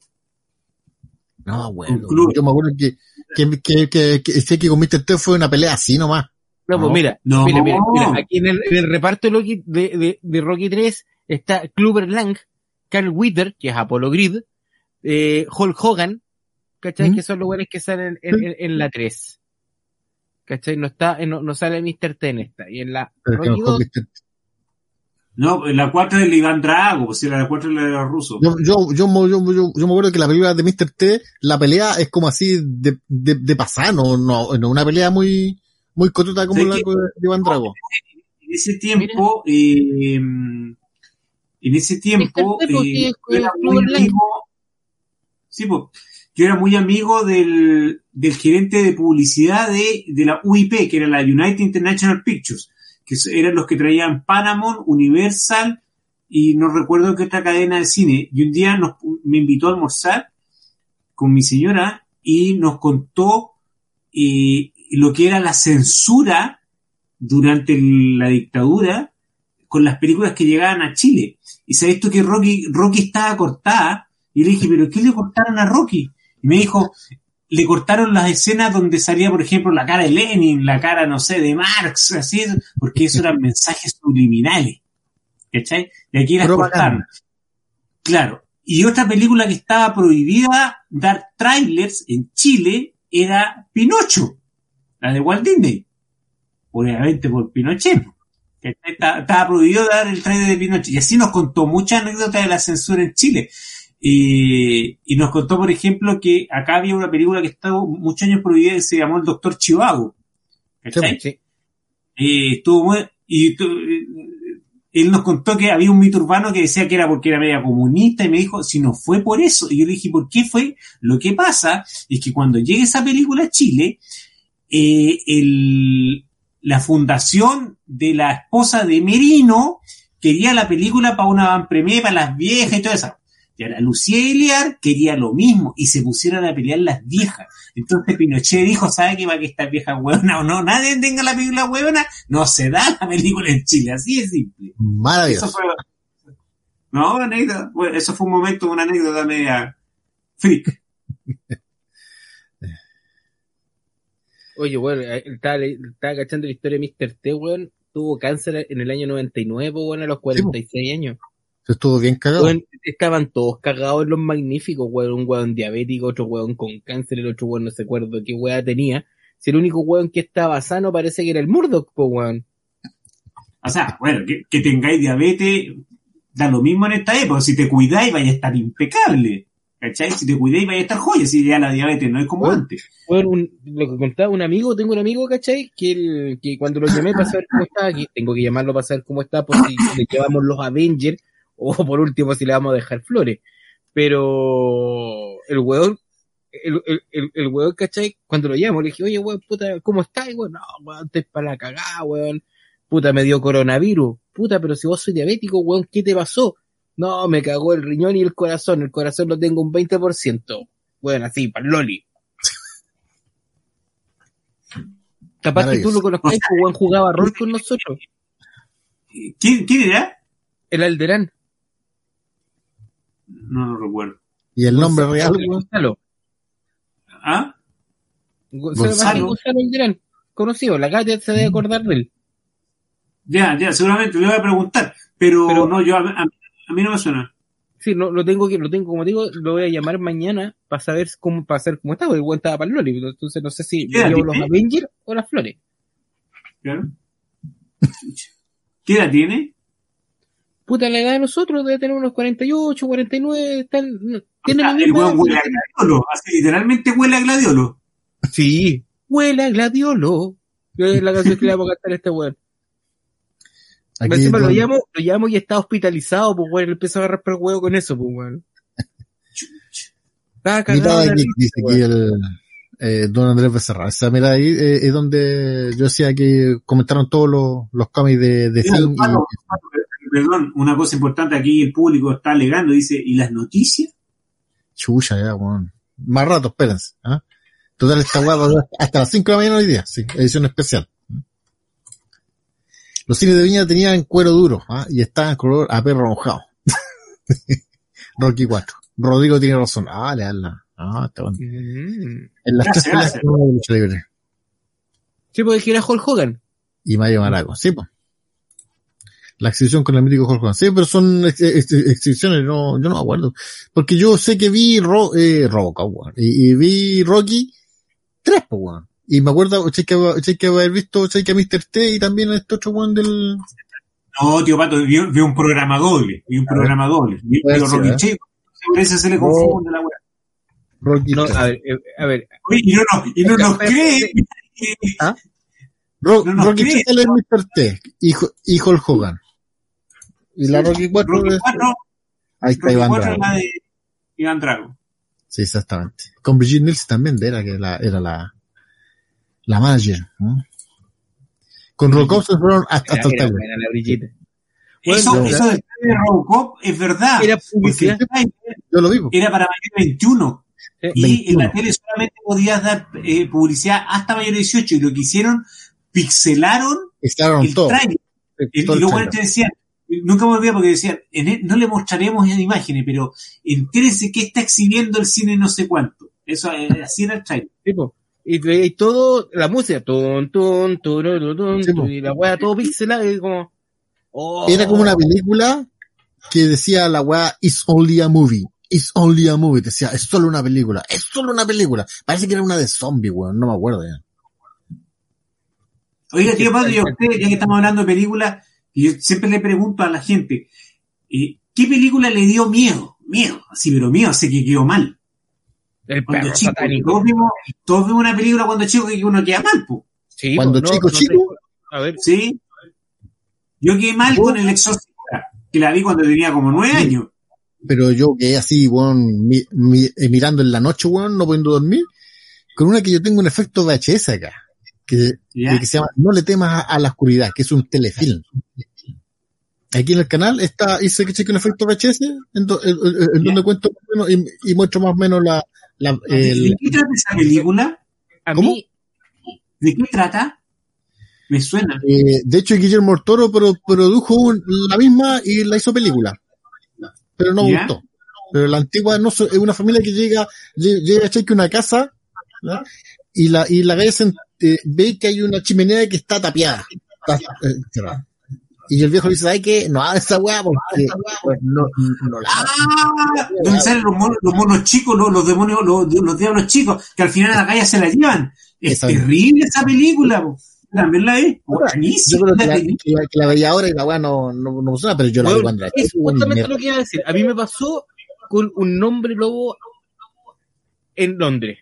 No, bueno. Yo me acuerdo que, que, que, que, que, sé que con Mr. T fue una pelea así nomás. No, No. pues mira, No. mira, mira, mira, aquí en el, en el reparto de, de, de, Rocky 3 está Clubber Lang, Carl Witter, que es Apollo Grid, eh, Hulk Hogan, ¿cachai? ¿Mm? Que son los buenos que salen en, en, en la 3. ¿Cachai? No está, no, no sale Mr. T en esta. Y en la Rocky mejor 2, Mr. No, la 4 es el Iván Drago, pues si la 4 es la de los rusos. Yo, yo, yo, yo, yo, yo me acuerdo que la película de Mr. T, la pelea es como así de, de, de pasar, no, no, no una pelea muy, muy corta como la que- de Iván Drago. En ese tiempo, eh, en ese tiempo, Mr. T, porque eh, es- yo era es muy Clubber Lang. amigo, sí, pues, yo era muy amigo del, del gerente de publicidad de, de la UIP, que era la United International Pictures, que eran los que traían Paramount, Universal y no recuerdo qué otra cadena de cine. Y un día nos, me invitó a almorzar con mi señora y nos contó eh, lo que era la censura durante la dictadura con las películas que llegaban a Chile. Y sabes tú que Rocky, Rocky estaba cortada. Y le dije, ¿pero qué le cortaron a Rocky? Y me dijo, le cortaron las escenas donde salía, por ejemplo, la cara de Lenin, la cara, no sé, de Marx, así, porque eso eran mensajes subliminales. ¿Cachai? Y aquí las cortaron. Claro. Y otra película que estaba prohibida dar trailers en Chile era Pinocho, la de Walt Disney. Obviamente por Pinochet. estaba prohibido dar el trailer de Pinochet. Y así nos contó muchas anécdotas de la censura en Chile. Y, y nos contó, por ejemplo, que acá había una película que estaba muchos años prohibida que se llamó El Doctor Chivago. ¿Cachai? sí. Eh, estuvo muy, y tu- eh, él nos contó que había un mito urbano que decía que era porque era media comunista y me dijo, si no fue por eso, y yo le dije, ¿por qué fue? Lo que pasa es que cuando llegue esa película a Chile, eh, el, la fundación de la esposa de Merino quería la película para una van premier, para las viejas y todo eso. Y ahora Lucía Iliar quería lo mismo y se pusieron a pelear las viejas. Entonces Pinochet dijo, ¿sabe qué va que esta vieja huevona o no? Nadie tenga la película huevona, no se da la película en Chile, así de simple. Eso Maravilloso. fue... No, una anécdota. Bueno, eso fue un momento, una anécdota media freak. Oye, weón, eh, estaba, estaba cachando la historia de Mr. T, weón. Tuvo cáncer en el año 99, weón, a los 46 años. Eso estuvo bien cagado. Weón, estaban todos cagados en los magníficos, weón. Un weón diabético, otro weón con cáncer, el otro weón no se acuerdo qué weá tenía. Si el único weón que estaba sano parece que era el Murdoch, po, weón. O sea, bueno, que, que tengáis diabetes da lo mismo en esta época. Si te cuidáis, vais a estar impecable. ¿Cachai? Si te cuidáis, vais a estar joya. Si ya la diabetes no es como Bueno. antes. Un- lo que contaba un amigo, tengo un amigo, ¿cachai? Que, el, que cuando lo llamé para saber cómo estaba, que tengo que llamarlo para saber cómo está, por si le llevamos los Avengers, o por último si le vamos a dejar flores. Pero el weón, el, el, el, el weón, ¿cachai? Cuando lo llamo, le dije, oye, weón, puta, ¿cómo estás? Y weón, no, weón, estoy para la cagada, weón. Puta, me dio coronavirus. Puta, pero si vos sois diabético, weón, ¿qué te pasó? No, me cagó el riñón y el corazón. El corazón lo tengo un 20%. Bueno, así, para Loli. Capaz que tú lo conozcas, pues, weón, jugaba rol con nosotros. ¿Quién, quién era? El Alderán. No lo recuerdo. Y el nombre real, weón. Gonzalo. ¿Ah? Gonzalo. Gonzalo. Gonzalo. Conocido, la Katia se debe acordar de él. Ya, ya, seguramente le voy a preguntar. Pero, Pero- no, yo a, a- a mí no me suena. Sí, no, lo tengo que, lo tengo, como digo, lo voy a llamar mañana para saber cómo, para saber cómo está, porque el estaba para el Loli. Entonces no sé si ¿Qué edad llevo los? Avengers o las flores. Claro. ¿Qué edad tiene? Puta, la edad de nosotros debe tener unos 48, 49, están, tienen Ah, la el misma weón edad. huele a gladiolo, así literalmente huele a gladiolo. Sí, huele a gladiolo. Es la canción que le vamos a cantar a este weón. Encima lo llamo, lo llamo y está hospitalizado, pues weón, le empezó a agarrar por el huevo con eso, pues weón. Estaba cagado la aquí, risa, dice aquí el eh, don Andrés Becerra. Esa mirada ahí eh, es donde yo decía que comentaron todos los, los cómics de, de Mira, Thing y- Pato, Pato, Perdón, una cosa importante aquí el público está alegando, dice, ¿y las noticias? Chucha, ya, weón. Más rato, espérense. ¿ah? Total, esta weá hasta las 5 de la mañana hoy día, sí, edición especial. Los cines de Viña tenían cuero duro, ¿ah? y estaban color a perro mojado. Rocky 4. Rodrigo tiene razón. Ah, le dan la. Ah, está bueno. Mm. En las Gracias, tres hubo de lucha libre. Sí, porque que era Hulk Hogan. Y Mario Maraco, sí, pues. La exhibición con el mítico Jorge Juan. Sí, pero son ex- ex- exhibiciones, no, yo no me acuerdo. Porque yo sé que vi Ro, eh, Robocop, weón. Y, y vi Rocky tres, pues, weón. Y me acuerdo, sé que, sé que haber visto, sé que a Mr. T y también a este otro weón del, No, tío Pato, vio, vio un programa doble, vio un A ver. programa doble. Rocky ¿eh? Chico, por eso se le confunde la weá. Rocky No, 3. a ver, eh, a ver, Oye, y no, nos- y no nos Espera, cree. Ro- no nos Rocky cree. 3 sale Mr. T y, y Hulk Hogan. Y la Rocky 4 Rocky es- 4, ahí está Rocky Iván 4 es Drago. la de Iván Drago. Sí, exactamente. Con Brigitte Nielsen también era que la, era la, la manager. ¿no? Con Robocop se fueron hasta, hasta el era la. Eso, Bueno, eso del de Robocop es verdad. Era publicidad. Yo lo vivo. era para mayor 21 Eh, y 21. en la tele solamente podías dar eh, publicidad hasta mayor 18 y lo que hicieron, pixelaron el todo. trailer. Y, luego te decían, nunca me olvidé porque decían, en él- no le mostraremos en imágenes, pero entérense que está exhibiendo el cine no sé cuánto. Eso, eh, así era el trailer. tipo, y, todo, la música, ton, ton, ton, Sí, po. y la wea todo pixelada, y como, oh. Era como una película que decía la weá, it's only a movie. It's only a movie. Decía, es solo una película. Es solo una película. Parece que era una de zombie, weón. No me acuerdo ya. Oiga, tío Padre, y usted, ya que estamos hablando de películas, y yo siempre le pregunto a la gente, eh, ¿qué película le dio miedo? Miedo, así, pero miedo, sé que quedó mal. el Cuando perro chico, satánico. todos vimos, todos vimos una película cuando chico que uno queda mal, po. Sí, Cuando no, chico, no chico. te- a ver, ¿sí? Yo quedé mal ¿Vos? con El Exorcista, que la vi cuando tenía como nueve Sí. años. Pero yo quedé así, weón, mi- mi- eh, mirando en la noche, weón, no pudiendo dormir, con una que yo tengo un efecto VHS acá, que, se llama No le temas a, a la oscuridad, que es un telefilm. Aquí en el canal está, hice que cheque un efecto VHS, en, do- en- donde cuento más o menos y, y muestro más o menos la, la- ¿De qué trata esa película? a ¿Cómo? mí, ¿De qué trata? Me suena. eh, de hecho Guillermo Toro pro- produjo un- la misma y la hizo película. Pero no gustó. Pero la antigua no es una familia que llega, lle- llega a cheque una casa, y la, y la en- eh, ve que hay una chimenea que está tapiada. Está, eh. Y el viejo le dice, ay que no haga esa weá porque pues, no, no la Ah, donde salen los monos, los monos chicos, los, los demonios, los, los diablos chicos, que al final a la calle se la llevan. Es Esa- terrible esa película, po. También la. Yo Buenísima. creo que la, la que la- que la veía ahora y la weá no, no, no funciona, pero yo la vi cuando era es justamente me- lo que iba a decir. A mí me pasó con un nombre lobo en Londres.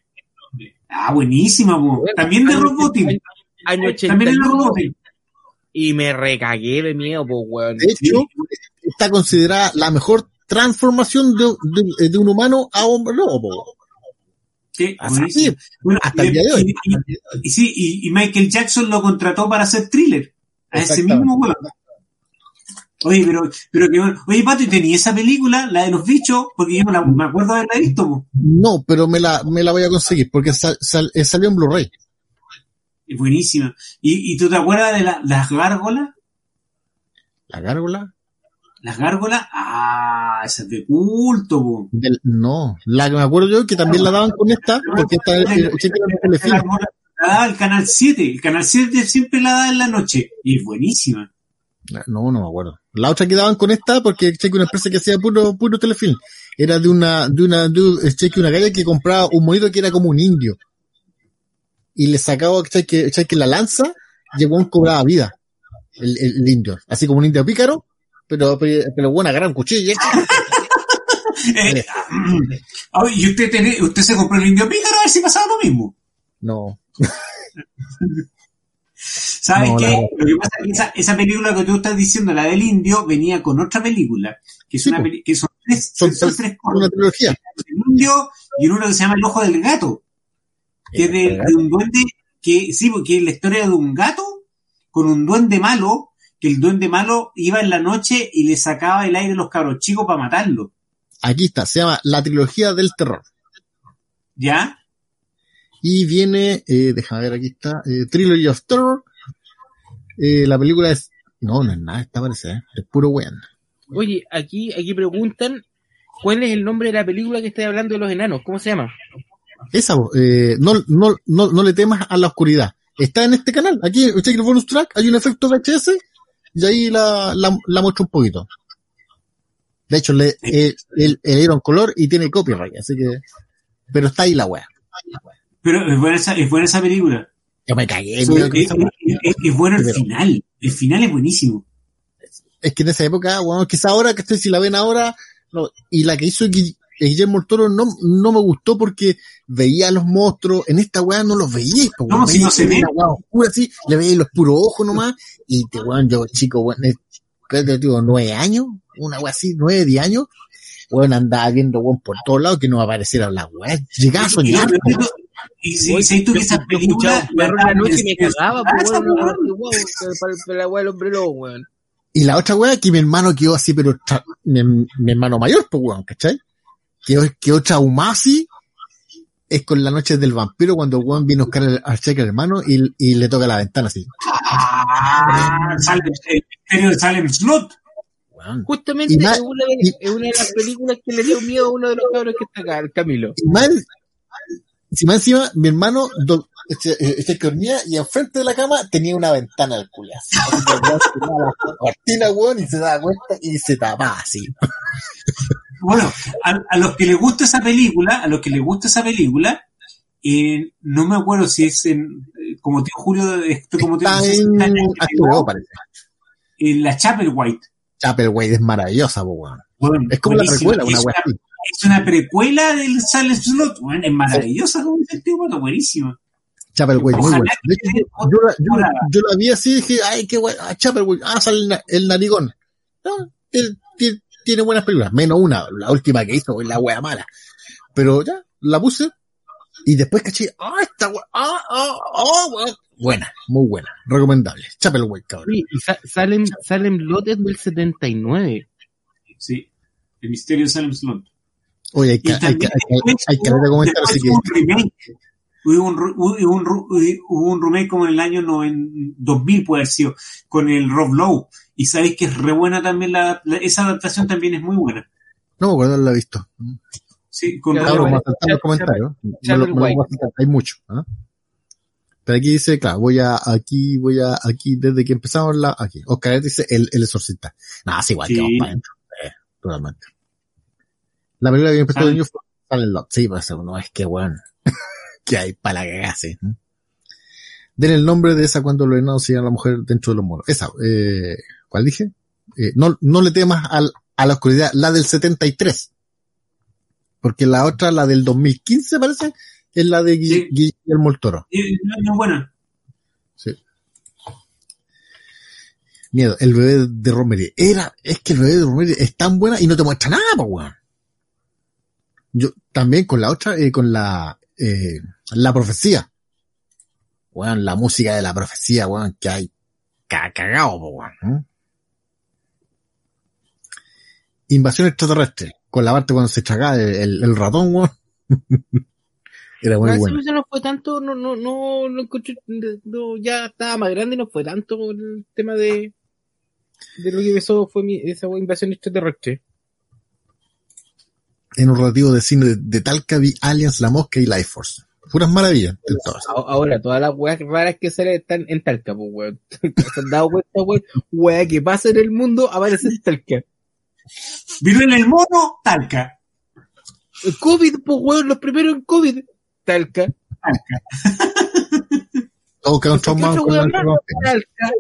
Ah, buenísima, po. También de Año. 80, Año También es de 81 Robotic. Y me recagué de miedo, pues, weón. De hecho, está considerada la mejor transformación de, de- de un humano a hombre lobo. po. Sí, Así. Bueno, hasta el y- día de hoy. Y, sí, y, y Michael Jackson lo contrató para hacer thriller. A ese mismo weón. Oye, pero, pero que bueno. Oye, Pato, ¿y tenía esa película, la de los bichos? Porque yo no la- me acuerdo de haberla visto, po. No, pero me la, me la voy a conseguir porque sal- sal- eh, salió en Blu-ray. Es buenísima. ¿Y, y tú te acuerdas de la- las gárgolas? La gárgola. ¿Las gárgolas? Ah, esa es de culto, po. Del- no, la que me acuerdo yo que también la daban con esta, porque esta eh, telefilm. gárgola La daba el canal 7. El canal 7 siempre la da en la noche. Y es buenísima. No, no me acuerdo. La otra que daban con esta, porque cheque una empresa que hacía puro, puro telefilm. Era de una, de una, de cheque una galla que compraba un monito que era como un indio. Y le sacaba, cheque, cheque la lanza, llegó un cobraba vida. El, el, el indio. Así como un indio pícaro, pero, pero, pero buena, gran cuchilla. Eh, ah, ¿Y usted, tiene, usted se compró el indio pícaro a ver si pasaba lo mismo? No. ¿Sabes No, qué? Lo que pasa es que esa, esa película que tú estás diciendo, la del indio, venía con otra película, que, es Sí, una que son tres, Son son tres- tres Una trilogía. El indio y en uno que se llama El ojo del gato, que es de, de un duende, que sí, porque es la historia de un gato con un duende malo, que el duende malo iba en la noche y le sacaba el aire a los cabros chicos para matarlo. Aquí está, se llama La trilogía del terror. ¿Ya? Y viene, eh, déjame ver, aquí está, eh, Trilogy of Terror. Eh, la película es, no, no es nada, esta parece, ¿eh? es puro weón. Oye, aquí, aquí preguntan cuál es el nombre de la película que está hablando de los enanos. ¿Cómo se llama? Esa, eh, no, no, no, no le temas a la oscuridad. Está en este canal. Aquí, usted el bonus track, hay un efecto VHS y ahí la, la, la muestro un poquito. De hecho, le, eh, era en color y tiene copyright, así que, pero está ahí la wea. Pero es buena esa, es buena esa película. Yo me cagué, Es, bueno el Pero- final. El final es buenísimo. es que en esa época, bueno, quizá ahora, que si la ven ahora, no, y la que hizo Gui- Guillermo Toro no, no me gustó porque veía a los monstruos, en esta weá no los veía, po, No, si no se ve. una weá oscura así, le veía los puros ojos nomás, y te weón, yo chico, weón, ¿qué te digo? nueve años, una weá así, nueve, diez años, weón, andaba viendo weón por todos lados que no va a aparecer a la weá, llegaba a soñar, Y- si, si tú perro en la noche y me cagaba, pues, esa la weá del hombre lobo, weón. Y la otra weá que mi hermano quedó así, pero mi, mi hermano mayor, pues weón, ¿cachai? Quedó, quedó traumado así, es con la noche del vampiro cuando weón viene a buscar al, al cheque hermano y, y le toca la ventana así. Ah, sale el misterio de Salem Slot. Justamente Y ma- es, una de, y- es una de las películas que le dio miedo a uno de los cabros que está acá, el Camilo. Y más, si más encima, mi hermano, do- este, eh, este que dormía y enfrente de la cama tenía una ventana al culiao. así. Así que el weón tenía la cortina, weón, y se daba cuenta y se tapaba así. Bueno, a, a los que les gusta esa película, a los que les gusta esa película, eh, no me acuerdo si es en, eh, como tío Julio, esto como tío, no sé si en en parece. en la Chapel White. Chapel, güey, es maravillosa. Bueno, Es como la precuela, una una, es una precuela del Salem Slot. Bueno, es maravillosa como dice el tío Pato, buenísima. Chapel, güey, muy que- yo, yo la, yo, yo la vi así y dije, ay, qué guay, ah, Chapel, güey, ah, sale el, na- el narigón. No, tiene, tiene- tiene buenas películas, menos una, la última que hizo, la wea mala. Pero ya, la puse y después caché, ah, esta wea, ah, ah, ah, wea. Buena, muy buena, recomendable. Chapel, güey, cabrón. Sí, y Sa- Salem, Salem Lot es del 79. Sí, el misterio de Salem Slot. Oye, hay que, hay que, hay que, comentarios, así que, hubo un remake. Hubo un, ru- hubo un, ru- hubo un remake como en el año noven- 2000 puede haber sido, con el Rob Lowe. Y sabéis que es re buena también la, la- esa adaptación también es muy buena. no me acuerdo, no la he visto. Sí, con Claro, bueno, me saltan los comentarios. A Hay mucho. ¿ah? Pero aquí dice, claro, voy a, aquí, voy a, aquí, desde que empezamos la, aquí. Oscar dice el, el exorcista. No, es igual Sí. que vamos para adentro. Eh, totalmente. La película que empezó el Salen- año fue Silent Lot. Sí, pues no, es que bueno. que hay para la cagase. Den el nombre de esa cuando los enanos siguen a la mujer dentro de los moros. Esa, eh, ¿cuál dije? Eh, no, no le temas al, a la oscuridad, la del 73. Porque la otra, la del 2015 parece, es la de Gui- Sí. Guillermo el Toro. Y- no, es buena. Sí. Miedo, el bebé de Romery. Era, es que el bebé de Romery es tan buena y no te muestra nada, po, weón. Yo, también con la otra, eh, con la, eh, la profecía. Weón, la música de la profecía, weón, que hay ca- cagado, weón. ¿eh? Invasión extraterrestre. Con la parte cuando se tragaba el, el- el ratón, weón. Era muy sí, bueno. eso no fue tanto, no, no, no, no no, ya estaba más grande y no fue tanto el tema de, de lo que empezó fue mi, esa invasión extraterrestre. en un relativo de cine de, de Talca vi Aliens, La Mosca y Life Force. Puras maravillas. de todas. A- Ahora, todas las weas raras que salen están en Talca, pues weón. ¿Se han dado cuenta, weón? Wea que pasa en el mundo aparece en Talca. Vino en el mono, Talca. El COVID, pues weón, los primeros en COVID. Talca. Todos quedaron ¿Qué otro traumados con la weón más? Talca.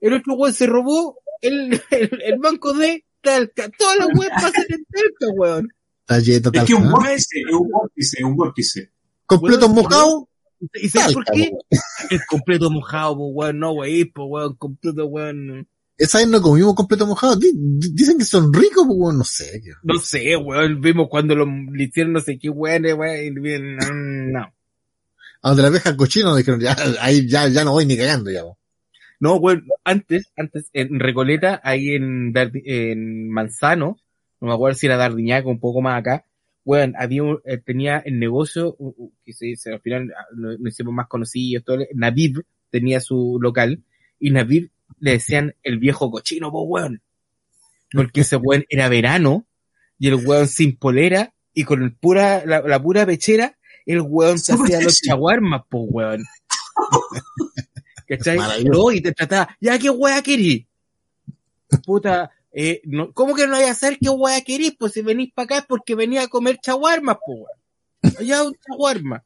El otro weón se robó el, el, el banco de Talca. Todas las weas pasan en Talca, weón. Talleta, Es que un talca. vórtice, es un vórtice, es un vórtice. Completo Weón, mojado. ¿Y sabes por Talca, qué? weón. El completo mojado, po, weón. No, wey, po, weón. Completo, weón. Esa vez no comimos completo mojado. Di- di- Dicen que son ricos, pues, weón, no sé. No sé, weón. Vimos cuando lo hicieron no sé qué weón, weón. bien, No. A donde la abeja cochina nos dijeron, ya, ahí ya, ya no voy ni cagando ya. po. No, weón. Antes, antes, en Recoleta, ahí en, en Manzano, no me acuerdo si era Dardiñaca, un poco más acá, weón, había un- eh, tenía el negocio, que se, se- al final ah, lo, lo hicimos más conocidos, todo, Naviv tenía su local, y Naviv le decían el viejo cochino, po, weón. Porque ese weón era verano, y el weón sin polera, y con el pura, la, la pura pechera, el weón se hacía los chaguarmas, po, weón. ¿Cachai? No, y te trataba, ya qué wea querís. Puta, eh, no, ¿cómo que no hay a hacer qué wea querís? Pues si venís para acá es porque venía a comer chaguarmas, po, weón. Ya un chaguarma.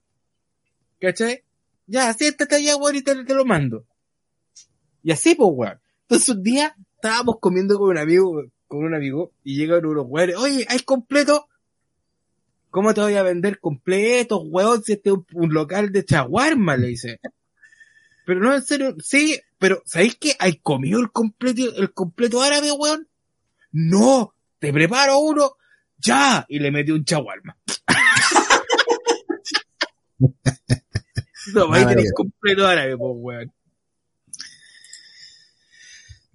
¿Cachai? Ya, siéntate allá, weón, y te, te lo mando. Y así, pues, weón. Entonces un día estábamos comiendo con un amigo, con un amigo, y llegan unos weones, oye, ¿hay completo? ¿Cómo te voy a vender completos, weón, si este es un, un local de chaguarma? Le dice. Pero no, en serio, sí, pero ¿sabéis que hay comido el completo, el completo árabe, weón? No, te preparo uno, ya, y le metí un chaguarma. no, ahí tenés Maravilla. completo árabe, pues, weón.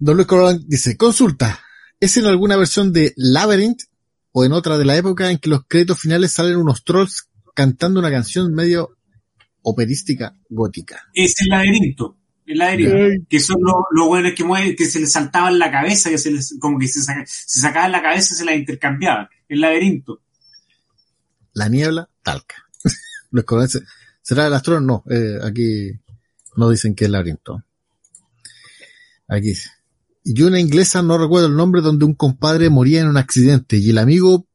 Don Luis Corbalán dice, consulta, ¿es en alguna versión de Labyrinth o en otra de la época en que los créditos finales salen unos trolls cantando una canción medio operística gótica? Es el laberinto. El laberinto. Que son los, los buenos que mueven, que se les saltaban la cabeza, que se les, como que se, saca- se sacaban la cabeza y se la intercambiaban. El laberinto. La niebla, talca. Dice, ¿será el astro? No, eh, aquí no dicen que es laberinto. Aquí dice. Y una inglesa, no recuerdo el nombre, donde un compadre moría en un accidente y el amigo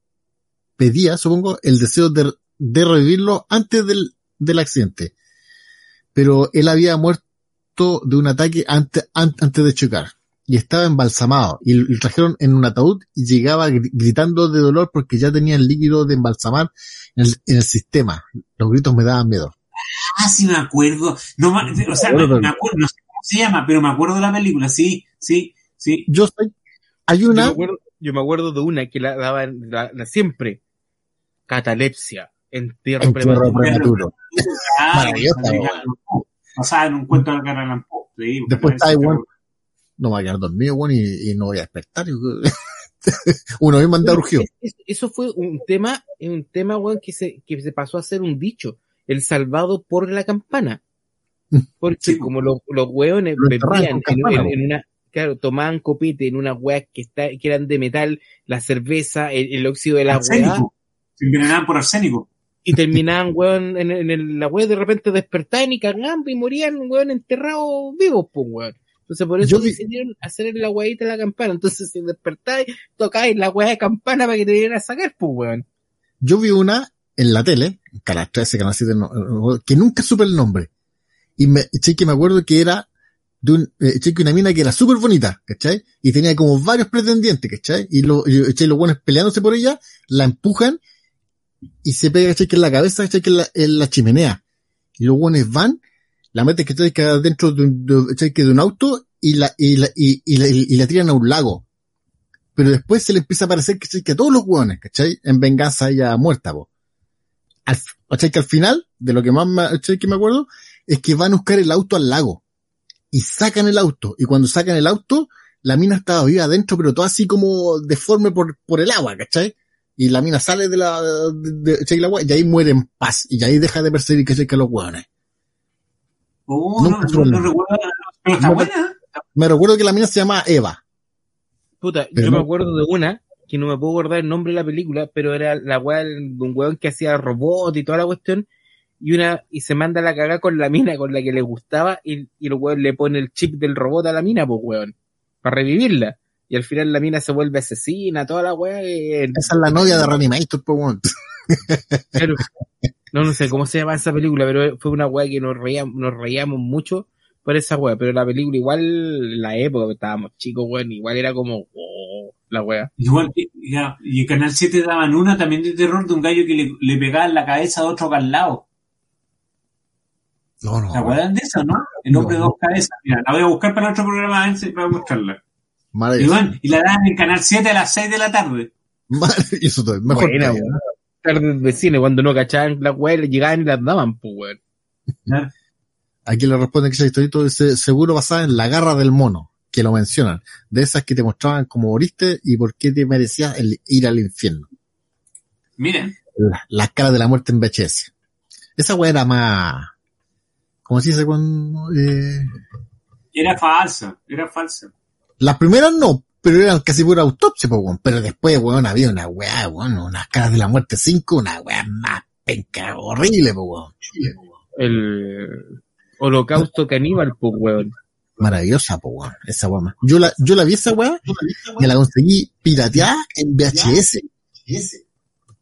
pedía, supongo, el deseo de, de revivirlo antes del, del accidente. Pero él había muerto de un ataque antes, an- antes de chocar y estaba embalsamado y lo trajeron en un ataúd y llegaba gri- gritando de dolor porque ya tenía el líquido de embalsamar en el, en el sistema. Los gritos me daban miedo. Ah, sí me acuerdo. No, o sea, me, me acuerdo, no sé cómo se llama, pero me acuerdo de la película. Sí, sí, sí. Yo soy, hay Yo me, una, acuerdo, yo me acuerdo de una que la daban la, la siempre. Catalepsia. Entierro Entierro prematuro. prematuro. Ah, Maravillosa, sea, en un cuento de Allan Poe. Sí, Después está igual. no me voy a quedar dormido, bueno, y, y no voy a despertar. Uno mismo anda urgido. Es- Eso fue un tema, un tema, weón, que se, que se pasó a ser un dicho. El salvado por la campana. Porque Sí. como los, los weones Lo enterraban bebían en, en- en una, claro, tomaban copete en unas weas que está, que eran de metal, la cerveza, el, el óxido de la. Se envenenaban por arsénico. y terminaban, weón, en, en el- la weá de repente despertaban y cagaban y morían, weón, enterrados vivos, pues, weón. Entonces por eso Yo decidieron hacer la weadita de la campana. Entonces si despertáis, tocáis la weá de campana para que te vinieran a sacar, pues, weón. Yo vi una en la tele, Canal 13, Canal 7, no- no- que nunca supe el nombre. Y me, eché que me acuerdo que era de un, eh, una mina que era súper bonita, ¿cachai? Y tenía como varios pretendientes, ¿cachai? Y, lo, y los buenos peleándose por ella, la empujan y se pega, ¿cachai? Que en la cabeza, ¿cachai? Que en la, la chimenea. Y los buenos van, la meten, ¿cachai? Que dentro de un. Que de un auto y la, y la, y, y la, y la tiran a un lago. Pero después se le empieza a parecer, ¿cachai? Que a todos los hueones, ¿cachai? En venganza ella muerta, po. Al, ¿cachai? Que al final, de lo que más me, que me acuerdo, es que van a buscar el auto al lago. Y sacan el auto. Y cuando sacan el auto, la mina estaba viva adentro, pero todo así como deforme por, por el agua, ¿cachai? Y la mina sale de la, de, de- ¿cachai? el agua y ahí muere en paz. Y ahí deja de perseguir. Que a los hueones. Oh, no, Nunca no, supe el no nombre. recuerdo. Pero está No, buena. Me recuerdo que la mina se llama Eva. Puta, Pero yo no- me acuerdo de una, que no me puedo acordar el nombre de la película, pero era la weá de un weón que hacía robot y toda la cuestión, y una, y se manda la cagada con la mina con la que le gustaba, y, y el weón le pone el chip del robot a la mina, pues weón, para revivirla. Y al final la mina se vuelve asesina, toda la weá, Esa es la novia de Reanimator, po, weón. Claro. No, no sé cómo se llama esa película, pero fue una weá que nos reíamos, nos reíamos mucho por esa wea, pero la película igual, la época que estábamos chicos, weón, igual era como, oh, la wea. Igual, ya, y en Canal 7 daban una también de terror de un gallo que le, le pegaba en la cabeza a otro al lado. No, no. ¿Se acuerdan de eso, no? El hombre de dos cabezas. Mira, la voy a buscar para otro programa para mostrarla. Madre, Y, bueno, y la dan en Canal 7 a las 6 de la tarde. eso todo, mejor. Buena, weón. Tardes de cine, cuando no cachaban las weas, llegaban y las daban, pues weón. Aquí le responde que esa historia dice, seguro basada en la garra del mono, que lo mencionan, de esas que te mostraban cómo moriste y por qué te merecías el ir al infierno. Miren, La- Las caras de la muerte en VHS. Esa weá era más, ¿cómo se dice cuando, eh, era falsa, era falsa. las primeras no, pero eran casi pura autopsia, po, weón. pero después, weón, había una weá, weón, unas caras de la muerte 5, una weá más penca, horrible, po, weón. El holocausto caníbal, pues weón. Maravillosa, po, weón, esa weá. más. Yo la, yo la vi esa weá, me la conseguí pirateada en VHS.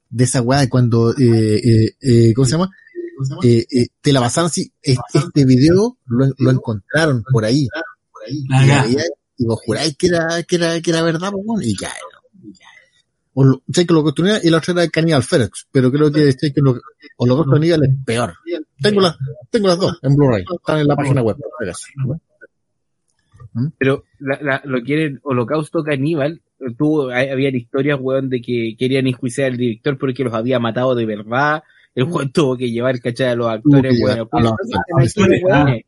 De esa weá de cuando, eh, eh, eh, ¿cómo se llama? Eh, eh, te la pasaron así, este, este video lo, lo encontraron por ahí. Ah, Y, había- y vos juráis que era, que era, que era verdad, weón, y ya. O lo, sé que lo construía y la otra era el Cannibal Ferox, pero creo que, sé que lo, o lo Cannibal es peor. Tengo las, tengo las dos en Blu-ray, están en la página web. acaso. Pero la, la, lo que era el holocausto caníbal, tuvo, hay- había historias, weón, de que querían enjuiciar al director porque los había matado de verdad. El weón tuvo que llevar, ¿cachai? A los actores, weones.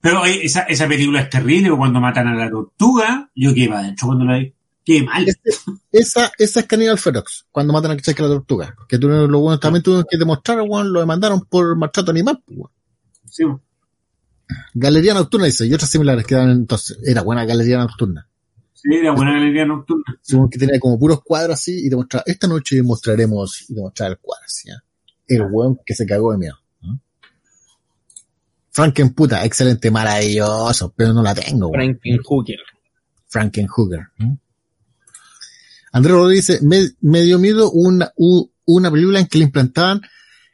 Pero oye, esa, esa película es terrible, cuando matan a la tortuga, yo qué va adentro cuando la vi. Qué mal. Este- esa, esa es Cannibal Ferox, cuando matan a la tortuga. Que tuvieron, los buenos también tuvieron que demostrar, weón, lo demandaron por maltrato animal, pues, weón. Sí, Galería Nocturna dice, y otras similares que dan entonces. Era buena Galería Nocturna. Sí, era buena galería nocturna. Según que tenía como puros cuadros así y te mostraba, esta noche mostraremos, y te mostraba el cuadro así, ¿ya? El weón que se cagó de miedo. ¿no? Frankenputa, excelente, maravilloso, pero no la tengo, weón. Frankenhooker. Frankenhooker. ¿no? Andrés Rodríguez dice, me, me dio miedo una, u- una película en que le implantaban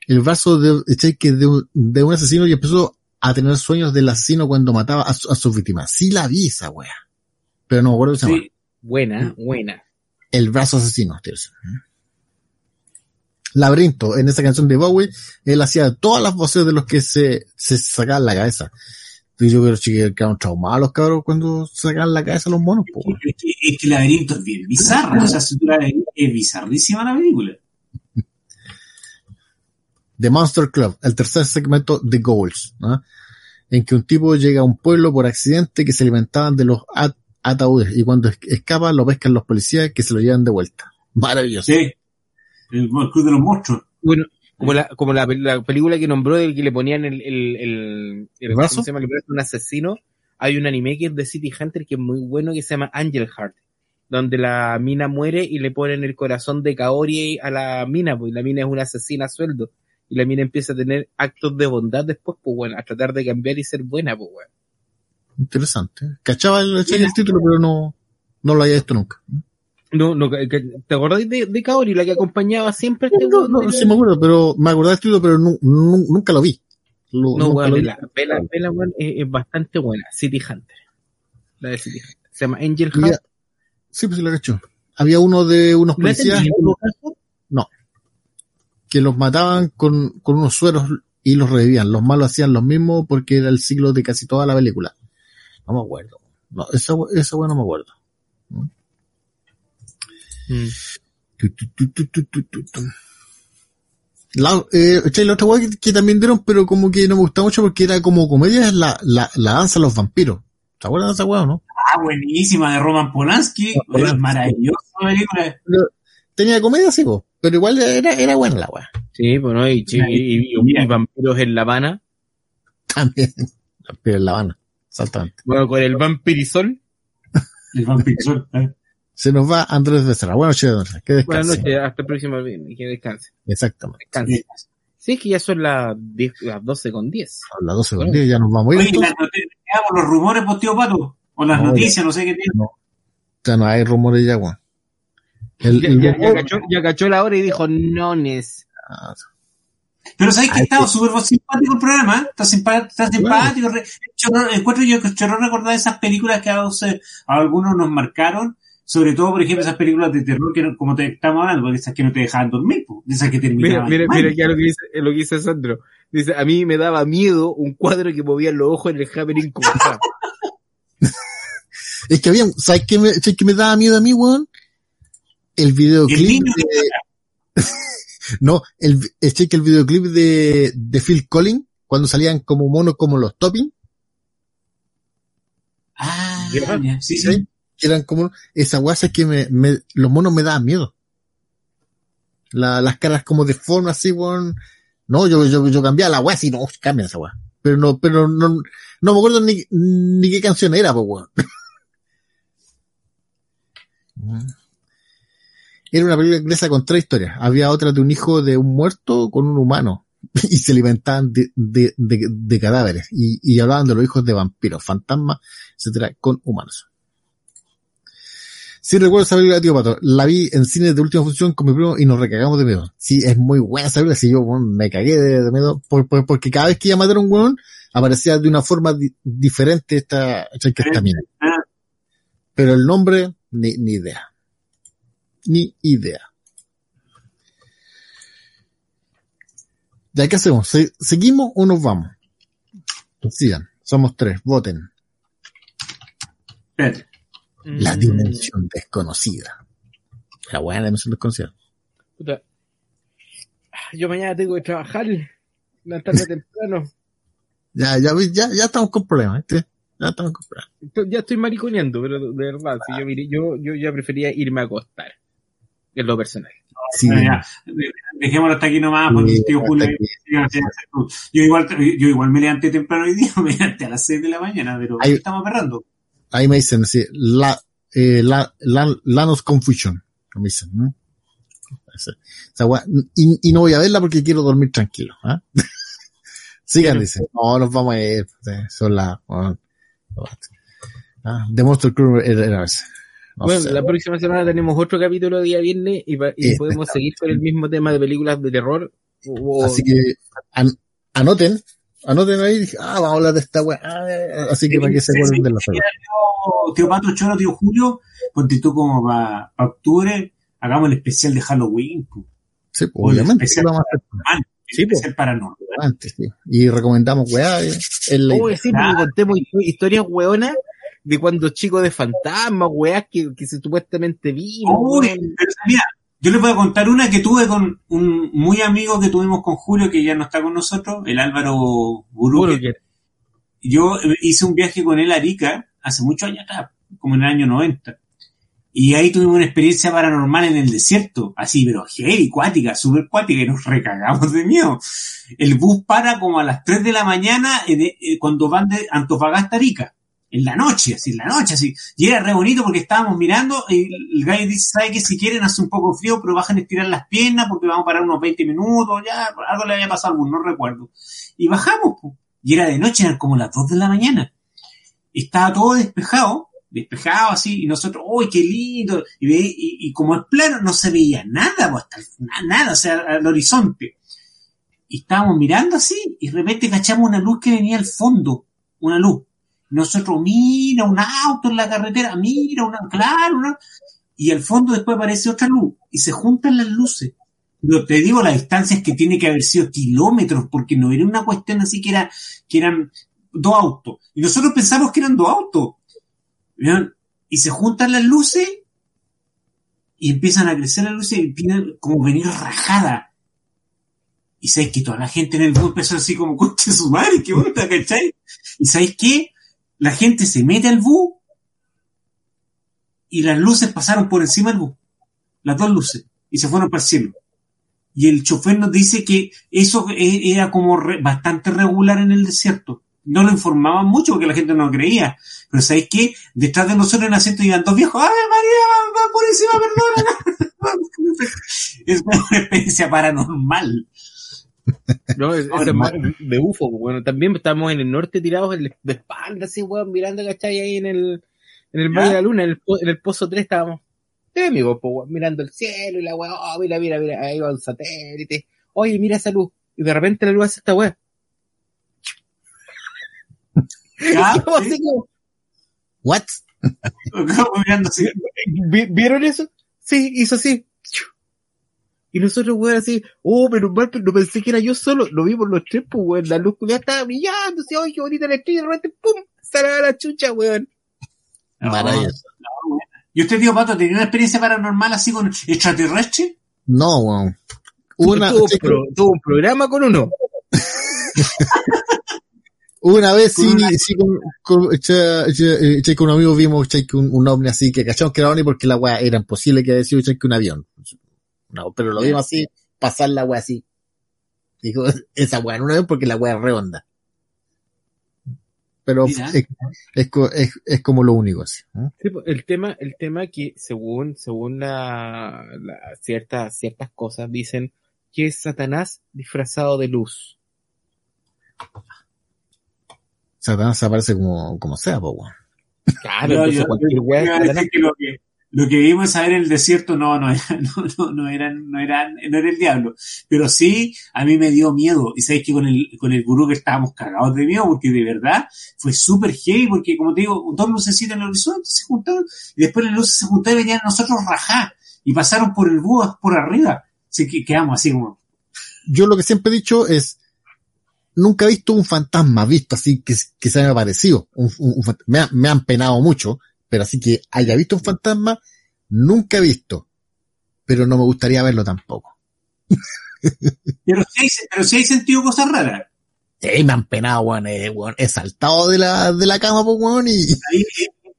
el brazo de, de cheque de, un- de un asesino y empezó a tener sueños del asesino cuando mataba a, a sus víctimas. Sí la vi esa wea. Pero no me acuerdo cómo se llama. Sí, Buena, buena. El brazo asesino, tío. Laberinto, en esa canción de Bowie, él hacía todas las voces de los que se, se sacaban la cabeza. Y yo creo que quedaron traumados los cabros cuando sacaban la cabeza a los monos, po. es que, es que el laberinto es bien bizarra, o sea, si tú la ves, es bizarrísima la película. The Monster Club, el tercer segmento de Goals, ¿no? en que un tipo llega a un pueblo por accidente que se alimentaban de los at- ataúdes y cuando es- escapa lo pescan los policías que se lo llevan de vuelta. Maravilloso. Sí. El, el club de los monstruos. Bueno, como la, como la, la película que nombró del que le ponían el, el, el, el- brazo? ¿cómo se llama? El brazo de un asesino. Hay un anime que es de City Hunter que es muy bueno que se llama Angel Heart. Donde la mina muere y le ponen el corazón de Kaori a la mina, pues y la mina es una asesina a sueldo. Y la mina empieza a tener actos de bondad después, pues bueno, a tratar de cambiar y ser buena, pues bueno. Interesante. Cachaba el, el título, pero no, no lo había visto nunca. No, no, ¿te acordás de, de Kaori, la que acompañaba siempre este No, no, de- sí me acuerdo, pero me acordaba del título, pero nu- nu- nunca lo vi. Lo- No, lo vi. la pela, pela, weón, es, es bastante buena. City Hunter. La de City Hunter. Se llama Angel Heart. sí, pues sí lo cacho. Había uno de unos ¿No el policías caso? que los mataban con, con unos sueros y los revivían. Los malos hacían lo mismo porque era el ciclo de casi toda la película. No me acuerdo. No, esa, esa weá no me acuerdo. Mm. La, eh, otra weá que, que también dieron, pero como que no me gustaba mucho porque era como comedia, es la, la, la danza de los vampiros. ¿Te acuerdas de esa weá o no? Ah, buenísima, de Roman Polanski. Es maravillosa la película. Tenía comedia, sí, pero igual era, era buena la weá. Sí, bueno, y, y, y- y- y vampiros en La Habana. También. Pero en La Habana. Exactamente. Bueno, con el vampirizol. El vampirizol. ¿eh? Se nos va Andrés Becerra. Buenas noches, Andrés. Que Buenas descanse. noches, hasta el próximo viernes. Que descanse. Exactamente. Descanse. Sí, es que ya son las 10, las 12 con 10. A las 12 con 10 ya nos vamos a ir. Oye, las noticias, los rumores, pues, tío Pato. O las No, noticias, no sé qué tiene. Ya no hay rumores ya, weón. El, Ya, el ya- ya cachó, ya cachó la hora y dijo, no, Nes. Pero sabes que estaba súper simpático el programa, está, simpático, está simpático. encuentro yo que chorro recordar esas películas que a, algunos nos marcaron, sobre todo, por ejemplo, esas películas de terror que, como te estamos hablando, esas que no te dejaban dormir, de esas que terminaban. Mira, mira, mira, lo que dice, lo que dice Sandro. Dice, a mí me daba miedo un cuadro que movía los ojos en el Happening Es que había, ¿sabes qué me, ¿sabes qué me daba miedo a mí, weón? El videoclip de... no, el, es que el videoclip de, de Phil Collins, cuando salían como monos como los topping. Ah, sí, sí. Eran como, esa guasa es que me, me, los monos me daban miedo. La, las caras como de forma así, weón. No, yo, yo, yo cambiaba la weá, así, no, cambia esa weá. Pero no, pero no, no me acuerdo ni, ni qué canción era, pues weón. Era una película inglesa con tres historias. Había otra de un hijo de un muerto con un humano. Y se alimentaban de, de, de, cadáveres. Y, y, hablaban de los hijos de vampiros, fantasmas, etcétera, con humanos. Sí recuerdo esa película, tío Pato. La vi en cine de última función con mi primo y nos recagamos de miedo. Sí, es muy buena esa película. Sí, yo me cagué de, miedo porque cada vez que iba a matar a un weón, aparecía de una forma diferente esta, esta mina. Pero el nombre, ni, ni idea. Ni idea. ¿Ya qué hacemos? ¿Seguimos o nos vamos? Sigan. Somos tres. Voten. La mm. dimensión desconocida. La buena dimensión desconocida. Yo mañana tengo que trabajar. La tarde temprano. Ya, ya, ya, ya estamos con problemas. ¿eh? Ya estoy mariconeando, pero de verdad, si yo, yo, yo ya prefería irme a acostar. En lo personal. Sí. dejémoslo hasta aquí nomás, porque el tío Julio. Yo igual, yo igual me levanté temprano hoy día, me levanté a las 6 de la mañana, pero ahí, estamos agarrando. Ahí me dicen, sí, la, eh, la, la, Lanos Confusion, me dicen, ¿no? y, y, no voy a verla porque quiero dormir tranquilo. ¿eh? Sigan, dicen. No, nos vamos a ir. Son las. Ah, The Monster Crew era ese. bueno, la próxima semana tenemos otro capítulo de día viernes y, y podemos seguir con el mismo tema de películas de terror. Así que anoten, anoten ahí, ah, vamos a hablar de esta weá. Así que para que se acuerden de la película. Tío Pato Choro, tío Julio, ponte tú como para octubre, hagamos el especial de Halloween. Sí, pues, obviamente. Especial, vamos a hacer. Sí, especial paranormal. Antes, sí. Y recomendamos weá. Eh, el, oh, sí, porque contemos historias weonas de cuando chicos de fantasmas, weá, que, que supuestamente vimos. Uy, pero mira, yo les voy a contar una que tuve con un muy amigo que tuvimos con Julio, que ya no está con nosotros, el Álvaro Buruque. Yo hice un viaje con él a Arica hace muchos años atrás, como en el año 90. Y ahí tuvimos una experiencia paranormal en el desierto, así, pero heavy, cuática, súper cuática, y nos recagamos de miedo. El bus para como a las 3 de la mañana eh, cuando van de Antofagasta a Arica en la noche, así, en la noche, así. Y era re bonito porque estábamos mirando y el gallo dice, ¿sabe que si quieren hace un poco frío, pero bajan a estirar las piernas porque vamos a parar unos 20 minutos, ya, algo le había pasado a algún, no recuerdo. Y bajamos, y era de noche, eran como las 2 de la mañana. Estaba todo despejado, despejado así, y nosotros, ¡uy, qué lindo! Y, y, como es plano, no se veía nada, hasta nada, o sea, al horizonte. Y estábamos mirando así, y de repente cachamos una luz que venía al fondo, una luz nosotros, mira, un auto en la carretera, mira, una, claro, una, y al fondo después aparece otra luz, y se juntan las luces. Pero te digo, la distancia es que tiene que haber sido kilómetros, porque no era una cuestión así que era, que eran dos autos. Y nosotros pensamos que eran dos autos. Y se juntan las luces, y empiezan a crecer las luces, y empiezan como venir rajada. Y sabes que toda la gente en el bus empezó así como, coche su madre, qué onda, ¿cachai? Y sabes qué? La gente se mete al bus y las luces pasaron por encima del bus. Las dos luces. Y se fueron para el cielo. Y el chofer nos dice que eso e, era como bastante regular en el desierto. No lo informaban mucho porque la gente no lo creía. Pero ¿sabéis qué? Detrás de nosotros en el asiento iban dos viejos. ¡Ay, María! ¡Va por encima, perdona! es una experiencia paranormal. No, es, es más de UFO, pues, bueno, también estamos en el norte tirados de espalda, así, weón, mirando, ¿cachai? Ahí en el, en el Valle de la Luna, en el, en el Pozo 3 estábamos, de amigos, pues, mirando el cielo y la weón, oh, mira, mira, mira, ahí va un satélite, oye, mira esa luz, y de repente la luz hace esta como así como, ¿What? Como mirando así. ¿vi- ¿Vieron eso? Sí, hizo así. Y nosotros, weón, así, oh, pero mal, pero no pensé que era yo solo. Lo vimos los tres, pues, weón. La luz ya estaba brillando, así, ay, qué bonita la estrella, y de repente, pum, se la chucha, weón. No, Maravilloso. no. ¿Y usted, tío Pato, tenía una experiencia paranormal así con extraterrestre? No, weón. Una, tuvo, un pro- tuvo un programa con uno. una vez sí, Con una- sí, con, con, echa- echa- eh, echa con un amigo vimos un, un ovni así que cachamos que era ovni porque la weá era imposible que haya sido que un avión. No, pero lo vimos así, pasar la weá así. Dijo, esa weá en un avión porque la weá es redonda. Pero es, es, es, es como lo único así. ¿eh? Sí, pues, el tema, el tema que según, según la, la- ciertas, ciertas cosas dicen que es Satanás disfrazado de luz. Satanás aparece como, como sea, po. Claro, No, entonces yo- cualquier yo weá lo que vimos a ver en el desierto no no era, no, no, no eran no eran no era el diablo. Pero sí a mí me dio miedo. Y sabes que con el con el gurú que estábamos cagados de miedo porque de verdad fue súper heavy porque como te digo dos lucecitas en el horizonte se juntaron y después las luces se juntaron y venían a nosotros rajá y pasaron por el búho por arriba. Así que quedamos así como Yo lo que siempre he dicho es, nunca he visto un fantasma visto así que, que se haya aparecido. Un- un- un me, ha- me han penado mucho, pero así que haya visto un fantasma, nunca he visto. Pero no me gustaría verlo tampoco. pero sí hay, pero sí hay sentido cosas raras Sí, me han penado, weón, eh, weón. He saltado de la, de la cama, pues, weón, y ahí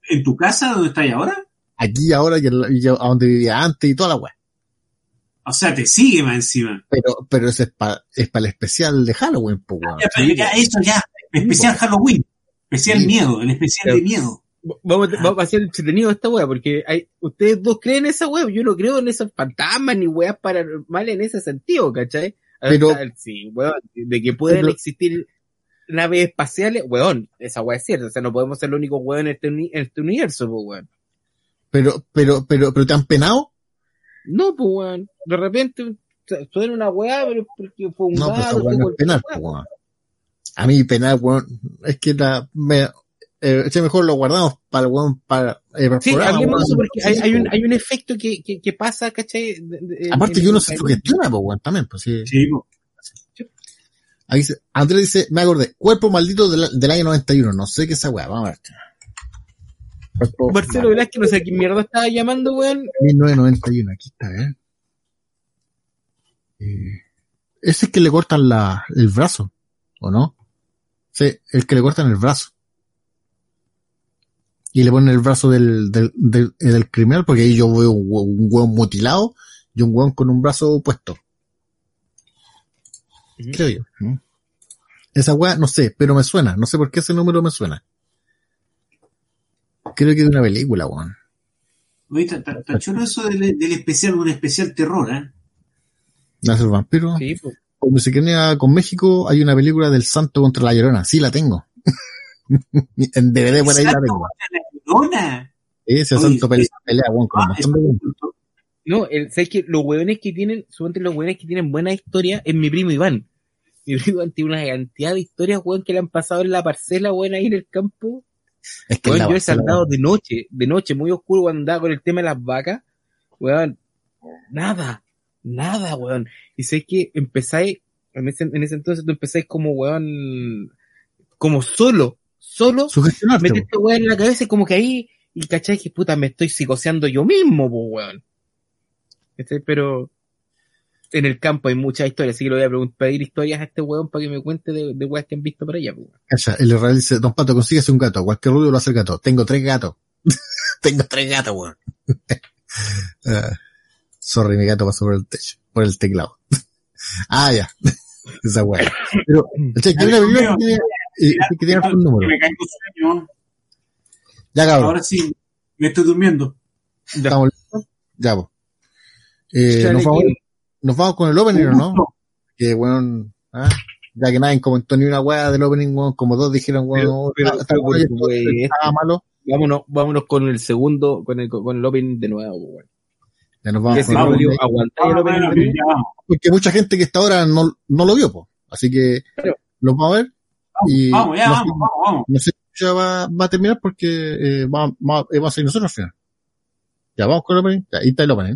en, tu casa donde estás ahora aquí ahora, y a donde vivía antes y toda la weá. o sea te sigue más encima Pero, pero eso es para es para el especial de Halloween, pues, weón. Ya, pero ya, eso ya, especial Halloween, especial Sí. miedo, el especial de miedo. Vamos, vamos a hacer entretenido esta weá, porque hay, ustedes dos creen en esa weá, yo no creo en esos fantasmas ni weas paranormales en ese sentido, ¿cachai? Pero- O sea, sí, weón, de que pueden Pero- existir naves espaciales, weón, esa weá es cierta, o sea, no podemos ser los únicos weón en este, en este universo, pues weón. Pero, pero, pero, pero te han penado. No, pues weón, de repente, suena una weá, pero porque fue un No, pues weá no es penal, weón. A mí penal, weón, es que la, me, eh, mejor lo guardamos para el weón, para, eh, Sí, programa, hablemos de eso porque hay, Sí, hay un, pues. hay un efecto que, que, que pasa, ¿cachai? De- de- Aparte que uno se sugestiona, pues, weón, también, pues sí. Sí, po. Ahí dice, Andrés dice, me acordé, cuerpo maldito del, del año 91, no sé qué es esa weá, vamos a ver. Cuerpo Marcelo Velázquez, no sé a quién mierda estaba llamando, weón. 1991, aquí está, ¿eh? Eh, ese es que le cortan la, el brazo, ¿o no? Sí, el que le cortan el brazo. Y le ponen el brazo del, del, del, del criminal, porque ahí yo veo un, hue- un hueón mutilado y un hueón con un brazo puesto. Creo yo. ¿no? Esa weá, no sé, pero me suena. No sé por qué ese número me suena. Creo que es de una película, weón. Oye, está- chulo eso del, del especial, un especial terror, ¿eh? Nace el vampiro. Sí, pues. Como se con México, hay una película del Santo contra la Llorona. Sí, la tengo. en DVD por ahí la Exacto, tengo. la Llorona. Ese Santo pelea, weón, con un Ah, montón de No, el, ¿sabes que Los hueones que tienen, suponte los hueones que tienen buena historia es mi primo Iván. Mi primo Iván tiene una cantidad de historias, weón, que le han pasado en la parcela, weón, ahí en el campo. Es que Weón, yo he saltado de noche, de noche, muy oscuro cuando andaba con el tema de las vacas. Weón, nada, nada, weón. Y sé que empezáis, en ese, en ese entonces tú empezáis como, weón, como solo, solo, weón. metiste weón en la cabeza y como que ahí, y cachai que puta me estoy psicoseando yo mismo, po, weón. ¿Cachai? Pero en el campo hay muchas historias, así que le voy a preguntar, pedir historias a este weón para que me cuente de, de weas que han visto por allá, po, weón. Calla, el Israel dice, Don Pato, consíguese un gato. Cualquier ruido lo hace el gato. Tengo tres gatos. Tengo tres gatos, weón. Ah, sorry, mi gato pasó por el techo, por el teclado. ah, ya. Esa weá. Pero, che, que una película que tiene, eh, que tiene un número. me caigo sueño. Ya, cabrón. Ahora sí, me estoy durmiendo. ¿Estamos listos? Ya, pues. Eh, nos, vamos, nos vamos con el opening, ¿o no? Que, weón, ah, ya que nadie comentó ni una weá del opening, weón, como dos dijeron, weón, bueno, güey, estaba malo. Vámonos, vámonos con el segundo, con el, con el opening de nuevo, po, weón. Ya nos vamos el vamos, opening, aguantáis el Ah, opening bueno, porque mucha gente que está ahora no, no lo vio, po. Así que Pero- los vamos a ver. Vamos, y vamos, ya, no vamos, sé- vamos, vamos. No sé si ya va, va a terminar porque eh, va, va, vamos a ser nosotros al final. Ya, vamos con el opening. Ya, ahí está el opening.